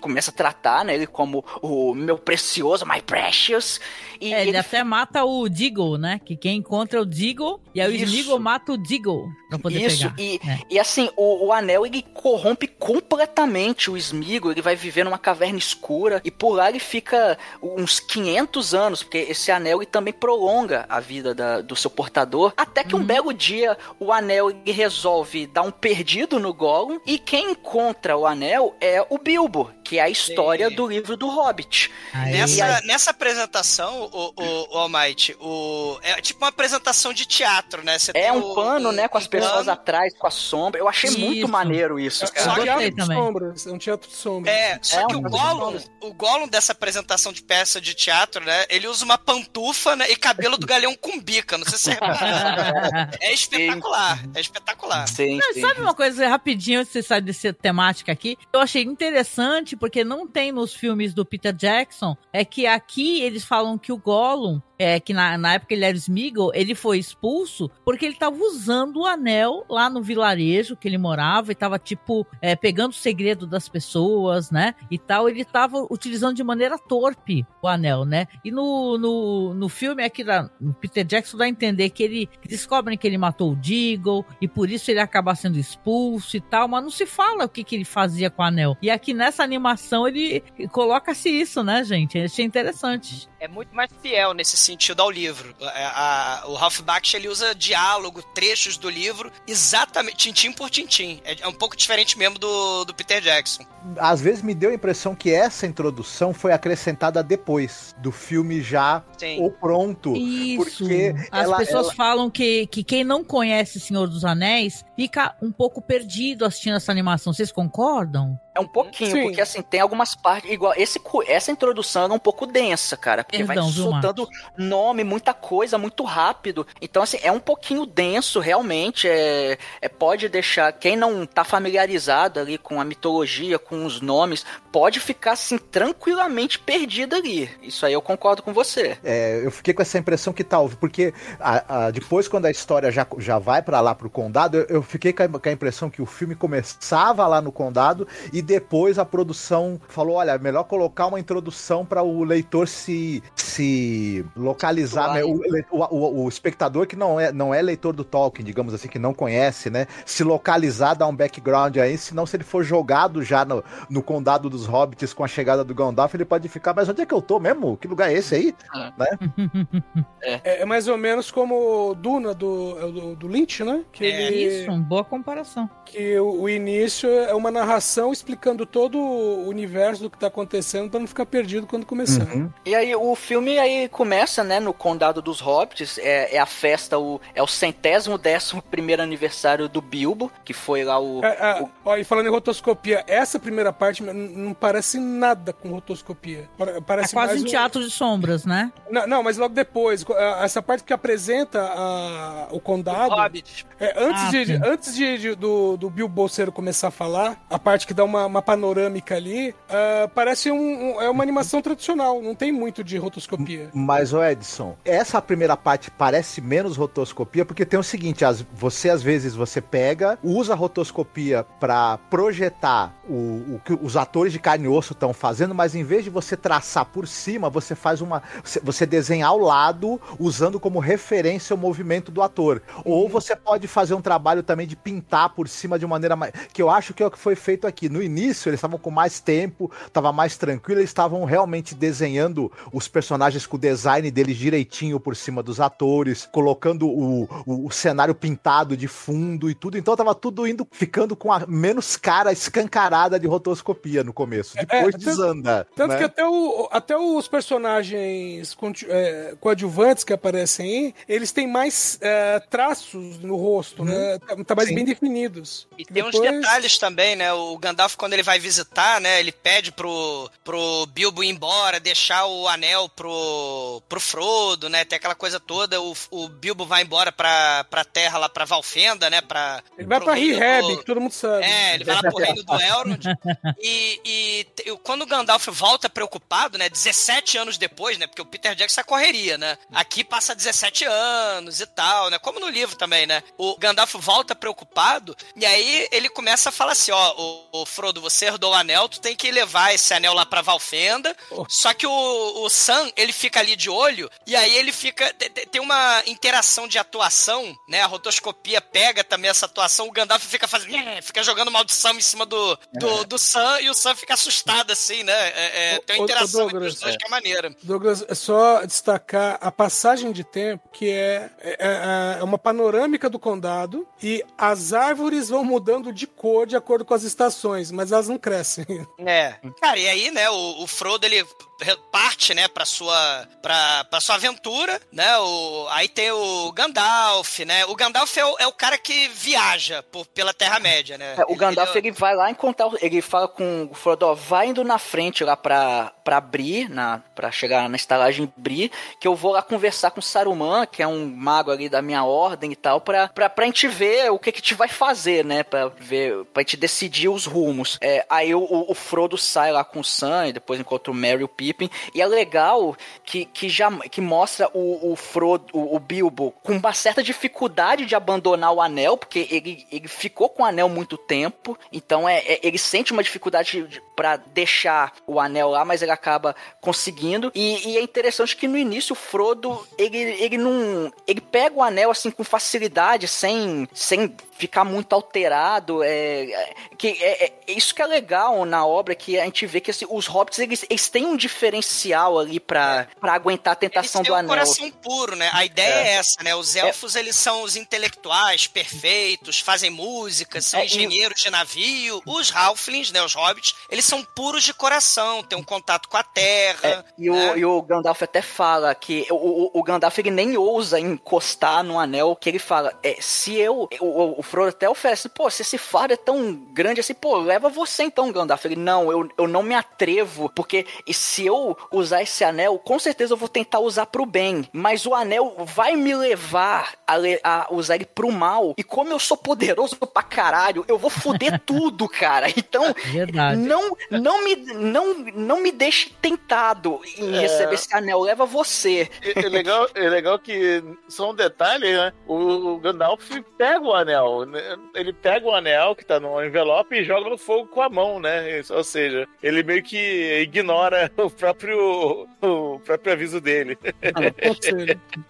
começa a tratar né, ele como o meu precioso, my precious. E É, ele, ele até mata o Deagle, né? Que quem encontra é o Deagle, e aí o Isso. Smeagol mata o Deagle pra poder Isso, pegar. e, É. e assim, o, o anel ele corrompe completamente o Smeagol, ele vai viver numa caverna escura e por lá ele fica uns 500 anos, porque esse anel ele também prolonga a vida da- do seu portador, até que um belo dia o anel ele resolve dar um perdido no Gollum e quem encontra o anel é o Bilbo, que é a história Sim. do livro do Hobbit. Aí- Nessa, nessa apresentação, o, o, o Almighty, o, é tipo uma apresentação de teatro, né? Você É um o- pano, um- né, com as um pessoas pano. atrás, com a sombra. Eu achei muito Isso. maneiro isso, É cara. um teatro de também. sombras. É um teatro de sombras. É, só É, que um o Gollum, o Gollum dessa apresentação de peça de teatro, né? Ele usa uma pantufa né, e cabelo do galeão com bica. Não sei se você repara. É espetacular. É espetacular. Sim, Não, sim. sabe uma coisa rapidinho, antes de você sair dessa temática aqui? Eu achei interessante, porque não tem nos filmes do Peter Jackson, é que aqui eles falam que o Gollum, é, que na, na época ele era Smeagol, ele foi expulso porque ele tava usando o anel lá no vilarejo que ele morava e tava, tipo, é, pegando o segredo das pessoas, né? E tal, ele tava utilizando de maneira torpe o anel, né? E no, no, no filme aqui, da, no Peter Jackson dá a entender que ele descobrem que ele matou o Deagle e por isso ele acaba sendo expulso e tal, mas não se fala o que, que ele fazia com o anel. E aqui nessa animação ele coloca-se isso, né, gente? Eu achei interessante. É muito mais fiel nesse sentido ao livro. A- a- o Ralph Baksh ele usa diálogo, trechos do livro, exatamente, tintim por tintim. É, é um pouco diferente mesmo do, do Peter Jackson. Às vezes me deu a impressão que essa introdução foi acrescentada depois do filme já Sim. ou pronto. Isso. Porque As ela- pessoas ela- falam que, que quem não conhece Senhor dos Anéis fica um pouco perdido assistindo essa animação. Vocês concordam? É um pouquinho, Sim. porque assim, tem algumas partes. Igual, esse, essa introdução é um pouco densa, cara. Porque Perdão, vai viu, soltando nome, muita coisa, muito rápido. Então, assim, é um pouquinho denso, realmente. É, é, pode deixar. Quem não tá familiarizado ali com a mitologia, com os nomes, pode ficar, assim, tranquilamente perdido ali. Isso aí eu concordo com você. É, eu fiquei com essa impressão que tal, porque a- a- depois, quando a história já, já vai pra lá pro condado, eu, eu fiquei com a, com a impressão que o filme começava lá no condado e depois a produção falou: olha, melhor colocar uma introdução para o leitor se, se localizar, né? o, o, o- o espectador que não é, não é leitor do Tolkien, digamos assim, que não conhece, né? Se localizar, dar um background aí, senão se ele for jogado já no, no condado dos hobbits com a chegada do Gandalf, ele pode ficar, mas onde é que eu tô mesmo? Que lugar é esse aí? É, é mais ou menos como Duna do, é do, do Lynch, né? Que, É ele- Isso, uma boa comparação. que o, o início é uma narração explicando todo o universo do que tá acontecendo pra não ficar perdido quando começar. Uhum. E aí o filme aí começa né, no Condado dos Hobbits, é, é a festa, o, é o centésimo décimo primeiro aniversário do Bilbo, que foi lá o... É, é, o- ó, e falando em rotoscopia, essa primeira parte não parece nada com rotoscopia. Pare- É Parece quase mais um um- teatro de sombras, né? Não, não, mas logo depois, essa parte que apresenta a- o condado. Hobbit. É, antes Ah, de, sim. antes de, de- do, do Bill Bolseiro começar a falar, a parte que dá uma, uma panorâmica ali, ah, parece um, um- é uma animação tradicional, não tem muito de rotoscopia. Mas, ô Edson, essa primeira parte parece menos rotoscopia, porque tem o seguinte, as- você às vezes você pega, usa a rotoscopia pra projetar o, o que os atores de carne e osso estão fazendo, mas em vez de você traçar por cima, você faz uma. você- desenha ao lado, usando como referência o movimento do ator. Ou você pode fazer um trabalho também de pintar por cima de maneira mais. Que eu acho que é o que foi feito aqui. No início, eles estavam com mais tempo, tava mais tranquilo, eles estavam realmente desenhando os personagens com o design deles direitinho por cima dos atores, colocando o, o, o cenário pintado de fundo e tudo. Então tava tudo indo, ficando com a menos cara escancarada de rotoscopia no começo. Depois tanto- desanda. Tanto né? que até, o, até os personagens é, coadjuvantes que aparecem aí, eles têm mais é, traços no rosto, né? Tá, tá mais Sim. bem definidos. E tem uns Depois- detalhes também, né? O Gandalf, quando ele vai visitar, né? Ele pede pro, pro Bilbo ir embora, deixar o anel pro, pro Frodo, né? Tem aquela coisa toda. O, o Bilbo vai embora pra, pra terra lá, pra Valfenda, né? Pra, Ele vai pro pra Rehab, do- que todo mundo sabe. É, ele vai lá pro reino do Elrond. E, e te- quando o Gandalf volta preocupado, né? 17 anos depois, né? Porque o Peter Jackson é correria, né? Aqui passa 17 anos e tal, né? Como no livro também, né? O Gandalf volta preocupado e aí ele começa a falar assim: ó, o, o Frodo, você herdou o anel, tu tem que levar esse anel lá pra Valfenda. Só que o, o Sam, ele fica ali de olho e aí ele fica. te- te- Tem uma interação de atuação, né? A rotoscopia pega também essa atuação. O Gandalf fica fazendo. Fica jogando maldição em cima do, do, do Sam e o Sam fica assustado, assim, né? É, é, tem uma ô, interação entre Douglas, os dois é. que é maneira. Douglas, é só destacar a passagem de tempo, que é, é, é uma panorâmica do condado, e as árvores vão mudando de cor de acordo com as estações, mas elas não crescem. É. Cara, e aí, né, o, o Frodo, ele parte, né, pra sua, pra, pra sua aventura, né, o, aí tem o Gandalf, né, o Gandalf é o, é o cara que viaja por, pela Terra-média, né. É, o Gandalf, Ele- ele, vai lá encontrar, ele fala com o Frodo, ó, vai indo na frente lá pra, pra Bri, na, pra chegar na estalagem Bri, que eu vou lá conversar com Saruman, que é um mago ali da minha ordem e tal, pra, pra, pra gente ver o que que a gente vai fazer, né, pra ver, pra gente decidir os rumos. É, aí o, o- Frodo sai lá com o Sam, e depois encontra o Merry e o Pippin, e é legal que, que já que mostra o, o Frodo, o, o Bilbo, com uma certa dificuldade de abandonar o anel, porque ele, ele ficou com o anel muito tempo, então é, é- ele sente uma dificuldade de- pra deixar o anel lá, mas ele acaba conseguindo. E, e é interessante que no início o Frodo, ele, ele não. Ele pega o anel assim com facilidade, sem, sem ficar muito alterado. É, é- que é, é- isso que é legal na obra, que a gente vê que assim, os hobbits eles, eles têm um diferencial ali pra, pra aguentar a tentação Eles do um anel. coração puro, né? A ideia é, É. essa, né? Os elfos, eles são os intelectuais perfeitos, fazem música, são É, e- engenheiros de navio. Os halflings, né? Os hobbits, eles são puros de coração, têm um contato com a terra. É, e, o, e o Gandalf até fala que o, o, o Gandalf ele nem ousa encostar no anel, que ele fala, é, se eu, o, o- Frodo até oferece, pô, se esse fardo é tão grande assim, pô, leva você então, Gandalf. Ele, não, eu, eu não me atrevo, porque e se eu usar esse anel, com certeza eu vou tentar usar pro bem, mas o anel vai me levar a, le- a usar ele pro mal, e como eu sou poderoso pra caralho, eu vou foder tudo, cara. Então, Verdade. não, não me, não, não me deixe tentado em É. receber esse anel. Leva você. É, é legal, é legal que só um detalhe, né? O Gandalf pega o anel, né? Ele pega o anel que tá no envelope e joga no fogo com a mão, né? Ou seja, ele meio que ignora o próprio, o próprio aviso dele.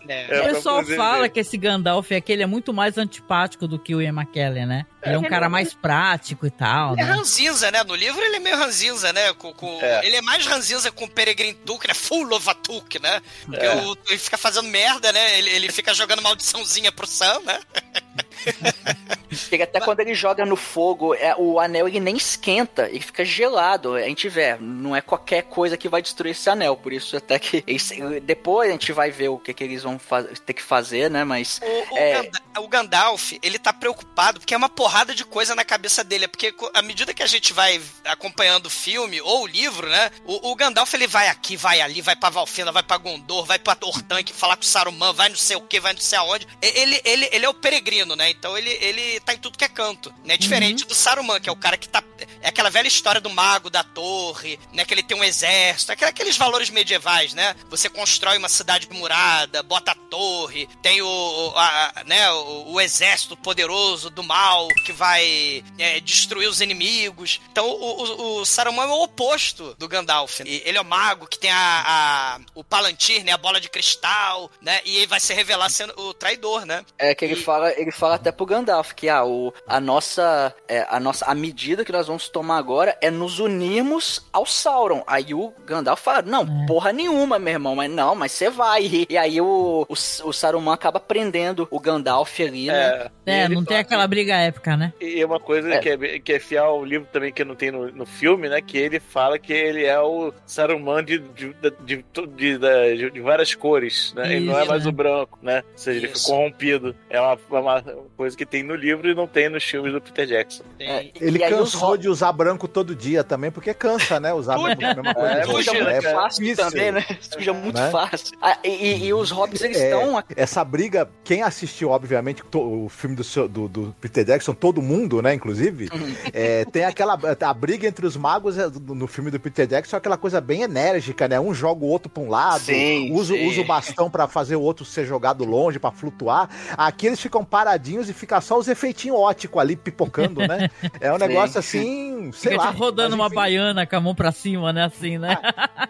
né? É, o pessoal fala dele. que esse Gandalf aqui ele é muito mais antipático do que o Ian McKellen, né? Ele é um ele cara é- mais prático e tal, Ele é né? ranzinza, né? No livro ele é meio ranzinza, né? Com, com- É. Ele é mais ranzinza com o Peregrine Took, né? Full of a Took, né? Porque É. o- ele fica fazendo merda, né? Ele, ele fica jogando maldiçãozinha pro Sam, né? Chega até quando ele joga no fogo, é, o anel ele nem esquenta, ele fica gelado. A gente vê, não é qualquer coisa que vai destruir esse anel. Por isso, até que. eles- depois a gente vai ver o que, que eles vão ter que fazer, né? Mas. O, o É. Ganda- o Gandalf, ele tá preocupado porque é uma porrada de coisa na cabeça dele. É porque à medida que a gente vai acompanhando o filme ou o livro, né? O, o Gandalf ele vai aqui, vai ali, vai pra Valfenda, vai pra Gondor, vai pra Ortanque falar com o Saruman, vai não sei o que, vai não sei aonde. Ele, ele, ele é o peregrino, né? Então ele, ele tá em tudo que é canto, né? Diferente do Saruman, que é o cara que tá. É aquela velha história do mago da torre, né? Que ele tem um exército, aqueles valores medievais, né? Você constrói uma cidade murada, bota a torre, tem o, o- a- a- né, o, o exército poderoso do mal que vai é, destruir os inimigos. Então o, o, o Saruman é o oposto do Gandalf. E ele é o mago que tem a, a- o Palantir, né? A bola de cristal, né? E ele vai se revelar sendo o traidor, né? É que ele fala, ele fala até pro Gandalf que ah, o, a nossa é, a nossa a medida que nós vamos tomar agora é nos unirmos ao Sauron. Aí o Gandalf fala: "Não, porra nenhuma, meu irmão, mas não, mas você vai". E, e aí o, o, o Saruman acaba prendendo o Gandalf ali, né? É, ele não tem aquela briga épica, né? E uma coisa É. Que, é, que é fiel ao livro também, que não tem no, no filme, né? Que ele fala que ele é o Saruman de, de, de, de, de- de várias cores, né? ele não é Isso, mais né? o branco, né? Ou seja, ele foi Isso. corrompido. É uma, uma coisa que tem no livro e não tem nos filmes do Peter Jackson. É, Ele e os cansou de usar branco todo dia também, porque cansa, né? Usar a mesma coisa. É, Suja muito É fácil difícil. também, né? Suja muito Né? fácil. Ah, e, e- e os hobbits, eles É, estão... Essa briga, quem assistiu, obviamente, o filme do, seu- do- do Peter Jackson, todo mundo, né, inclusive, é, tem aquela a briga entre os magos é, no filme do Peter Jackson, é aquela coisa bem enérgica, né? Um joga o outro pra um lado, Sim, usa, sim. usa o bastão pra fazer o outro ser jogado longe, pra flutuar. Aqui eles ficam paradinhos e fica só os efeitinhos óticos ali pipocando, né? É um Sim. negócio assim, sei Fica lá. tipo rodando mas uma baiana com a mão pra cima, né? Assim, né?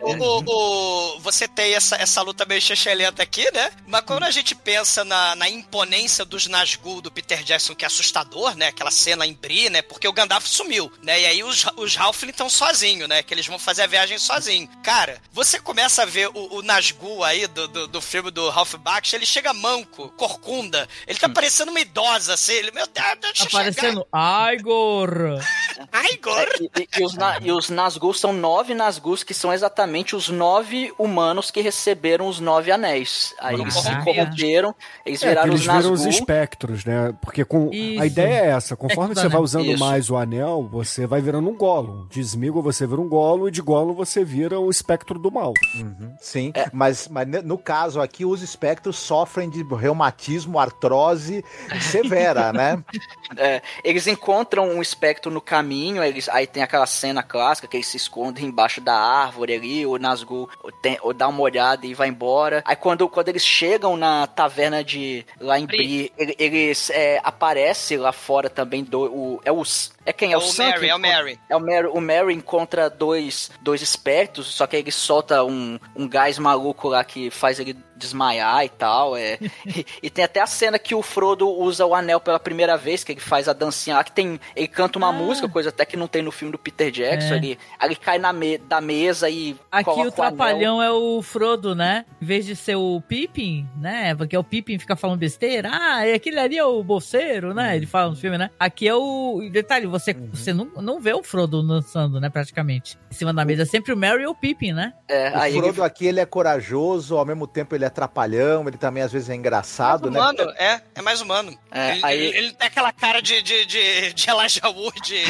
O, o- o- você tem essa, essa luta meio chechelenta aqui, né? Mas quando a gente pensa na, na imponência dos Nazgûl do Peter Jackson, que é assustador, né? Aquela cena em Bri, né? Porque o Gandalf sumiu, né? E aí os, os Halfling estão sozinhos, né? Que eles vão fazer a viagem sozinhos. Cara, você começa a ver o, o Nazgûl aí do, do, do filme do Ralph Baksh, ele chega manco, corcunda. Ele tá parecendo uma idosa, assim. Ele, meu Deus, deixa eu chegar. Aparecendo Igor! Ai, Igor! É, e, e- e os, na, e os Nazgûl são nove Nazgûs que são exatamente os nove humanos que receberam os nove anéis. Aí eles se corromperam, eles É, viraram eles os viram Nazgûl. os espectros, né? Porque com Isso. a ideia é essa, conforme Espectro você vai anel. usando Isso. mais o anel, você vai virando um Gollum. De Sméagol você vira um Gollum e de Gollum você vira o espectro do mal. Sim, É. mas, mas no caso aqui, os espectros sofrem de reumatismo, artrose severa, né? É, eles encontram um espectro no caminho, eles, aí tem aquela cena clássica que eles se escondem embaixo da árvore ali, o Nazgûl tem, ou dá uma olhada e vai embora. Aí quando, quando eles chegam na taverna de lá em Bri, ele- eles é, aparece lá fora também do o, é os é quem é o, o Sam que Mary, é o Mary. É o Mary, o Mary encontra dois, dois espectros, só que ele solta um, um gás maluco lá que faz ele desmaiar e tal. É. e, e tem até a cena que o Frodo usa o anel pela primeira vez, que ele faz a dancinha lá, que tem. Ele canta uma Ah. música, coisa até que não tem no filme do Peter Jackson. É. Ele, aí ele cai na me, da mesa e. Aqui o anel. trapalhão é o Frodo, né? Em vez de ser o Pippin, né? Porque o Pippin fica falando besteira. Ah, aquele ali é o bolseiro, né? Ele fala no filme, né? Aqui é o. Detalhe, você, você não, não vê o Frodo dançando, né? Praticamente. Em cima da mesa é sempre o Merry e o Pippin, né? É, O aí Frodo ele, aqui, ele é corajoso, ao mesmo tempo ele é trapalhão, ele também às vezes é engraçado, né? humano, é, é mais humano. É, ele, aí- ele, ele tem aquela cara de, de, de, de Elijah Wood.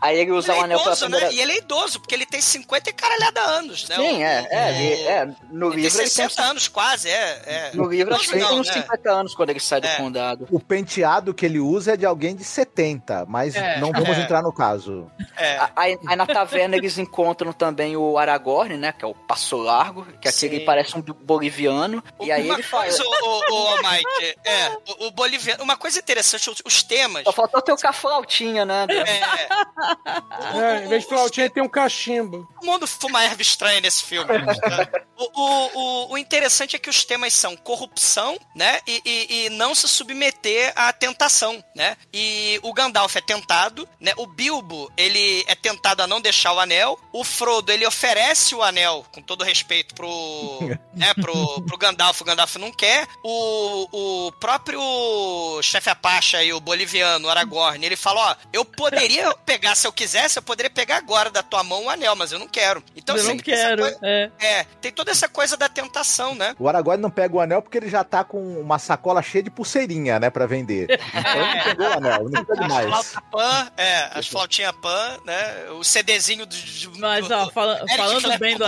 aí ele usa ele o é anel pela idoso, primeira né? E ele é idoso, porque ele tem 50 e caralhada anos, né? Sim, é, é, o- ele- é. No ele tem livro ele tem. 60 anos quase, é. é. No livro acho que ele tem uns né? 50 anos quando ele sai do É. condado. O penteado que ele usa é de alguém de 70, mas É, não vamos é. entrar no caso. É. Aí, aí na taverna eles encontram também o Aragorn, né? Que é o Passo Largo, que aquele parece um boliviano. E aí uma ele coisa, o, o, Almighty, é, o, o boliviano, uma coisa interessante, os, os temas. Só faltou ter o com a flautinha, né? É, É, em vez de flautinha, tem um cachimbo. todo mundo fuma erva estranha nesse filme. né? o, o, o, o interessante é que os temas são corrupção, né? E, e, e não se submeter à tentação, né? E o Gandalf é tentado, né? O Bilbo, ele é tentado a não deixar o anel. O Frodo, ele oferece o anel, com todo respeito, pro, né, pro, pro Gandalf, o Gandalf não quer. O, o próprio chefe Apache e o boliviano, o Aragorn, ele fala, ó, eu poderia pegar, se eu quisesse, eu poderia pegar agora da tua mão o anel, mas eu não quero. Então, eu assim, não quero. coisa- É. é, tem toda essa coisa da tentação, né? O Aragorn não pega o anel porque ele já tá com uma sacola cheia de pulseirinha, né, pra vender. Então ele não pegou o anel, não precisa As demais. flautas pan, é, as flautinhas pan, né? O CDzinho do. do Mas, ó, fala- falando bem do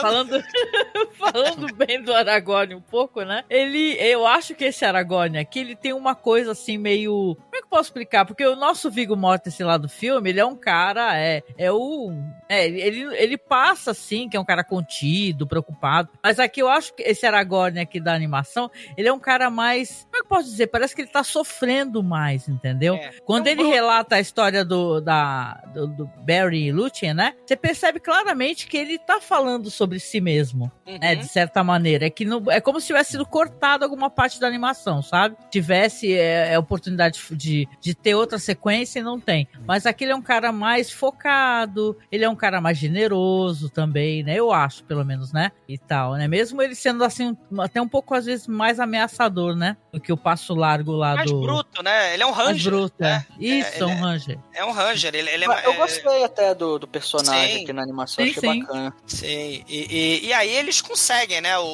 falando, falando bem do Aragorn um pouco, né? Ele, eu acho que esse Aragorn aqui, ele tem uma coisa assim meio, como é que eu posso explicar? Porque o nosso Viggo Mortensen lá do filme, ele é um cara, é, é o, é, ele, ele passa assim, que é um cara contido, preocupado. Mas aqui eu acho que esse Aragorn aqui da animação, ele é um cara mais, como é que eu posso dizer? Parece que ele tá sofrendo mais, entendeu? É. Quando É um ele relata a história do, da, do, do Barry Lúthien, né? Você percebe claramente que ele tá falando sobre si mesmo, Uhum. né? De certa maneira. É, que não, é como se tivesse sido cortado alguma parte da animação, sabe? Tivesse é, é, oportunidade de, de ter outra sequência e não tem. Mas aqui ele é um cara mais focado, ele é um cara mais generoso também, né? Eu acho, pelo menos, né? E tal, né? Mesmo ele sendo assim, até um pouco às vezes mais ameaçador, né? Do que o passo largo lá Mais do. bruto, né? Ele é um Mais ranger. Bruto, é. né? Isso, É, é um ele é- ranger. É um ranger. Ele, ele é, Mas Eu é- gostei até do, do personagem Sim. aqui na animação, Sim, achei sim. bacana. Sim, e, e, e aí eles conseguem, né? O,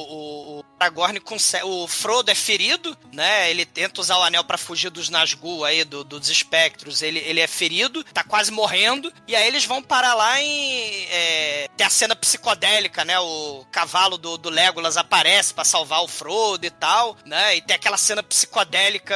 o Aragorn consegue. O Frodo é ferido, né? Ele tenta usar o anel pra fugir dos Nazgûl aí, do- dos espectros. Ele, ele é ferido, tá quase morrendo. E aí eles vão parar lá em. É, tem a cena psicodélica, né? O cavalo do, do Legolas aparece pra salvar o Frodo e tal, né? E tem aquela cena psicodélica.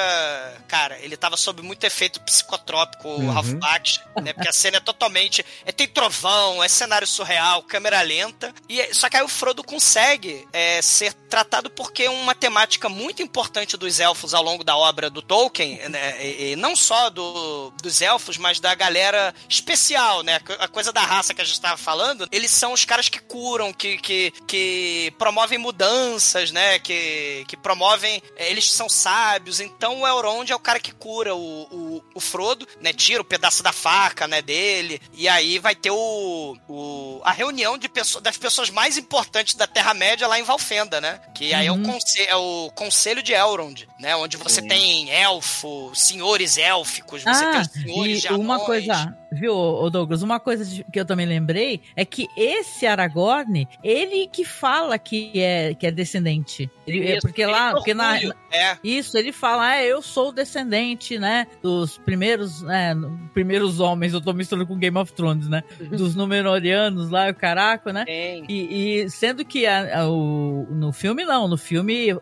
Cara, ele tava sob muito efeito psicotrópico, o Uhum. Ralph Bakshi, né? Porque a cena é totalmente. É, tem trovão, é cenário surreal, câmera lenta. E, é- só que aí o Frodo consegue é, ser tratado porque é uma temática muito importante dos elfos ao longo da obra do Tolkien, né? E, e não só do, dos elfos, mas da galera especial, né? A coisa da raça que a gente tava falando, eles são os caras que curam, que, que, que promovem mudanças, né? Que, que promovem. Eles são sábios. Então o Elrond é o cara que cura o, o, o Frodo, né? Tira o pedaço da faca, né? Dele. E aí vai ter o, o a reunião de pessoas, das pessoas mais importantes da Terra-média lá em Valfenda, né? Que aí é, o Uhum. conse é o Conselho de Elrond, né? Onde você Sim. tem elfo, senhores élficos, você tem Ah, os senhores de e uma anões. coisa, viu, Douglas, uma coisa que eu também lembrei é que esse Aragorn, ele que fala que é, que é descendente. Ele, é Isso, porque ele lá, porque na, É, isso, ele fala, ah, eu sou o descendente, né, dos primeiros, né, primeiros homens, eu tô misturando com Game of Thrones, né, dos Númenóreanos lá, o caraca, né, e, e sendo que a- a- o, no filme não, no filme o,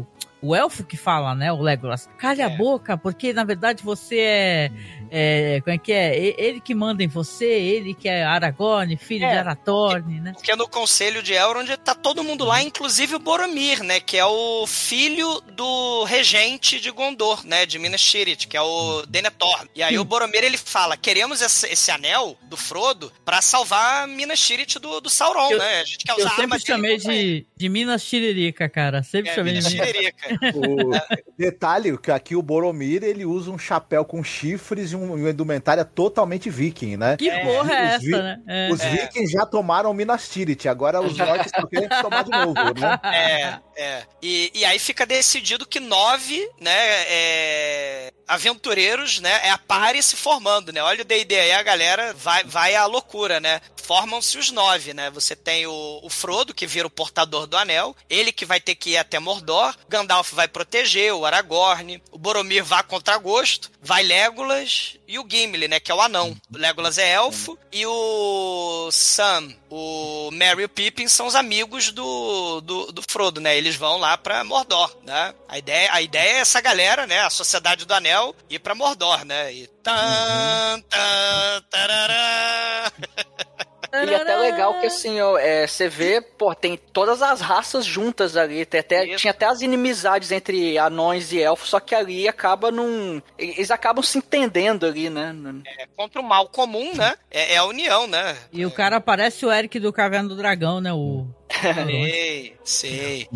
o, o elfo que fala, né, o Legolas, calha a É. boca, porque na verdade você é, é, como é que é, ele que manda em você, ele que é Aragorn, filho É. de Arathorn, né. Porque no conselho de Elrond tá todo mundo lá, inclusive o Boromir, né? Que é o filho do regente de Gondor, né? De Minas Tirith, que é o Denethor. E aí o Boromir, ele fala, queremos esse, esse anel do Frodo pra salvar Minas Tirith do, do Sauron, Eu- né? A gente quer Eu usar arma sempre chamei de, de Minas Tiririca, cara, sempre É, chamei Minas de Minas. Tiririca. O detalhe que aqui o Boromir ele usa um chapéu com chifres e um- uma indumentária totalmente viking, né? Que porra é Os vi- essa, né? É. Os vikings já tomaram Minas Tirith, agora os orcs só querem tomar de novo, né? É, é. E, e aí fica decidido que nove, né, é, aventureiros, né, é a pare se formando, né? Olha o D&D aí, a galera vai, vai à loucura, né? Formam-se os nove, né? Você tem o, o Frodo, que vira o portador do anel, ele que vai ter que ir até Mordor, Gandalf vai proteger, o Aragorn, o Boromir vai contra gosto, vai Legolas e o Gimli, né, que é o anão. O Legolas é elfo e o Sam, o Merry e o Pippin são os amigos do, do, do Frodo, né? Eles vão lá pra Mordor, né? A ideia, a ideia é essa galera, né? A Sociedade do Anel ir pra Mordor, né? E tan, tan, tarará. E até legal que assim, ó, é, você vê, pô, tem todas as raças juntas ali. Tem até, Isso. tinha até as inimizades entre anões e elfos, só que ali acaba num. Eles acabam se entendendo ali, né? É contra o mal comum, né? É, é a união, né? E o cara parece o Eric do Caverna do Dragão, né? O, Sei, sei.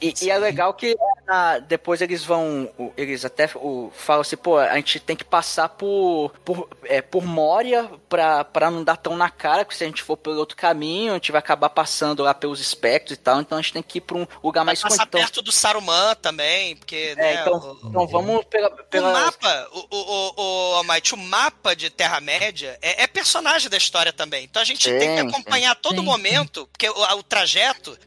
E, e é legal que na- depois eles vão. Eles até o, falam assim, pô, a gente tem que passar por, por, é, por Moria pra, pra não dar tão na cara, porque se a gente for pelo outro caminho, a gente vai acabar passando lá pelos espectros e tal, então a gente tem que ir pra um lugar mais Passar escondido. perto do Saruman também, porque, né, É, então, o- então vamos pela, pela- O mapa, o, o, o, o, Almighty, o mapa de Terra-média é, é personagem da história também. Então a gente Sim, tem que acompanhar sim. todo Sim, momento, porque o, o trajeto,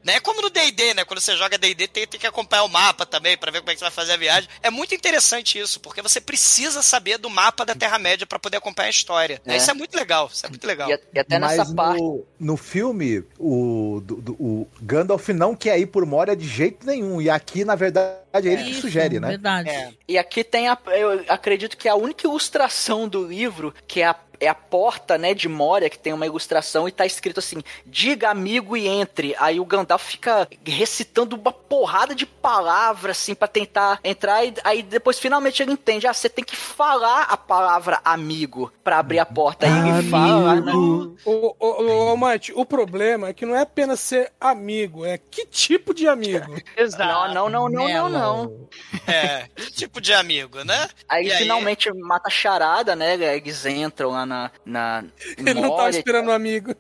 né? É como no DD, né? Quando você joga DD, tem, tem que acompanhar o mapa também, pra ver como é que você vai fazer a viagem. É muito interessante isso, porque você precisa saber do mapa da Terra-média pra poder acompanhar a história. né? É. Isso é muito legal, isso é muito legal. E, e até Mas nessa parte. no, no filme, o, do- do- o Gandalf não quer ir por Moria de jeito nenhum. E aqui, na verdade, é ele que Isso, sugere, né? Verdade. É. E aqui tem a. Eu acredito que a única ilustração do livro, que é a, é a porta, né, de Moria, que tem uma ilustração e tá escrito assim: diga amigo e entre. Aí o Gandalf fica recitando uma porrada de palavras, assim, pra tentar entrar. E aí depois finalmente ele entende: ah, você tem que falar a palavra amigo pra abrir a porta. Aí ele fala, né? O, o, o, Almighty, o problema é que não é apenas ser amigo, é que tipo de amigo. Não, não, não, não, não, não. É, que tipo de amigo, né? Aí E ele aí? finalmente mata a charada, né? Eles entram lá na. na Ele não tava esperando um amigo.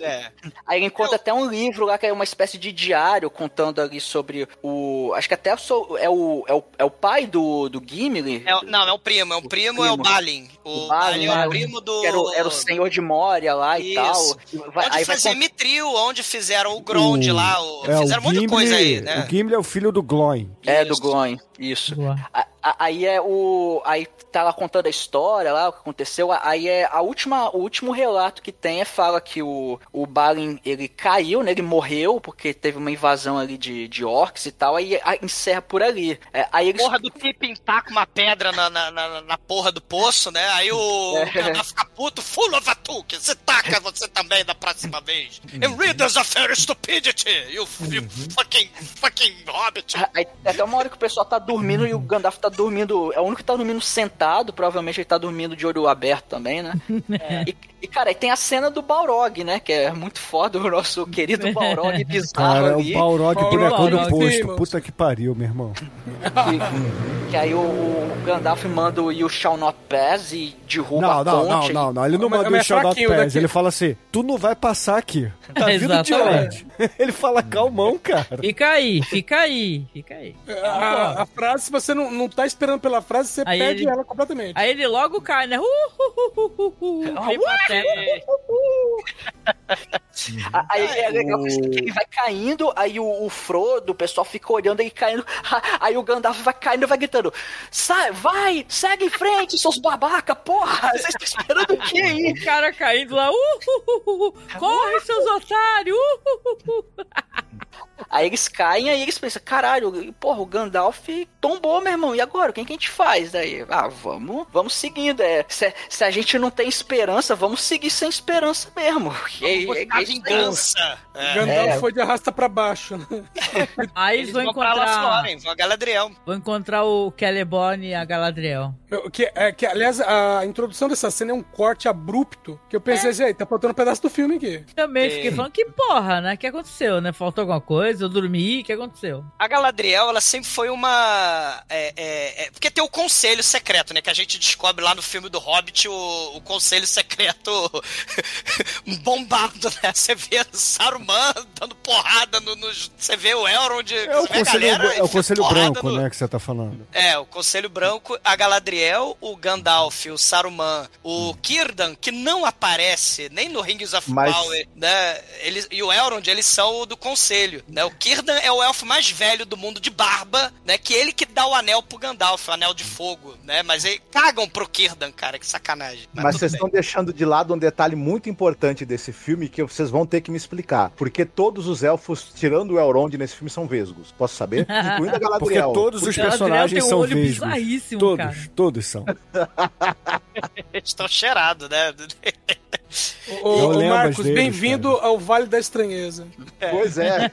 É. Aí ele encontra até um livro lá que é uma espécie de diário contando ali sobre o. Acho que até o so- é o, é o, é o pai do, do Gimli. É o- não, é o primo. É o primo, é o primo. Balin. O, O Balin, Balin, é o primo do. Era, o, era o senhor de Moria lá e Isso. tal. E vai- onde aí vai fazia con- Mithril, onde fizeram o Grond lá. O, é, fizeram um monte de coisa aí, né? O Gimli é o filho do Gloin. É, do Isso. Gloin, isso. Boa. Aí é o. Aí tá lá contando a história lá, o que aconteceu. Aí é a última, o último relato que tem é fala que o, o Balin ele caiu, né? Ele morreu porque teve uma invasão ali de, de orcs e tal. Aí a- encerra por ali. É, aí eles. Porra do Pippin taca uma pedra na, na, na, na porra do poço, né? Aí o É. Gandalf fica puto, full of a took, você taca você também da próxima vez. And readers of fair stupidity, you, you fucking, fucking hobbit. Aí até uma hora que o pessoal tá dormindo e o Gandalf tá dormindo. É o único que tá dormindo sentado. Provavelmente ele tá dormindo de olho aberto também, né? E, e, cara, aí tem a cena do Balrog, né? Que é muito foda, o nosso querido Balrog bizarro Cara, ali. o Balrog Balrog, bonecão do posto. Puta que pariu, meu irmão. Que, que aí o, o Gandalf manda o You Shall Not Pass e derruba Não, a não, não, ponte. não, não. Ele não Mas- manda mas o é Shadow fraquinho Pass. daqui. Ele fala assim: tu não vai passar aqui. Tá vindo de onde? Ele fala calmão, cara. Fica aí, fica aí, fica aí. A, a frase, se você não, não tá esperando pela frase, você Aí perde ele- ela completamente. Aí ele logo cai, né? Uh, uh, uh, uh, uh, uh. Aí é legal que que ele vai caindo, aí o, o Frodo, o pessoal fica olhando ele caindo, aí o Gandalf vai caindo e vai gritando: Sai, vai, segue em frente, seus babaca, porra! Vocês estão esperando o quê aí? O cara caindo lá, uh, uh, uh, uh. corre, seus otários! Uh, uh, uh. Aí eles caem, aí eles pensam: caralho, porra, o Gandalf tombou, meu irmão, e agora? O que, que a gente faz? Daí, ah, vamos, vamos seguindo. É, se, se a gente não tem esperança, vamos seguir sem esperança mesmo. Buscar é- é- vingança. É. Gandalf É. foi de arrasta pra baixo. né? Aí Eles vão vão pra lá encontrar. vão a Galadriel. Vão encontrar o Celeborn e a Galadriel. Meu, Que, é, que, aliás, a introdução dessa cena é um corte abrupto. Que eu pensei assim, "Ei, tá faltando um pedaço do filme aqui. Também É. fiquei falando que porra, né? O que aconteceu, né? Faltou alguma coisa? Eu dormi, o que aconteceu? A Galadriel, ela sempre foi uma. é, é, é, porque tem o conselho secreto, né? Que a gente descobre lá no filme do Hobbit o, o conselho secreto bombado, né? Você vê Saruman dando porrada no. nos- você vê o Elrond. É o conselho, galera é o conselho branco, no- né, que você tá falando. É, o Conselho Branco, a Galadriel, o Gandalf, o Saruman, o Círdan, que não aparece nem no Rings of Mas- Power, né? Eles, e o Elrond, eles são o do Conselho, né? O Círdan é o elfo mais velho do mundo de barba, né? Que ele que dá o anel pro Gandalf, o anel de fogo, né? Mas eles cagam pro Círdan, cara, que sacanagem. Mas tudo vocês bem. estão deixando de lado um detalhe muito importante desse filme que vocês vão ter que me explicar. Porque todos os elfos, tirando o Elrond nesse filme, são vesgos. Posso saber? Incluindo a Porque Galadriel. todos os Porque a Galadriel personagens um são vesgos. Todos, cara. todos são. Eles estão cheirados, né? Ô, ô, Marcos, bem-vindo ao Vale da Estranheza. Pois é.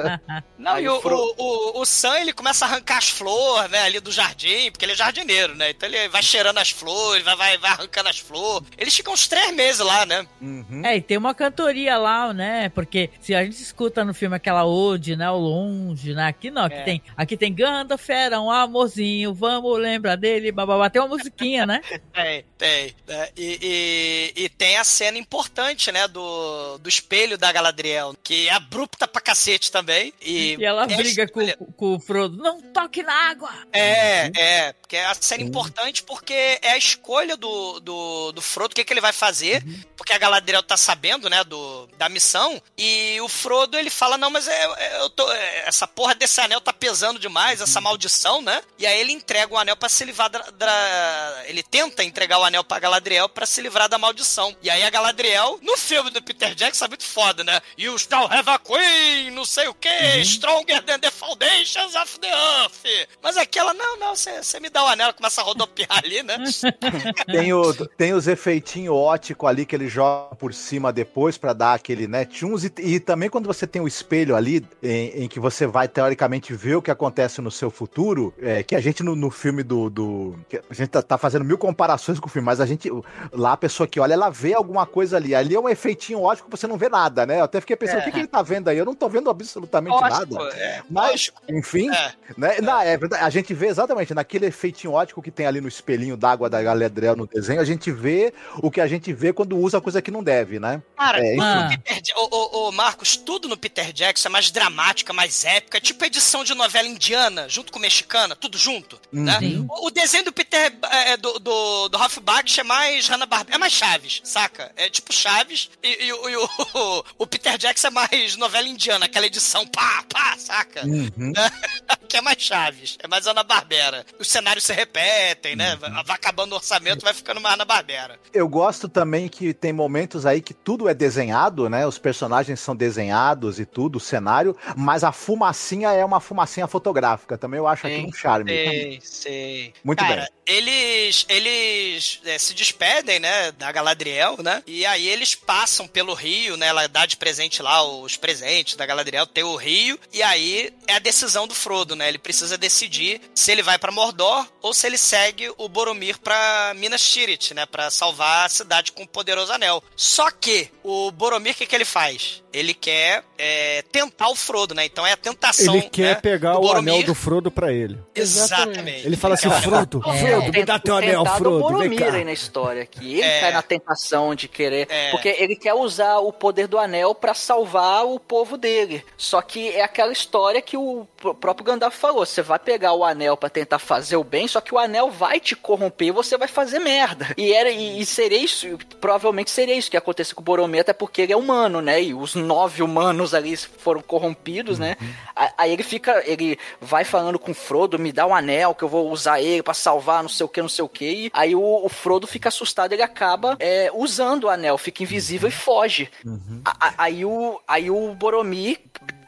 Não, Aí e o o, Fro- o, o, o Sam, ele começa a arrancar as flores, né, ali do jardim, porque ele é jardineiro, né? Então ele vai cheirando as flores, vai, vai, vai arrancando as flores. Eles ficam uns três meses lá, né? Uhum. É, e tem uma cantoria lá, né? Porque se a gente escuta no filme aquela ode, né? Ao longe, né? Aqui não, aqui É. tem. Aqui tem Gandalf era um amorzinho, vamos lembrar dele, bababá. Tem uma musiquinha, né? Tem, tem. né? E, e, e tem a cena importante, né, do, do espelho da Galadriel, que é abrupta pra cacete também. E, E ela é briga com, com o Frodo. Não toque na água! É, é, porque é a cena importante porque é a escolha do, do, do Frodo, o que, que ele vai fazer, porque a Galadriel tá sabendo, né, do, da missão, e o Frodo, ele fala, não, mas é, é, eu tô, é, essa porra desse anel tá pesando demais, essa maldição, né, e aí ele entrega o anel pra se livrar da, da- ele tenta entregar o anel pra Galadriel pra se livrar da maldição, e aí a Galadriel, no filme do Peter Jackson, é muito foda, né, you shall have a queen, não sei o que, stronger than the foundations of the earth, mas aqui ela, não, não, você me dá o anel, ela começa a rodopiar ali, né, Tem, o, tem os efeitinhos óticos ali que ele joga por cima depois pra dar aquele, né. E, e também quando você tem o espelho ali, em, em que você vai teoricamente ver o que acontece no seu futuro, é, que a gente no, no filme do. do que a gente tá, tá fazendo mil comparações com o filme, mas a gente. Lá a pessoa que olha, ela vê alguma coisa ali. Ali é um efeitinho ótico que você não vê nada, né? Eu até fiquei pensando, É. o que, que ele tá vendo aí? Eu não tô vendo absolutamente Lógico, nada. é, Mas, enfim, É. né? É verdade. A gente vê exatamente naquele efeitinho ótico que tem ali no espelhinho d'água da Galadriel no desenho, a gente vê o que a gente vê quando usa coisa que não deve, né? Cara, É, ô, ô, ô, Marcos, tudo no Peter Jackson é mais dramática, mais épica, é tipo edição de novela indiana, junto com mexicana, tudo junto, né? Sim. O, o desenho do Peter é, do, do, do Ralph Baksh é mais Hanna-Barbera, é mais Chaves, saca? É tipo Chaves e, e o- e o, o Peter Jackson é mais novela indiana, aquela edição pá, pá, saca? Uhum. que é mais Chaves, é mais Ana-Barbera. Os cenários se repetem, né? Vai vai acabando o orçamento, vai ficando mais Ana-Barbera. Eu gosto também que tem momentos aí que tudo é desenhado, né? Os personagens são desenhados e tudo, o cenário, mas a fumacinha é uma fumacinha fotográfica. Também eu acho aqui Sim, um charme. Sei, sei. Muito Cara, bem. eles, eles é, se despedem, né, da Galadriel, né? E aí eles passam pelo rio, né? Ela dá de presente lá os presentes da Galadriel, tem o rio. E aí é a decisão do Frodo, né? Ele precisa decidir se ele vai pra Mordor ou se ele segue o Boromir pra Minas Tirith, né? Pra salvar a cidade com o poderoso anel. Só que o Boromir, o que, que ele faz? Ele quer é, tentar o Frodo, né? Então é a tentação. Ele quer né, pegar o Boromir. anel do Frodo pra ele. Exatamente. Ele fala assim, Frodo, É, Frodo, me dá teu o anel, tentado Frodo, vem Boromir cá. aí na história aqui. Ele É. cai na tentação de querer. É. Porque ele quer usar o poder do anel pra salvar o povo dele. Só que é aquela história que o pr- próprio Gandalf falou: você vai pegar o anel pra tentar fazer o bem, só que o anel vai te corromper e você vai fazer merda. E, era, e, e seria isso, provavelmente seria isso que ia acontecer com o Boromir, até porque ele é humano, né? E os nove humanos ali foram corrompidos, né? A- Aí ele fica, ele vai falando com o Frodo, me dá um anel que eu vou usar ele pra salvar, não sei o que, não sei o que. E aí o, o Frodo fica assustado, ele acaba é, usando o anel, fica invisível e foge. A- a- aí, o, aí o Boromir,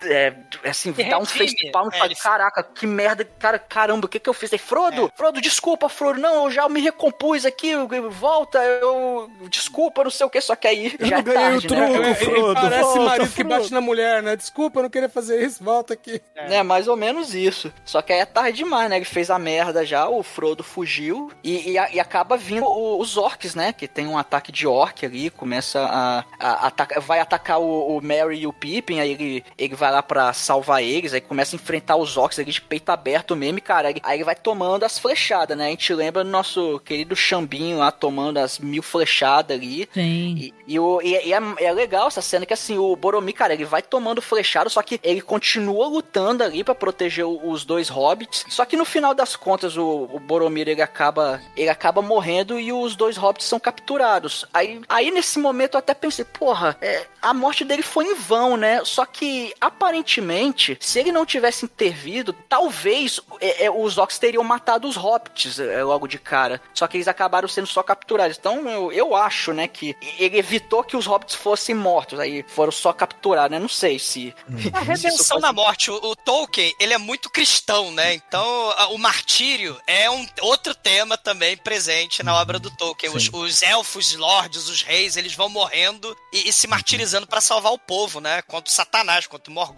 é, assim, dá um face palm e É, fala, caraca, que merda, cara, caramba, o que que eu fiz? Aí, Frodo, Frodo, desculpa, Frodo, não, eu já me recompus aqui, eu- eu- volta, eu, desculpa, não sei o que, só que aí Eu já não é ganhei o tarde, truco, né? Ele Frodo, parece volta, marido que Frodo. bate na mulher, né? Desculpa, eu não queria fazer isso, volta aqui. É, mais ou menos isso. Só que aí é tarde demais, né? Ele fez a merda já, o Frodo fugiu e, e, a- e acaba vindo o- os orcs, né? Que tem um ataque de orc ali, começa a, a atacar, vai atacar o, o Merry e o Pippin, aí ele, ele vai lá pra salvar eles, aí começa a enfrentar os orcs ali de peito aberto mesmo, e, cara. Aí, ele vai tomando as flechadas, né? A gente lembra do nosso querido Xambinho lá tomando as mil flechadas ali. Sim. E, e, o, e, e é, é legal essa cena que assim, o Boromir, cara, ele vai tomando flechado, só que ele continua lutando ali pra proteger o- os dois hobbits. Só que no final das contas, o, o Boromir ele acaba, ele acaba morrendo e os dois hobbits são capturados. Aí, aí nesse momento eu até pensei, porra, é, a morte dele foi em vão, né? Só que aparentemente, se ele não tivesse intervido, talvez é, é, os orcs teriam matado os hobbits é, logo de cara. Só que eles acabaram sendo só capturados. Então eu, eu acho, né, que ele evitou que os hobbits fossem mortos. Aí foram só capturados, né? Não sei se. A redenção da morte. O, o Tolkien, ele é muito cristão, né? Então a- o martírio é um outro tema também presente na obra do Tolkien. Os, os elfos, lords, os reis, eles vão morrendo e, e se martirizando pra salvar o povo, né? Contra o Satanás, contra o Morgoth.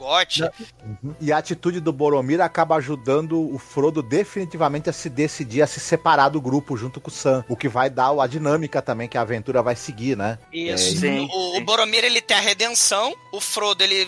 E a atitude do Boromir acaba ajudando o Frodo definitivamente a se decidir a se separar do grupo junto com o Sam. O que vai dar a dinâmica também que a aventura vai seguir, né? Isso. É, Sim, o, o Boromir, ele tem a redenção, o Frodo, ele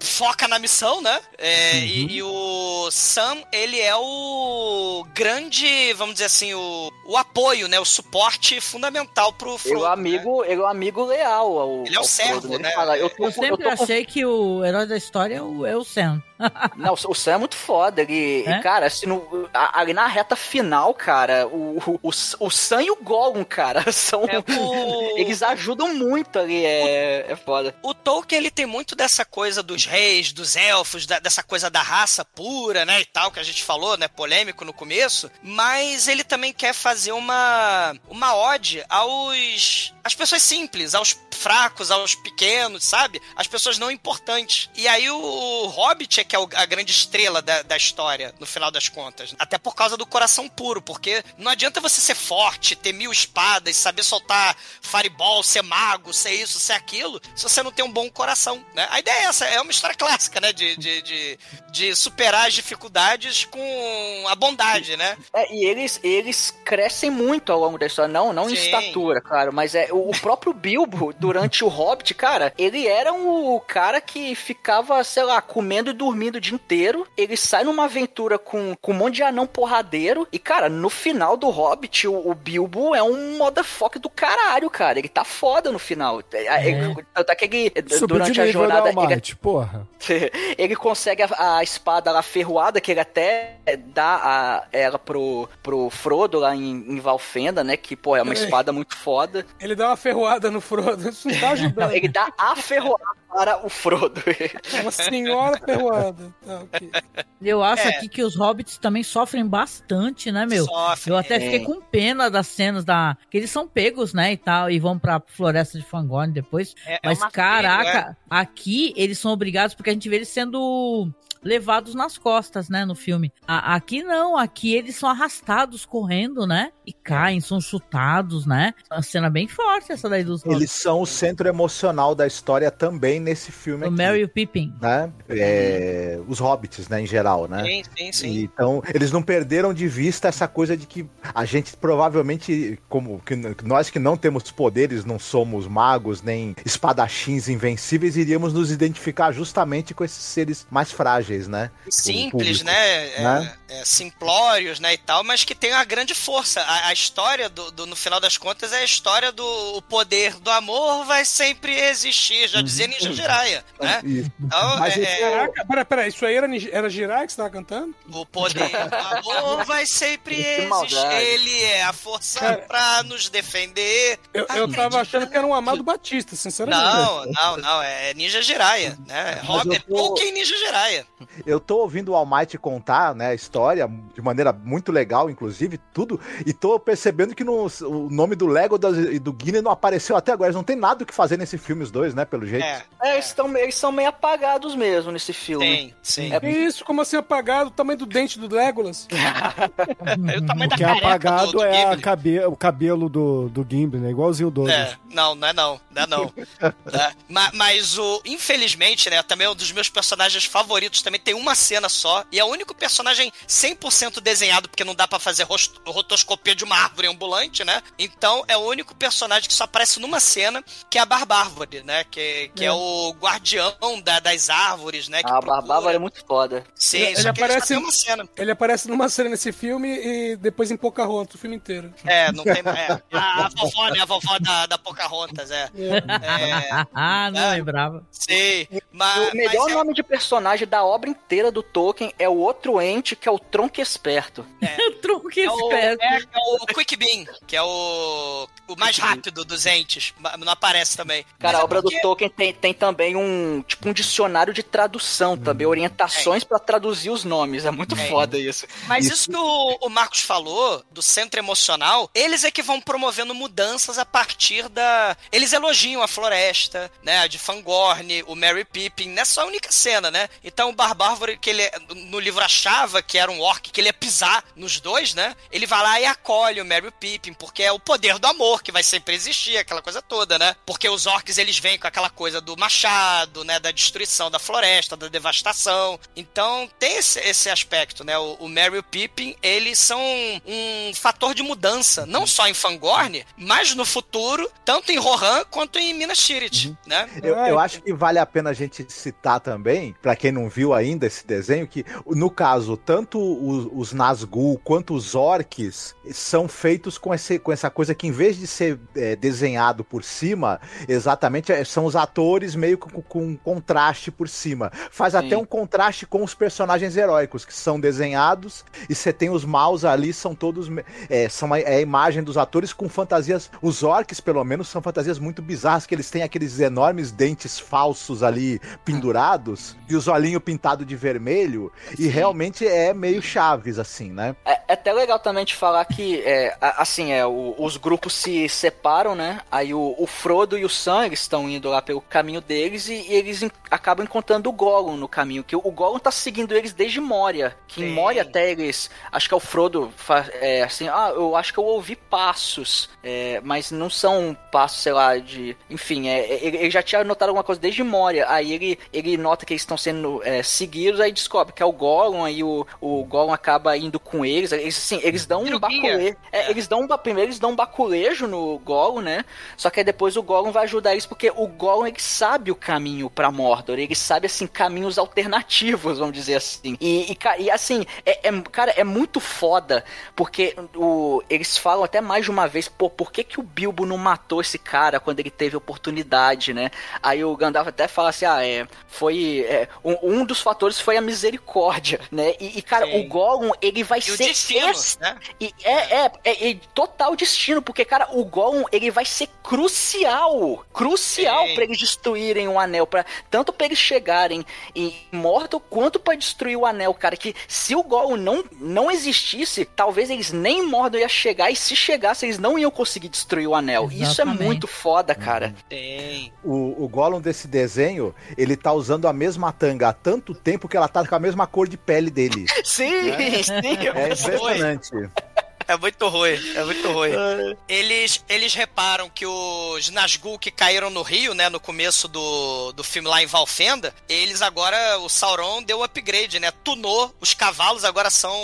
foca na missão, né? É, e, e o Sam, ele é o grande, vamos dizer assim, o, o apoio, né? O suporte fundamental pro Frodo. Ele é o amigo, ele é o amigo leal ao. Ele é o servo, Ele né? fala, eu tô, Eu sempre eu tô com achei que o herói da história é o, é o Sam. Não, o Sam é muito foda. Ele, É? cara, assim, no, a- ali na reta final, cara, o, o, o, o Sam e o Gollum, cara, são. É, o- Eles ajudam muito ali, é, é foda. O Tolkien, ele tem muito dessa coisa dos reis, dos elfos, da- dessa coisa da raça pura, né, e tal, que a gente falou, né, polêmico no começo, mas ele também quer fazer uma, uma ode aos, às pessoas simples, aos fracos, aos pequenos, sabe? As pessoas não importantes. E aí o Hobbit é que é a grande estrela da, da história, no final das contas. Até por causa do coração puro, porque não adianta você ser forte, ter mil espadas, saber soltar fireball, ser mago, ser isso, ser aquilo, se você não tem um bom coração, né? A ideia é essa, é uma história clássica, né? De, de, de, de superar as dificuldades com a bondade, né? É, e eles, eles crescem muito ao longo da história, não, não em estatura, claro, mas é o, o próprio Bilbo, durante o Hobbit, cara, ele era o cara que ficava, sei lá, comendo e dormindo o dia inteiro. Ele sai numa aventura com, com um monte de anão porradeiro. E, cara, no final do Hobbit, o, o Bilbo é um motherfucker do caralho, cara. Ele tá foda no final. É. Ele, tanto é que ele, durante a jornada, da ele Almighty, porra. ele consegue a, a espada lá ferroada, que ele até dá a, ela pro, pro Frodo lá em, em Valfenda, né? Que, pô, é uma espada muito foda. Ele dá uma ferroada no Frodo. Isso não tá Não, ajudando. ele dá a ferroada para o Frodo. Uma senhora ferroada. Tá, ok. Eu acho É. aqui que os hobbits também sofrem bastante, né, meu? Sofre. Eu até fiquei com pena das cenas da. que eles são pegos, né, e tal, e vão pra floresta de Fangorn depois. É- é Mas, uma caraca, aqui eles são obrigados, porque a gente vê eles sendo levados nas costas, né, no filme. A- aqui não, aqui eles são arrastados correndo, né, e caem, são chutados, né. Uma cena bem forte essa daí dos Eles são o centro emocional da história também nesse filme o aqui. Mary e o Pippin. Né? É, os hobbits, né, em geral, né? Sim, sim, sim. Então, eles não perderam de vista essa coisa de que a gente provavelmente, como que nós que não temos poderes, não somos magos, nem espadachins invencíveis, iríamos nos identificar justamente com esses seres mais frágeis, né? simples, público, né? É, né? É, simplórios, né, e tal, mas que tem uma grande força. A, a história do, do- no final das contas é a história do o poder do amor vai sempre existir, já dizia Ninja Jiraiya, né? Isso. Então, Mas é, esse- Caraca, pera, pera, isso aí era, era Jirai que você tava cantando? o poder do amor vai sempre existir. Ele é a força Cara, pra nos defender. Eu, eu tava achando que era um Amado Batista, sinceramente. Não, não, não, é Ninja Jiraiya, né? Robert tô- Tolkien Ninja Jiraiya. Eu tô ouvindo o Almighty contar, né, a história de maneira muito legal, inclusive, tudo, e tô percebendo que no, o nome do Legolas e do Guinness não apareceu até agora. Eles não tem nada o que fazer nesse filme, os dois, né, pelo jeito. É, É, eles, tão, eles são meio apagados mesmo nesse filme. tem, sim. É isso, como assim apagado? O tamanho do dente do Legolas? É o tamanho O que é apagado do, do é cabe- o cabelo do, do Gimli, né? Igualzinho o Douglas. É, não, não é não, não é não. Tá? Ma- Mas, o, infelizmente, né, também é um dos meus personagens favoritos, também tem uma cena só, e é o único personagem 100% desenhado, porque não dá pra fazer rotoscopia de uma árvore ambulante, né? Então, é o único personagem que só aparece numa cena, que é a Barbárvore, né? Que, que é. É. o guardião da- das árvores, né? Que A Barbárvora é muito foda. Sim, Ele- só ele aparece- tem uma cena. Ele aparece numa cena nesse filme e depois em Pocahontas, o filme inteiro. É, não tem... É, a, a vovó, né? A vovó da, da Pocahontas, é. É, ah, não É. lembrava. sei. Mas, o melhor mas é- nome de personagem da obra inteira do Tolkien é o outro ente, que é o Tronco Esperto. É o, esperto. é, é o Quick Bean, que é o, o mais rápido dos entes. mas Não aparece também. Cara, Mas a é obra do porque- Tolkien tem, tem também um tipo um dicionário de tradução também, orientações pra traduzir os nomes. É muito É. foda isso. Mas isso, que o, o Marcos falou, do centro emocional, eles é que vão promovendo mudanças a partir da. Eles elogiam a floresta, né? A de Fangorn, o Mary Pippin, nessa única cena, né? Então o Barbárvore, que ele no livro achava que era um orc, que ele ia pisar nos dois, né? Ele vai lá e acolhe o Mary Pippin, porque é o poder do amor que vai sempre existir, aquela coisa toda, né? Porque os orcs eles vêm com aquela coisa do machado, né? Da destruição da floresta, da devastação. Então tem esse, esse aspecto, né? O, o Merry Pippin, eles são um fator de mudança, não só em Fangorn, mas no futuro, tanto em Rohan quanto em Minas Tirith, né? Eu, eu acho que vale a pena a gente citar também, pra quem não viu ainda esse desenho, que no caso, tanto os, os Nazgûl quanto os orcs são feitos com, esse, com essa coisa que em vez de ser é, desenhado por cima, exatamente, é, são os atores meio com, com um contraste por cima. Faz Sim. até um contraste com os personagens heróicos, que são desenhados, e você tem os maus ali, são todos. É, são a, é a imagem dos atores com fantasias. Os orcs, pelo menos, são fantasias muito bizarras, que eles têm aqueles enormes dentes falsos ali pendurados, e os olhinhos pintados de vermelho, e realmente é meio chaves, assim, né? É, é até legal também de falar que, é, assim, é, o- os grupos se separam, né? Aí o, o Frodo e o Sam, eles estão indo lá pelo caminho deles e, e eles en- acabam encontrando o Gollum no caminho, que o, o Gollum tá seguindo eles desde Moria, que em Sim. Moria até eles, acho que é o Frodo, é, assim, ah, eu acho que eu ouvi passos, é, mas não são passos, sei lá, de, enfim, é, é, ele, ele já tinha notado alguma coisa desde Moria, aí ele, ele nota que eles estão sendo é, seguidos, aí descobre que é o Gollum, aí o, o Gollum acaba indo com eles, eles, assim, eles dão um o baculejo, é, eles dão um, primeiro eles dão um baculejo no Gollum, né, só que aí depois o Gollum vai ajudar eles, porque o Gollum, ele sabe o caminho pra Mordor, ele sabe, assim, caminhos alternativos, vamos dizer assim, e, e, e, assim, é, é- cara, é muito foda, porque o, eles falam até mais de uma vez, pô, por que que o Bilbo não matou esse cara quando ele teve oportunidade, né? Aí o Gandalf até fala assim, ah, é, foi, é, um, um dos fatores foi a misericórdia, né? E, e, cara, Sim. o Gollum, ele vai E o ser destino, esse- né? e é, é, é, é total destino, porque, cara, o Gollum, ele vai ser crucial, crucial Sim. pra eles destruírem o anel, pra, tanto pra eles chegarem em quanto pra destruir o anel, cara, que se o Gollum não, não existisse, talvez eles nem em Mordor ia chegar, e se chegasse, eles não iam conseguir destruir o anel. Isso é Exatamente. muito foda, cara. Tem. O, o Gollum desse desenho, ele tá usando a mesma tanga há tanto tempo que ela tá com a mesma cor de pele dele. Sim, sim. É impressionante. É muito ruim, é muito ruim. Eles, eles reparam que os Nazgûl que caíram no rio, né, no começo do, do filme lá em Valfenda, eles agora, o Sauron deu upgrade, né, tunou, os cavalos agora são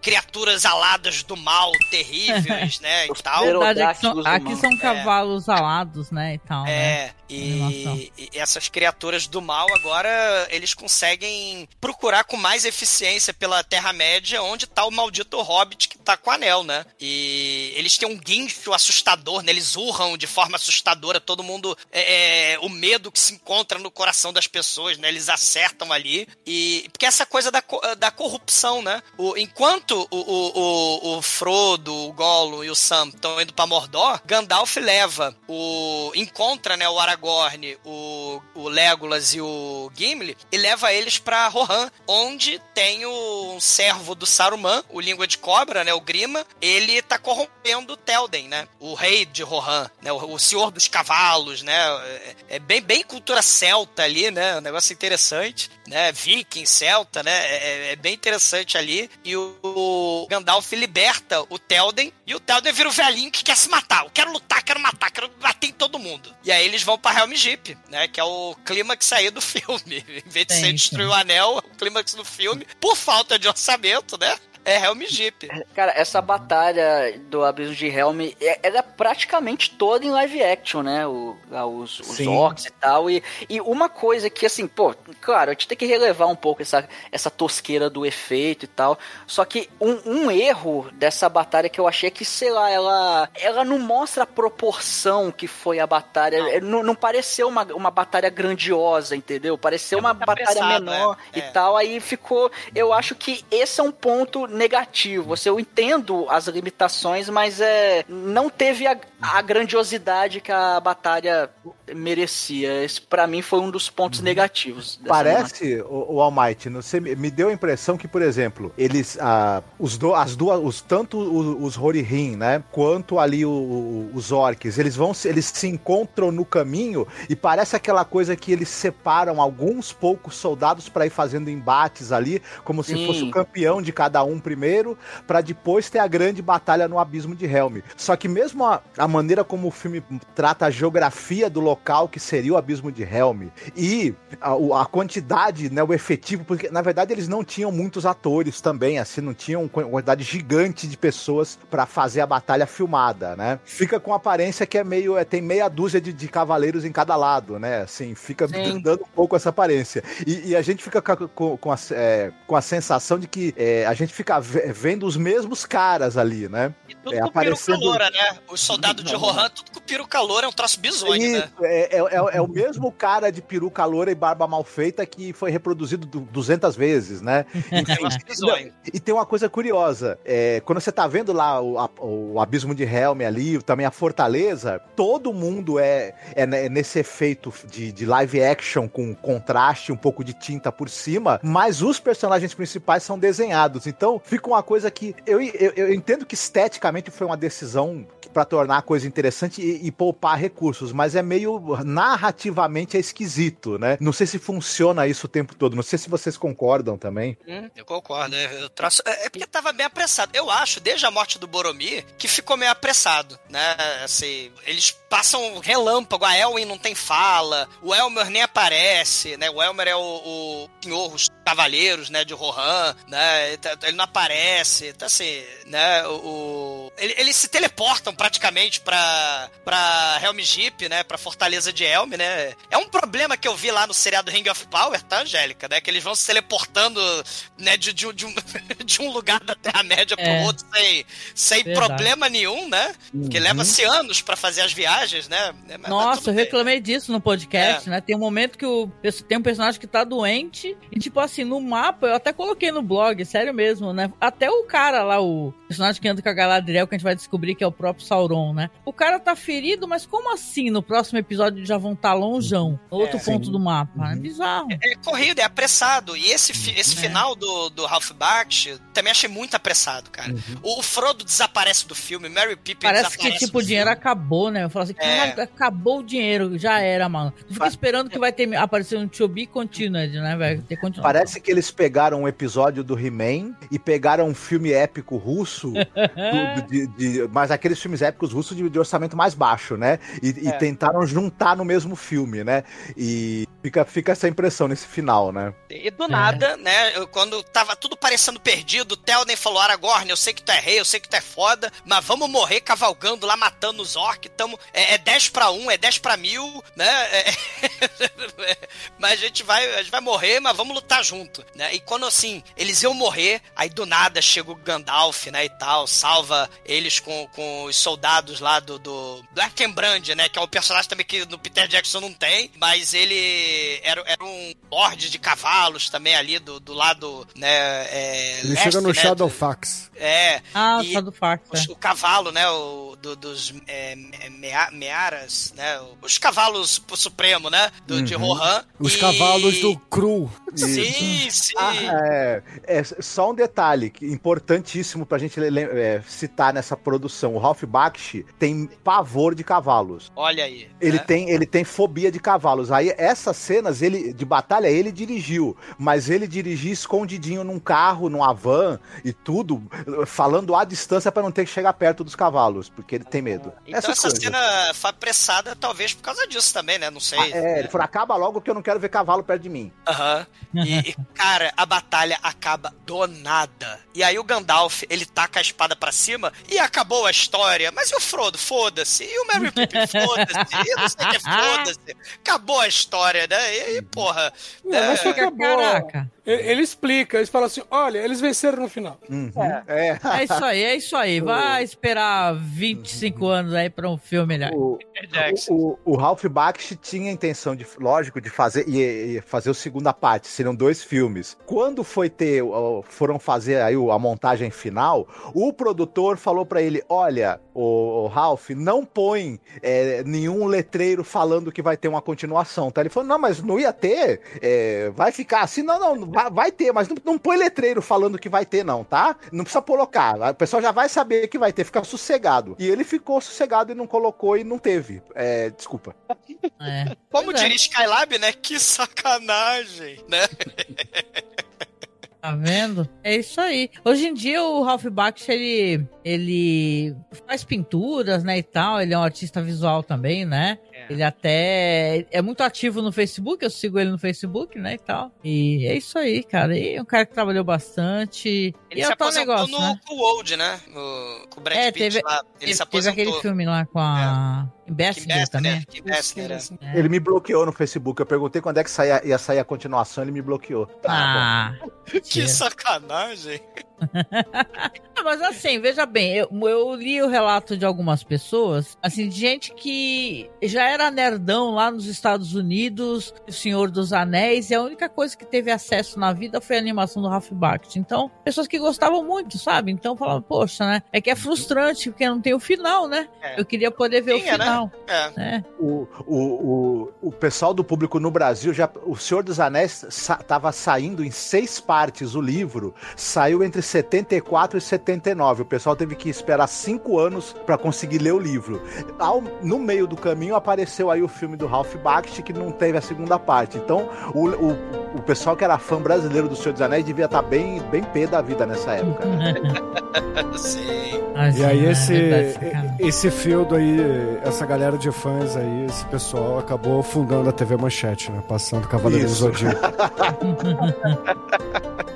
criaturas aladas do mal, terríveis, né, e tal. Verdade é que são, aqui são cavalos alados, né, e tal, né? É, Animação. e, e essas criaturas do mal agora eles conseguem procurar com mais eficiência pela Terra-média onde tá o maldito Hobbit que tá com o anel, né? E eles têm um guincho assustador, né? Eles urram de forma assustadora, todo mundo. É, é, o medo que se encontra no coração das pessoas, né? Eles acertam ali. E. Porque essa coisa da, da corrupção, né? O, enquanto o, o, o, o Frodo, o Gollum e o Sam estão indo pra Mordor, Gandalf leva o. encontra, né, o Aragorn, o, o Legolas e o Gimli e leva eles pra Rohan, onde tem o um servo do Saruman, o Língua de Cobra, né, o Grima, ele tá corrompendo o Telden, né, o rei de Rohan, né, o, o senhor dos cavalos, né, é, é bem, bem cultura celta ali, né, um negócio interessante, né, viking, celta, né, é, é bem interessante ali, e o, o Gandalf liberta o Telden, e o Telden vira o velhinho que quer se matar, eu quero lutar, quero matar, quero bater em todo mundo. E aí eles vão pra Helm Deep, né, que é o clímax aí do filme. Em vez de ser destruir o anel, o clímax do filme, por falta de orçamento, né, é Helm Deep. Cara, essa batalha do Abismo de Helm, é- ela é praticamente toda em live action, né? O, os, os orcs e tal. E, e uma coisa que, assim, pô, claro, a gente tem que relevar um pouco essa, essa tosqueira do efeito e tal. Só que um, um erro dessa batalha que eu achei é que, sei lá, ela, ela não mostra a proporção que foi a batalha. É, Não, não pareceu uma, uma batalha grandiosa, entendeu? Pareceu É uma batalha apressado, menor é. e É. tal. Aí ficou. Eu acho que esse é um ponto negativo. Assim, eu entendo as limitações, mas é não teve a, a grandiosidade que a batalha merecia. Esse para mim foi um dos pontos negativos. dessa Parece, o, o All Might, você me deu a impressão que, por exemplo, eles, ah, os do, as duas, os, tanto os, os Horihin, né, quanto ali o- o- os orcs, eles vão, se- eles se encontram no caminho e parece aquela coisa que eles separam alguns poucos soldados para ir fazendo embates ali, como se Sim. fosse o campeão de cada um primeiro, para depois ter a grande batalha no abismo de Helm. Só que mesmo a, a maneira como o filme trata a geografia do local que seria o abismo de Helm e a, a quantidade, né, o efetivo, porque na verdade eles não tinham muitos atores também, assim, não tinham uma quantidade gigante de pessoas para fazer a batalha filmada, né? Fica com a aparência que é meio, é, tem meia dúzia de, de cavaleiros em cada lado, né? Assim, fica Sim. dando um pouco essa aparência. E, e a gente fica com, com- a, é, com a sensação de que é, a gente fica ve- vendo os mesmos caras ali, né? Tudo É, aparecendo- peruca loura, né? Os soldados de Rohan, tudo com peruca loura, é um troço bizonho, né? É, é, é- é o mesmo cara de peruca loura e barba mal feita que foi reproduzido du- 200 vezes, né? Enfim, bizonho. e tem uma coisa curiosa, é, quando você tá vendo lá o, a- o abismo de Helm ali, também a fortaleza, todo mundo é, é ne- nesse efeito de, de live action com contraste, um pouco de tinta por cima, mas os personagens principais são desenhados. Então fica uma coisa que eu, eu, eu entendo que esteticamente foi uma decisão pra tornar a coisa interessante e, e poupar recursos, mas é meio narrativamente é esquisito, né? Não sei se funciona isso o tempo todo, não sei se vocês concordam também. Hum, eu concordo, é, eu traço- é é porque tava bem apressado. Eu acho, desde a morte do Boromir, que ficou meio apressado, né? Assim, eles passam relâmpago, a Elwin não tem fala, o Elmer nem aparece, né? O Elmer é o, o senhor, cavaleiros, né, de Rohan, né? Então, Ele não aparece, então assim, né? O, ele- eles se teleportam praticamente pra, pra Helm Jeep, né? Pra Fortaleza de Helm, né? É um problema que eu vi lá no seriado Ring of Power, tá, Angélica? Né? Que eles vão se teleportando, né? De, de, de um, de um lugar da Terra-média pro É. outro sem, sem Verdade. problema nenhum, né? Que leva-se anos pra fazer as viagens, né? Mas tá Nossa, eu bem. reclamei disso no podcast, É. né? Tem um momento que o, tem um personagem que tá doente e, tipo assim, no mapa, eu até coloquei no blog, sério mesmo, né? Até o cara lá, o personagem que anda com a Galadriel, que a gente vai descobrir que é o próprio Sauron, né? O cara tá ferido, mas como assim no próximo episódio já vão estar tá longeão? Outro É. ponto do mapa. É bizarro. É corrido, é apressado. E esse, fi- esse É. final do, do Ralph Baksh também achei muito apressado, cara. O Frodo desaparece do filme, Mary Pippin Parece que, tipo, o dinheiro filme. acabou, né? Eu falo assim, É. caralho, acabou o dinheiro, já era, mano. Tu fica esperando que vai ter, aparecer um Be Continued, né? Vai ter continuação. Parece que eles pegaram um episódio do He-Man e pegaram um filme épico russo, do- de- de- mas aqueles filmes épicos russos de, de orçamento mais baixo, né? E, e É. tentaram juntar no mesmo filme, né? E fica, fica essa impressão nesse final, né? E do nada, né, eu- quando tava tudo parecendo perdido, o Telden falou, Aragorn, eu sei que tu é rei, eu sei que tu é foda, mas vamos morrer cavalgando lá, matando os orcs, tamo, é, é 10 pra 1, é 10 pra mil, né, é- mas a gente, vai, a gente vai morrer, mas vamos lutar junto, né, e quando, assim, eles iam morrer, aí do nada chega o Gandalf, né, e tal, salva eles com, com os soldados lá do, do, Erkenbrand, né, que é um personagem também que no Peter Jackson não tem, mas ele era, era um lorde de cavalos também ali do, do lado, né, é, Ele leste, chega no né, Shadowfax. é. Ah, e só do Fax, os- o cavalo, né? O, do- dos é, mea- mearas, né? Os cavalos pro Supremo, né? Do, De Uhum. Rohan. Os E- cavalos do Cru. Sim, sim. Ah, é, é, só um detalhe que- importantíssimo pra gente é, citar nessa produção. O Ralph Bakshi tem pavor de cavalos. Olha aí. Ele né? tem, ele tem fobia de cavalos. Aí essas cenas ele de batalha ele dirigiu, mas ele dirigia escondidinho num carro, numa van e tudo, falando à distância pra não ter que chegar perto dos cavalos, porque ele tem medo. Então Essas essa coisas. cena foi apressada talvez por causa disso também, né? Não sei. Ah, é, ele falou, acaba logo que eu não quero ver cavalo perto de mim. Aham. E, e, cara, a batalha acaba do nada. E aí o Gandalf, ele taca a espada pra cima e acabou a história. Mas e o Frodo? Foda-se. E o Merry Pippin? Foda-se. E não sei o que, foda-se. Acabou a história, né? E aí, porra. Não, né? mas foi Fica, acabou. Caraca. Ele, ele explica, ele fala assim: olha, eles venceram no final. Uhum. É. É isso aí, é isso aí. Vai esperar 25 anos aí pra um filme melhor. O, o, o Ralph Bakshi tinha a intenção de, lógico, de fazer e, e fazer a segunda parte. Seriam dois filmes. Quando foi ter, foram fazer aí a montagem final, o produtor falou pra ele: olha, o, o Ralph, não põe é, nenhum letreiro falando que vai ter uma continuação, tá? Ele falou: não, mas não ia ter, é, vai ficar assim, não, não, vai, vai ter, mas não, não põe letreiro falando que vai ter, não, tá? Não precisa colocar. O pessoal já vai saber que vai ter, fica sossegado. E ele ficou sossegado e não colocou e não teve. É, desculpa. É. Como Pois é. diria Skylab, né? Que sacanagem, né? Tá vendo? É isso aí. Hoje em dia o Ralph Bakshi, ele, ele faz pinturas, né, e tal. Ele é um artista visual também, né? Ele até é muito ativo no Facebook, eu sigo ele no Facebook, né, e tal. E é isso aí, cara. E é um cara que trabalhou bastante. Ele e se é o tal aposentou negócio, no né? com o Old, né? No, com o Brad É, Pitt teve, lá. Ele teve, se teve aposentou. aquele filme lá com a Kim Basinger também. Bessner, Bessner, é. Ele me bloqueou no Facebook. Eu perguntei quando é que saía, ia sair a continuação, ele me bloqueou. Tá, Ah, Que sacanagem. Ah, mas assim, veja bem, eu, eu li o relato de algumas pessoas, assim, de gente que já era nerdão lá nos Estados Unidos, o Senhor dos Anéis, e a única coisa que teve acesso na vida foi a animação do Ralph Bakht. Então, pessoas que gostavam muito, sabe? Então falavam, poxa, né? É que é frustrante, porque não tem o final, né? É. Eu queria poder ver Tinha, o final. É. né? O, o, o, o pessoal do público no Brasil já. O Senhor dos Anéis estava saindo em seis partes o livro. Saiu entre 74 e 79. O pessoal teve que esperar cinco anos para conseguir ler o livro. Ao, no meio do caminho apareceu aí o filme do Ralph Bakshi que não teve a segunda parte. Então o, o, o pessoal que era fã brasileiro do Senhor dos Anéis devia estar bem, bem pé da vida nessa época. né? Sim. E aí é esse, verdade, sacanagem. esse feudo aí, essa galera de fãs aí, esse pessoal acabou fundando a TV Manchete, né? Passando Cavaleiro do. Zodíaco.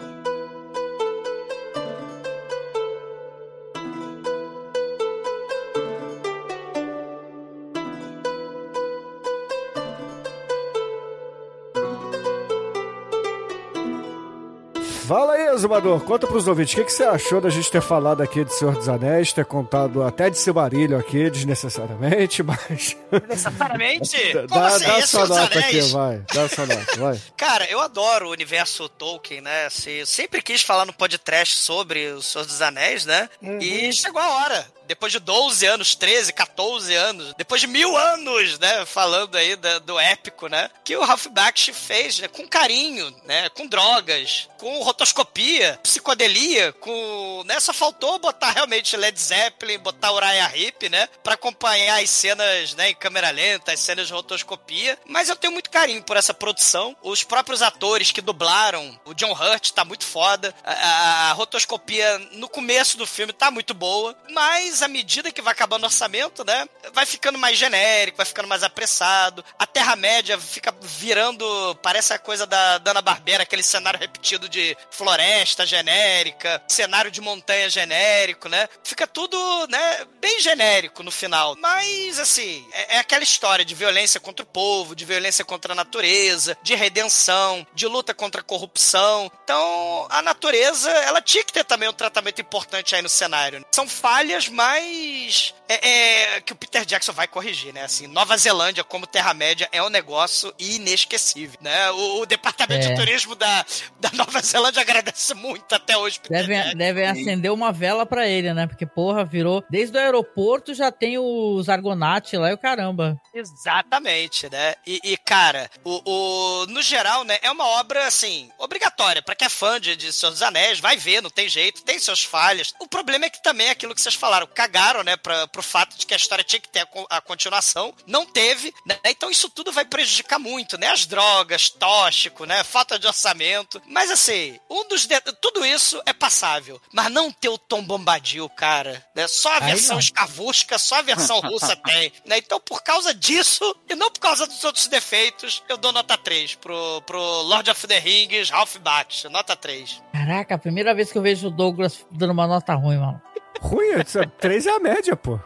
Azumador, conta pros ouvintes, o que, que você achou da gente ter falado aqui de Senhor dos Anéis, ter contado até de Silmarillion aqui, desnecessariamente, mas... Necessariamente? Como dá assim? dá Esse sua nota aqui, vai. Dá sua nota, vai. Cara, eu adoro o universo Tolkien, né? Assim, eu sempre quis falar no podcast sobre o Senhor dos Anéis, né? E chegou a hora. Depois de 12 anos, 13, 14 anos, depois de mil anos, né? Falando aí da- do épico, né? Que o Ralph Bakshi fez né, com carinho, né? Com drogas, com rotoscopia, psicodelia, com. Né, só faltou botar realmente Led Zeppelin, botar Uriah Heep, né? Pra acompanhar as cenas né, em câmera lenta, as cenas de rotoscopia. Mas eu tenho muito carinho por essa produção. Os próprios atores que dublaram, o John Hurt tá muito foda. A, a- a rotoscopia no começo do filme tá muito boa. Mas à medida que vai acabando o orçamento, né? Vai ficando mais genérico, vai ficando mais apressado. A Terra-média fica virando. Parece a coisa da Dana Barbera, aquele cenário repetido de floresta genérica, cenário de montanha genérico, né? Fica tudo, né? Bem genérico no final. Mas, assim, é, é aquela história de violência contra o povo, de violência contra a natureza, de redenção, de luta contra a corrupção. Então, a natureza, ela tinha que ter também um tratamento importante aí no cenário. São falhas, mas é, é, que o Peter Jackson vai corrigir, né? Assim, Nova Zelândia como Terra-média é um negócio inesquecível, né? O, o Departamento É. de Turismo da, da Nova Zelândia agradece muito até hoje, Peter Devem, devem acender uma vela pra ele, né? Porque, porra, virou. Desde o aeroporto já tem os Argonauts lá e o caramba. Exatamente, né? E, e, cara, o, o- no geral, né, é uma obra, assim, obrigatória. Pra quem é fã de, de Senhor dos Anéis, vai ver, não tem jeito, tem suas falhas. O problema é que também é aquilo que vocês falaram, cagaram, né, pra, pro fato de que a história tinha que ter a, co- a continuação. Não teve, né? Então isso tudo vai prejudicar muito, né? As drogas, tóxico, né? Falta de orçamento. Mas assim, um dos. de- Tudo isso é passável. Mas não ter o Tom Bombadil, cara. Né? Só a versão escavusca, só a versão russa tem. Né? Então, por causa disso, e não por causa dos outros defeitos, eu dou nota 3 pro, pro Lord of the Rings, Ralph Bakshi. Nota 3. Caraca, a primeira vez que eu vejo o Douglas dando uma nota ruim, mano. Ruim, essa- três é a média, pô.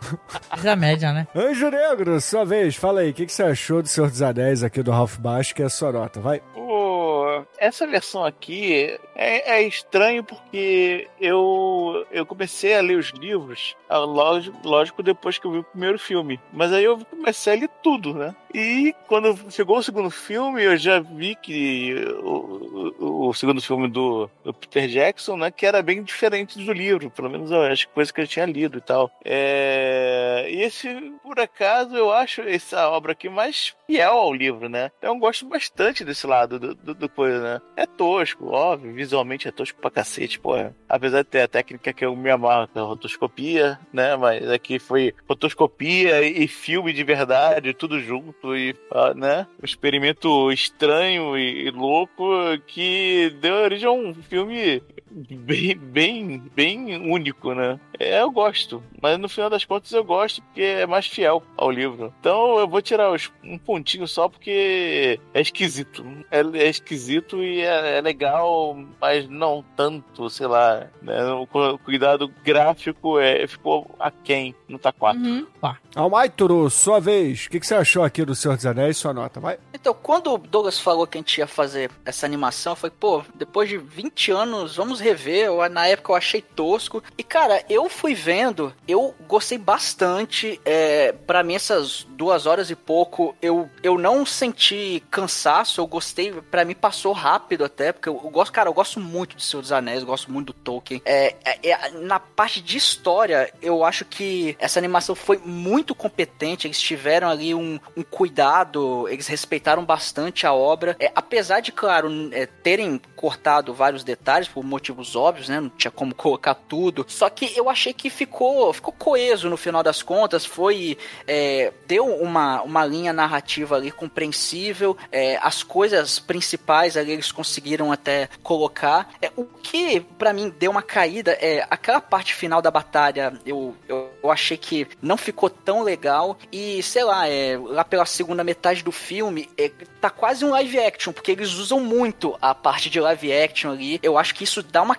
Essa é a média, né? Anjo Negro, sua vez, fala aí, o que, que você achou do Senhor dos Anéis aqui do Ralph Baixo, que é a sua nota, vai. Pô, essa versão aqui é, é estranho porque eu, eu comecei a ler os livros, ah, lógico, lógico, depois que eu vi o primeiro filme. Mas aí eu comecei a ler tudo, né? E quando chegou o segundo filme, eu já vi que o, o, o segundo filme do, do Peter Jackson, né, que era bem diferente do livro, pelo menos eu acho que coisa que eu tinha lido e tal. É, e esse, por acaso, eu acho essa obra aqui mais fiel ao livro, né? Então eu gosto bastante desse lado do, do, do coisa, né? É tosco, óbvio, visualmente é tosco pra cacete, pô. Apesar de ter a técnica que eu me amarro, que é a rotoscopia, né? Mas aqui foi rotoscopia e filme de verdade, tudo junto e, ah, né? Um experimento estranho e, e louco que deu origem a um filme bem, bem, bem único, né? É, eu gosto, mas no final das contas eu gosto porque é mais fiel ao livro. Então eu vou tirar os- um pontinho só porque é esquisito. É, é esquisito e é, é legal, mas não tanto, sei lá. Né? O cu- cuidado gráfico é, ficou aquém, não tá 4. Uhum. Pá. Almaituru, sua vez, o que, que você achou aqui do Senhor dos Anéis, sua nota, vai. Então, quando o Douglas falou que a gente ia fazer essa animação, eu falei, pô, depois de 20 anos, vamos rever. Eu, na época eu achei tosco. E, cara, eu fui vendo, eu gostei bastante. É, para mim, essas duas horas e pouco, eu, eu não senti cansaço, eu gostei. Pra mim, passou rápido até, porque eu, eu gosto, cara, eu gosto muito de Senhor dos Anéis, eu gosto muito do Tolkien. É, é- é- na parte de história, eu acho que essa animação foi muito competente. Eles tiveram ali um, um cuidado, eles respeitaram bastante a obra. É, apesar de, claro, é, terem cortado vários detalhes por motivos óbvios, né? Não tinha como colocar tudo. Só que eu achei que ficou, ficou coeso no final das contas. Foi. é, deu uma, uma linha narrativa ali compreensível. é, as coisas principais ali eles conseguiram até colocar. É, o que pra mim deu uma caída é aquela parte final da batalha. Eu, eu, eu achei que não ficou tão legal. E sei lá, é, lá pela segunda metade do filme, é, tá quase um live action, porque eles usam muito a parte de live action ali. Eu acho que isso dá uma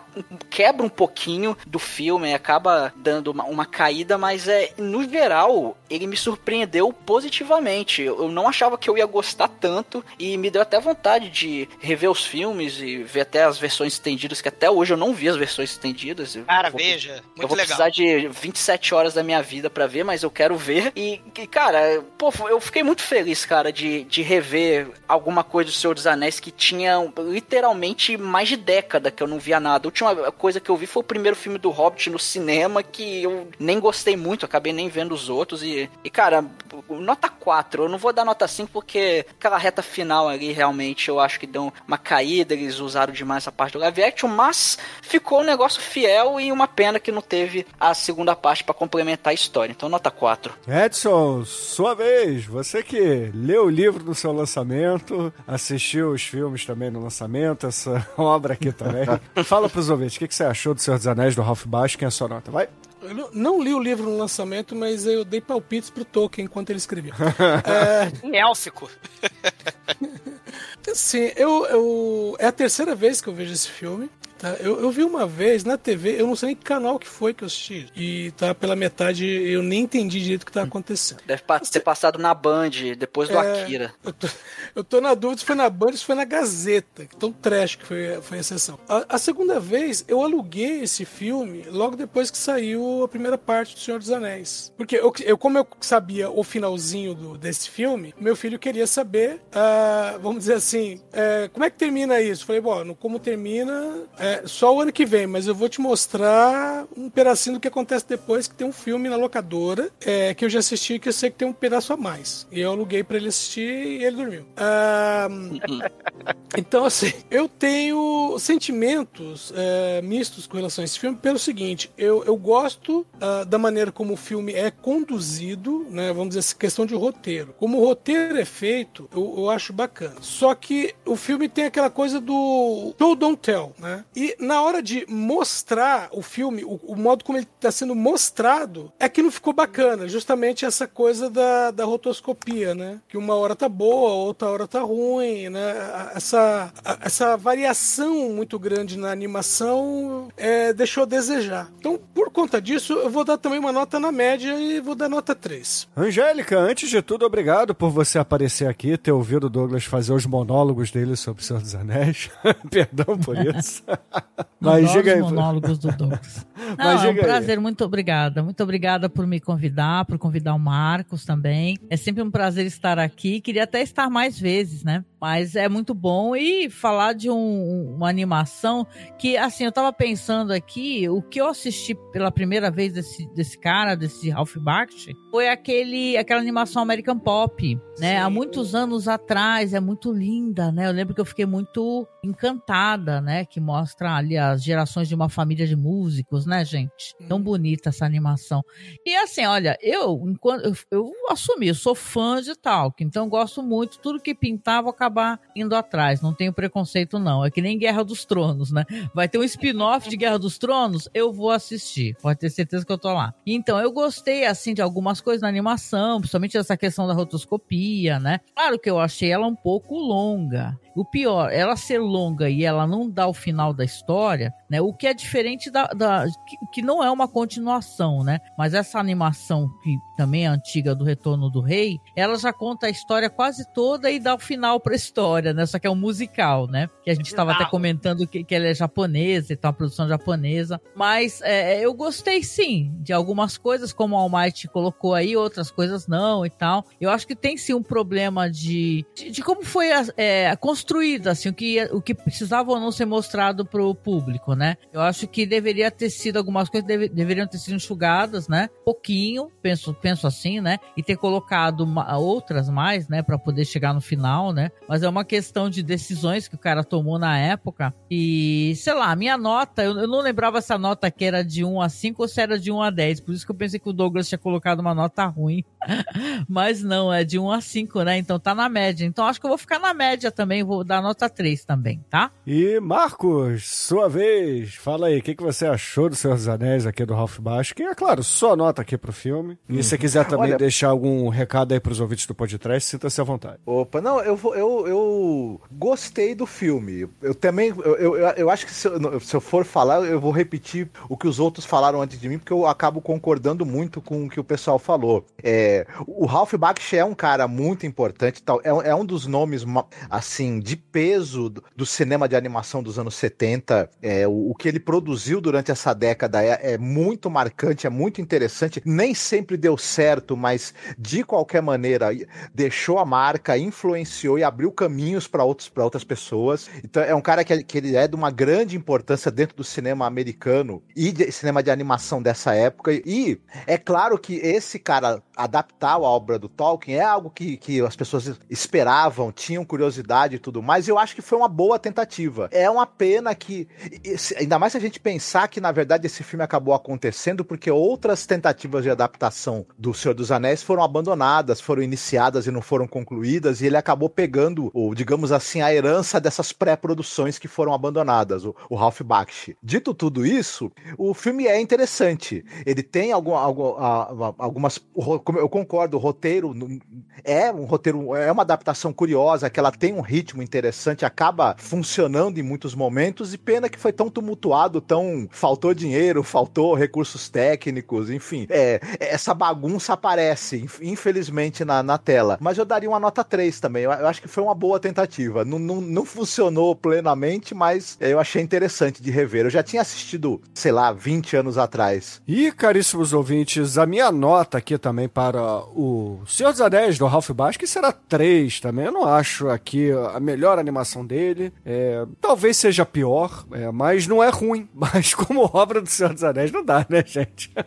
quebra um pouquinho do filme, acaba dando uma, uma caída, mas é no geral ele me surpreendeu positivamente. Eu eu não achava que eu ia gostar tanto e me deu até vontade de rever os filmes e ver até as versões estendidas, que até hoje eu não vi as versões estendidas. Eu Cara, vou- veja, eu muito vou legal. precisar de 27 horas da minha vida pra ver, mas eu quero ver. E, e, cara, pô, eu fiquei muito feliz, cara, de, de rever alguma coisa do Senhor dos Anéis que tinha literalmente mais de década que eu não via nada. A última coisa que eu vi foi o primeiro filme do Hobbit no cinema, que eu nem gostei muito, acabei nem vendo os outros. E, e cara, nota 4. Eu não vou dar nota 5 porque aquela reta final ali realmente eu acho que deu uma caída, eles usaram demais essa parte do live action, mas ficou um negócio fiel e uma pena que não teve a segunda parte pra complementar a história. Então, nota 4. Edson, sua vez. Você que leu o livro no seu lançamento, assistiu os filmes também no lançamento, essa obra aqui também. Fala pros ouvintes, o que, que você achou do Senhor dos Anéis, do Ralph Baixo, quem é a sua nota? Vai. Eu não, não li o livro no lançamento, mas eu dei palpites pro Tolkien enquanto ele escrevia. é, Em élfico. Assim, eu, eu. É a terceira vez que eu vejo esse filme. Tá? Eu, eu vi uma vez na TV, eu não sei nem que canal que foi que eu assisti. E tá pela metade, eu nem entendi direito o que tá acontecendo. Deve ter passado na Band, depois do É, Akira. Eu tô, eu tô na dúvida se foi na Band ou se foi na Gazeta. Tão trash que foi, foi a sessão. A, a segunda vez, eu aluguei esse filme logo depois que saiu a primeira parte do Senhor dos Anéis. Porque eu, eu como eu sabia o finalzinho do- desse filme, meu filho queria saber, ah, vamos dizer assim, é, como é que termina isso? Falei, bom, como termina, é, só o ano que vem, mas eu vou te mostrar um pedacinho do que acontece depois, que tem um filme na locadora, é, que eu já assisti, que eu sei que tem um pedaço a mais. E eu aluguei pra ele assistir e ele dormiu. Ah, então, assim, eu tenho sentimentos é, mistos com relação a esse filme pelo seguinte, eu, eu gosto ah, da maneira como o filme é conduzido, né, vamos dizer assim, questão de roteiro. Como o roteiro é feito, eu, eu acho bacana. Só que o filme tem aquela coisa do show don't tell, né? E na hora de mostrar o filme, o, o modo como ele está sendo mostrado, é que não ficou bacana. Justamente essa coisa da, da rotoscopia, né? Que uma hora tá boa, outra hora tá ruim, né? Essa, essa variação muito grande na animação é, deixou a desejar. Então, por conta disso, eu vou dar também uma nota na média e vou dar nota 3. Angélica, antes de tudo, obrigado por você aparecer aqui, ter ouvido o Douglas fazer os monólogos dele sobre o Senhor dos Anéis. Perdão por isso. Mas diga aí. os monólogos do Douglas. Não, Mas é um diga aí. prazer, muito obrigada. Muito obrigada por me convidar, por convidar o Marcos também. É sempre um prazer estar aqui. Queria até estar mais vezes, né? Mas é muito bom e falar de um- uma animação que, assim, eu tava pensando aqui, o que eu assisti pela primeira vez desse, desse cara, desse Ralph Bakshi, foi aquele, aquela animação American Pop, né? Há muitos anos atrás, é muito linda, né? Eu lembro que eu fiquei muito encantada, né? Que mostra ali as gerações de uma família de músicos, né, gente? Tão bonita essa animação. E assim, olha, eu, enquanto eu, eu assumi, eu sou fã de Tolkien, então gosto muito, tudo que pintar, vou acabar indo atrás. Não tenho preconceito, não. É que nem Guerra dos Tronos, né? Vai ter um spin-off de Guerra dos Tronos, eu vou assistir. Pode ter certeza que eu tô lá. Então, eu gostei, assim, de algumas coisas na animação, principalmente essa questão da rotoscopia, né? Claro que eu achei ela um pouco longa. O pior, ela ser longa e ela não dar o final da história, né? O que é diferente da. da- que, que não é uma continuação, né? Mas essa animação, que também é antiga do Retorno do Rei, ela já conta a história quase toda e dá o final pra história, né? Só que é um musical, né? Que a gente estava até comentando que, que ela é japonesa e tá uma produção japonesa. Mas é, eu gostei sim de algumas coisas, como o Almighty colocou aí, outras coisas não e tal. Eu acho que tem sim um problema de, de, de como foi é, construída, assim, o que, o que precisava ou não ser mostrado pro público, né? Eu acho que deveria ter sido, algumas coisas deve- deveriam ter sido enxugadas, né? Pouquinho, penso, penso assim, né? E ter colocado ma- outras mais, né? Pra poder chegar no final, né? Mas é uma questão de decisões que o cara tomou na época. E, sei lá, minha nota, eu, eu não lembrava se a nota que era de 1 a 5 ou se era de 1 a 10. Por isso que eu pensei que o Douglas tinha colocado uma nota ruim. Mas não, é de 1 a 5, né? Então tá na média. Então acho que eu vou ficar na média também, vou dar nota 3 também, tá? E Marcos, sua vez, fala aí, o que, que você achou do Senhor dos Anéis aqui do Ralph Baixo? Que é claro, sua nota aqui pro filme. E se você quiser também Olha- deixar algum recado aí pros ouvintes do podcast, sinta-se à vontade. Opa, não, eu, vou- eu, eu gostei do filme. Eu também, eu, eu, eu acho que se eu, se eu for falar, eu vou repetir o que os outros falaram antes de mim, porque eu acabo concordando muito com o que o pessoal falou. É, o Ralph Bakshi é um cara muito importante, tal, é, um- é um dos nomes, assim, de peso do, do cinema de animação dos anos 70. É, o, o que ele produziu durante essa década é, é muito marcante, é muito interessante. Nem sempre deu certo, mas de qualquer maneira deixou a marca, influenciou e abriu caminhos para outras pessoas. Então é um cara que, que ele é de uma grande importância dentro do cinema americano e de cinema de animação dessa época. E é claro que esse cara adaptar a obra do Tolkien é algo que, que as pessoas esperavam, tinham curiosidade e tudo mais. E eu acho que foi uma boa tentativa. É uma pena que, ainda mais se a gente pensar que na verdade esse filme acabou acontecendo porque outras tentativas de adaptação do Senhor dos Anéis foram abandonadas, foram iniciadas e não foram concluídas, e ele acabou pegando, o, digamos assim, a herança dessas pré-produções que foram abandonadas, o, o Ralph Bakshi. Dito tudo isso, o filme é interessante. Ele tem algum, algum, algumas. Eu concordo, o roteiro é um roteiro, é uma adaptação curiosa, que ela tem um ritmo interessante, acaba funcionando em muitos momentos, e pena que foi tão tumultuado, tão. faltou dinheiro, faltou recursos técnicos, enfim. É, essa bagunça aparece, inf- infelizmente, na, na tela. Mas eu daria uma nota 3 também. Eu, eu acho que foi uma boa tentativa. Não, não, não funcionou plenamente, mas eu achei interessante de rever. Eu já tinha assistido, sei lá, 20 anos atrás. E, caríssimos ouvintes, a minha nota aqui também para o Senhor dos Anéis do Ralph que será 3 também. Eu não acho aqui a melhor animação dele. É, talvez seja pior, é, mas não é ruim. Mas como obra do Senhor dos Anéis, não dá, né, gente?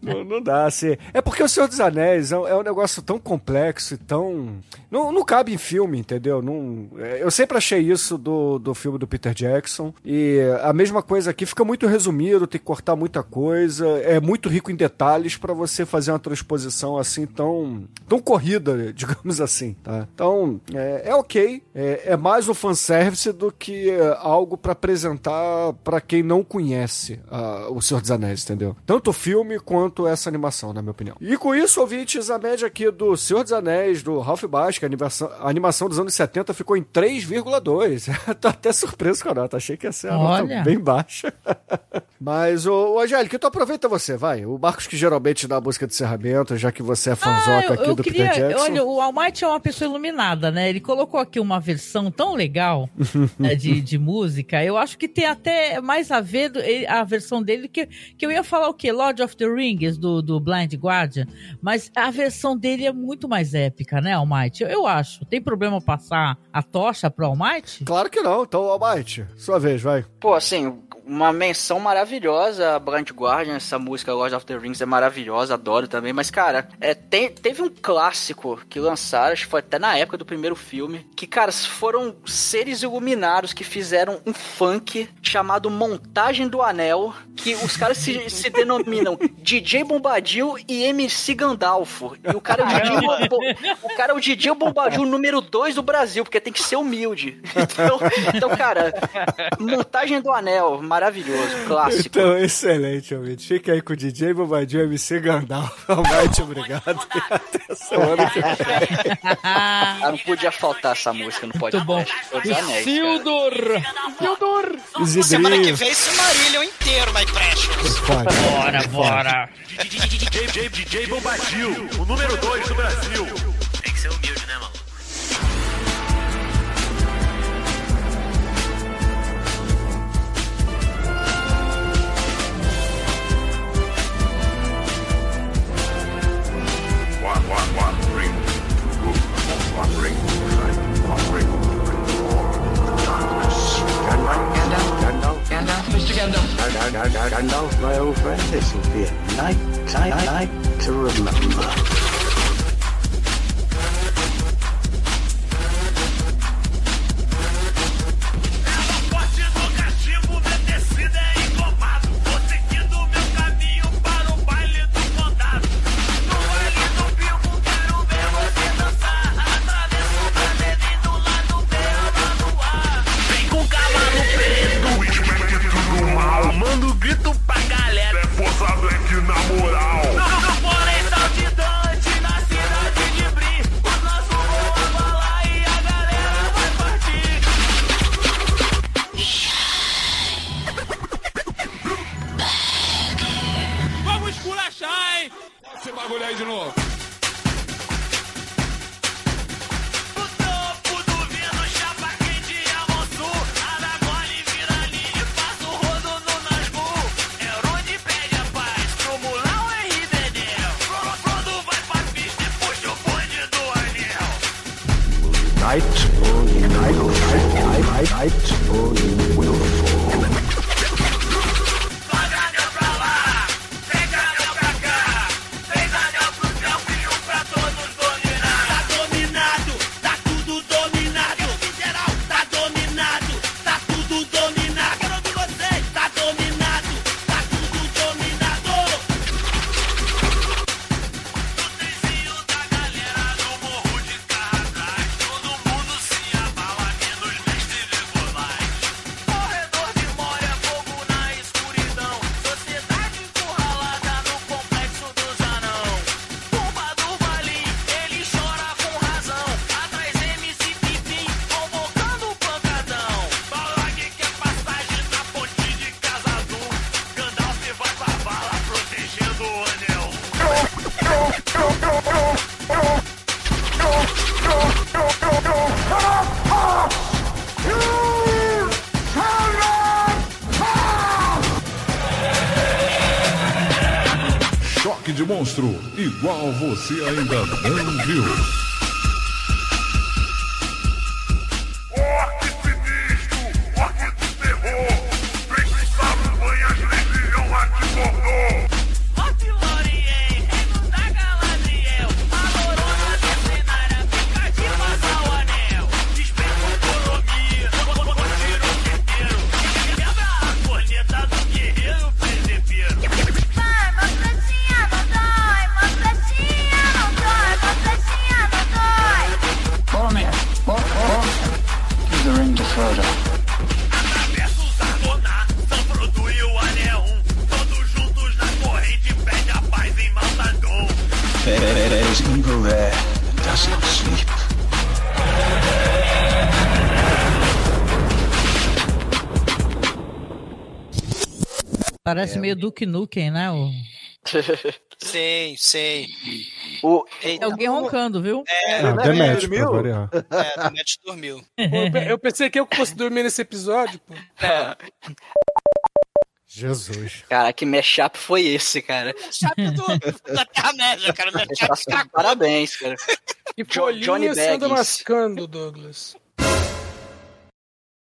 Não, não dá, assim. É porque o Senhor dos Anéis é, um- é um negócio tão complexo e tão. Não, não cabe em filme, entendeu? Não, é, eu sempre achei isso do, do filme do Peter Jackson. E a mesma coisa aqui fica muito resumido, tem que cortar muita coisa. É muito rico em detalhes pra você fazer uma transposição assim tão, tão corrida, digamos assim, tá? Então, é, é ok. É, é mais um fanservice do que é, algo pra apresentar pra quem não conhece ah, o Senhor dos Anéis, entendeu? Tanto o filme quanto essa animação, na minha opinião. E com isso, ouvintes, a média aqui do Senhor dos Anéis, do Ralph Basque, a animação, a animação dos anos 70 ficou em 3,2. Tô até surpreso com a nota, achei que ia ser a nota bem baixa. Mas, ô, ô Angélica, então aproveita você, vai. O Marcos que geralmente dá a música de encerramento, já que você é Ah, fanzoca eu, aqui eu do queria. Peter Jackson. Olha, o Almighty é uma pessoa iluminada, né? Ele colocou aqui uma versão tão legal né, de, de música. Eu acho que tem até mais a ver a versão dele que, que eu ia falar o quê? Lord of the Rings, do, do Blind Guardian. Mas a versão dele é muito mais épica, né, Almighty? Eu, eu acho. Tem problema passar a tocha pro Almighty? Claro que não, então, Almighty, sua vez, vai. Pô, assim, uma menção maravilhosa a Blind Guardian, essa música Lord of the Rings é maravilhosa, adoro também, mas cara, é, tem- teve um clássico que lançaram, acho que foi até na época do primeiro filme, que, cara, foram seres iluminados que fizeram um funk chamado Montagem do Anel, que os caras se, se denominam DJ Bombadil e MC Gandalfo. E o cara é o DJ, o cara é o DJ Bombadil número 2 do Brasil, porque tem que ser humilde. Então, então cara, Montagem do Anel, maravilhoso, clássico. Então, excelente, ouvinte. Fica aí com o DJ Bobadinho MC Gandalf. Almighty, obrigado. E até semana que vem. Ah, não podia faltar essa música no podcast. bom. Dos Anéis. Isildur! Isidrinho. Semana que vem, Silmarillion inteiro, My Precious. Pode. Bora, bora! DJ, DJ Bombadil, o número 2 do Brasil. Tem que ser humilde, Gandalf, my old friend, this will be a night, night, night to remember. Igual Parece meio Duke Nukem, né? O... Sim, sim. O... É alguém roncando, viu? É, Ah, Demet, pra variar. É, o dormiu. Pô, eu pe- eu pensei que eu fosse dormir nesse episódio, pô. Jesus. Cara, que mashup foi esse, cara? Chape do, da Terra-média, cara. Parabéns, cara. E Johnny Baggins. mascando, Douglas.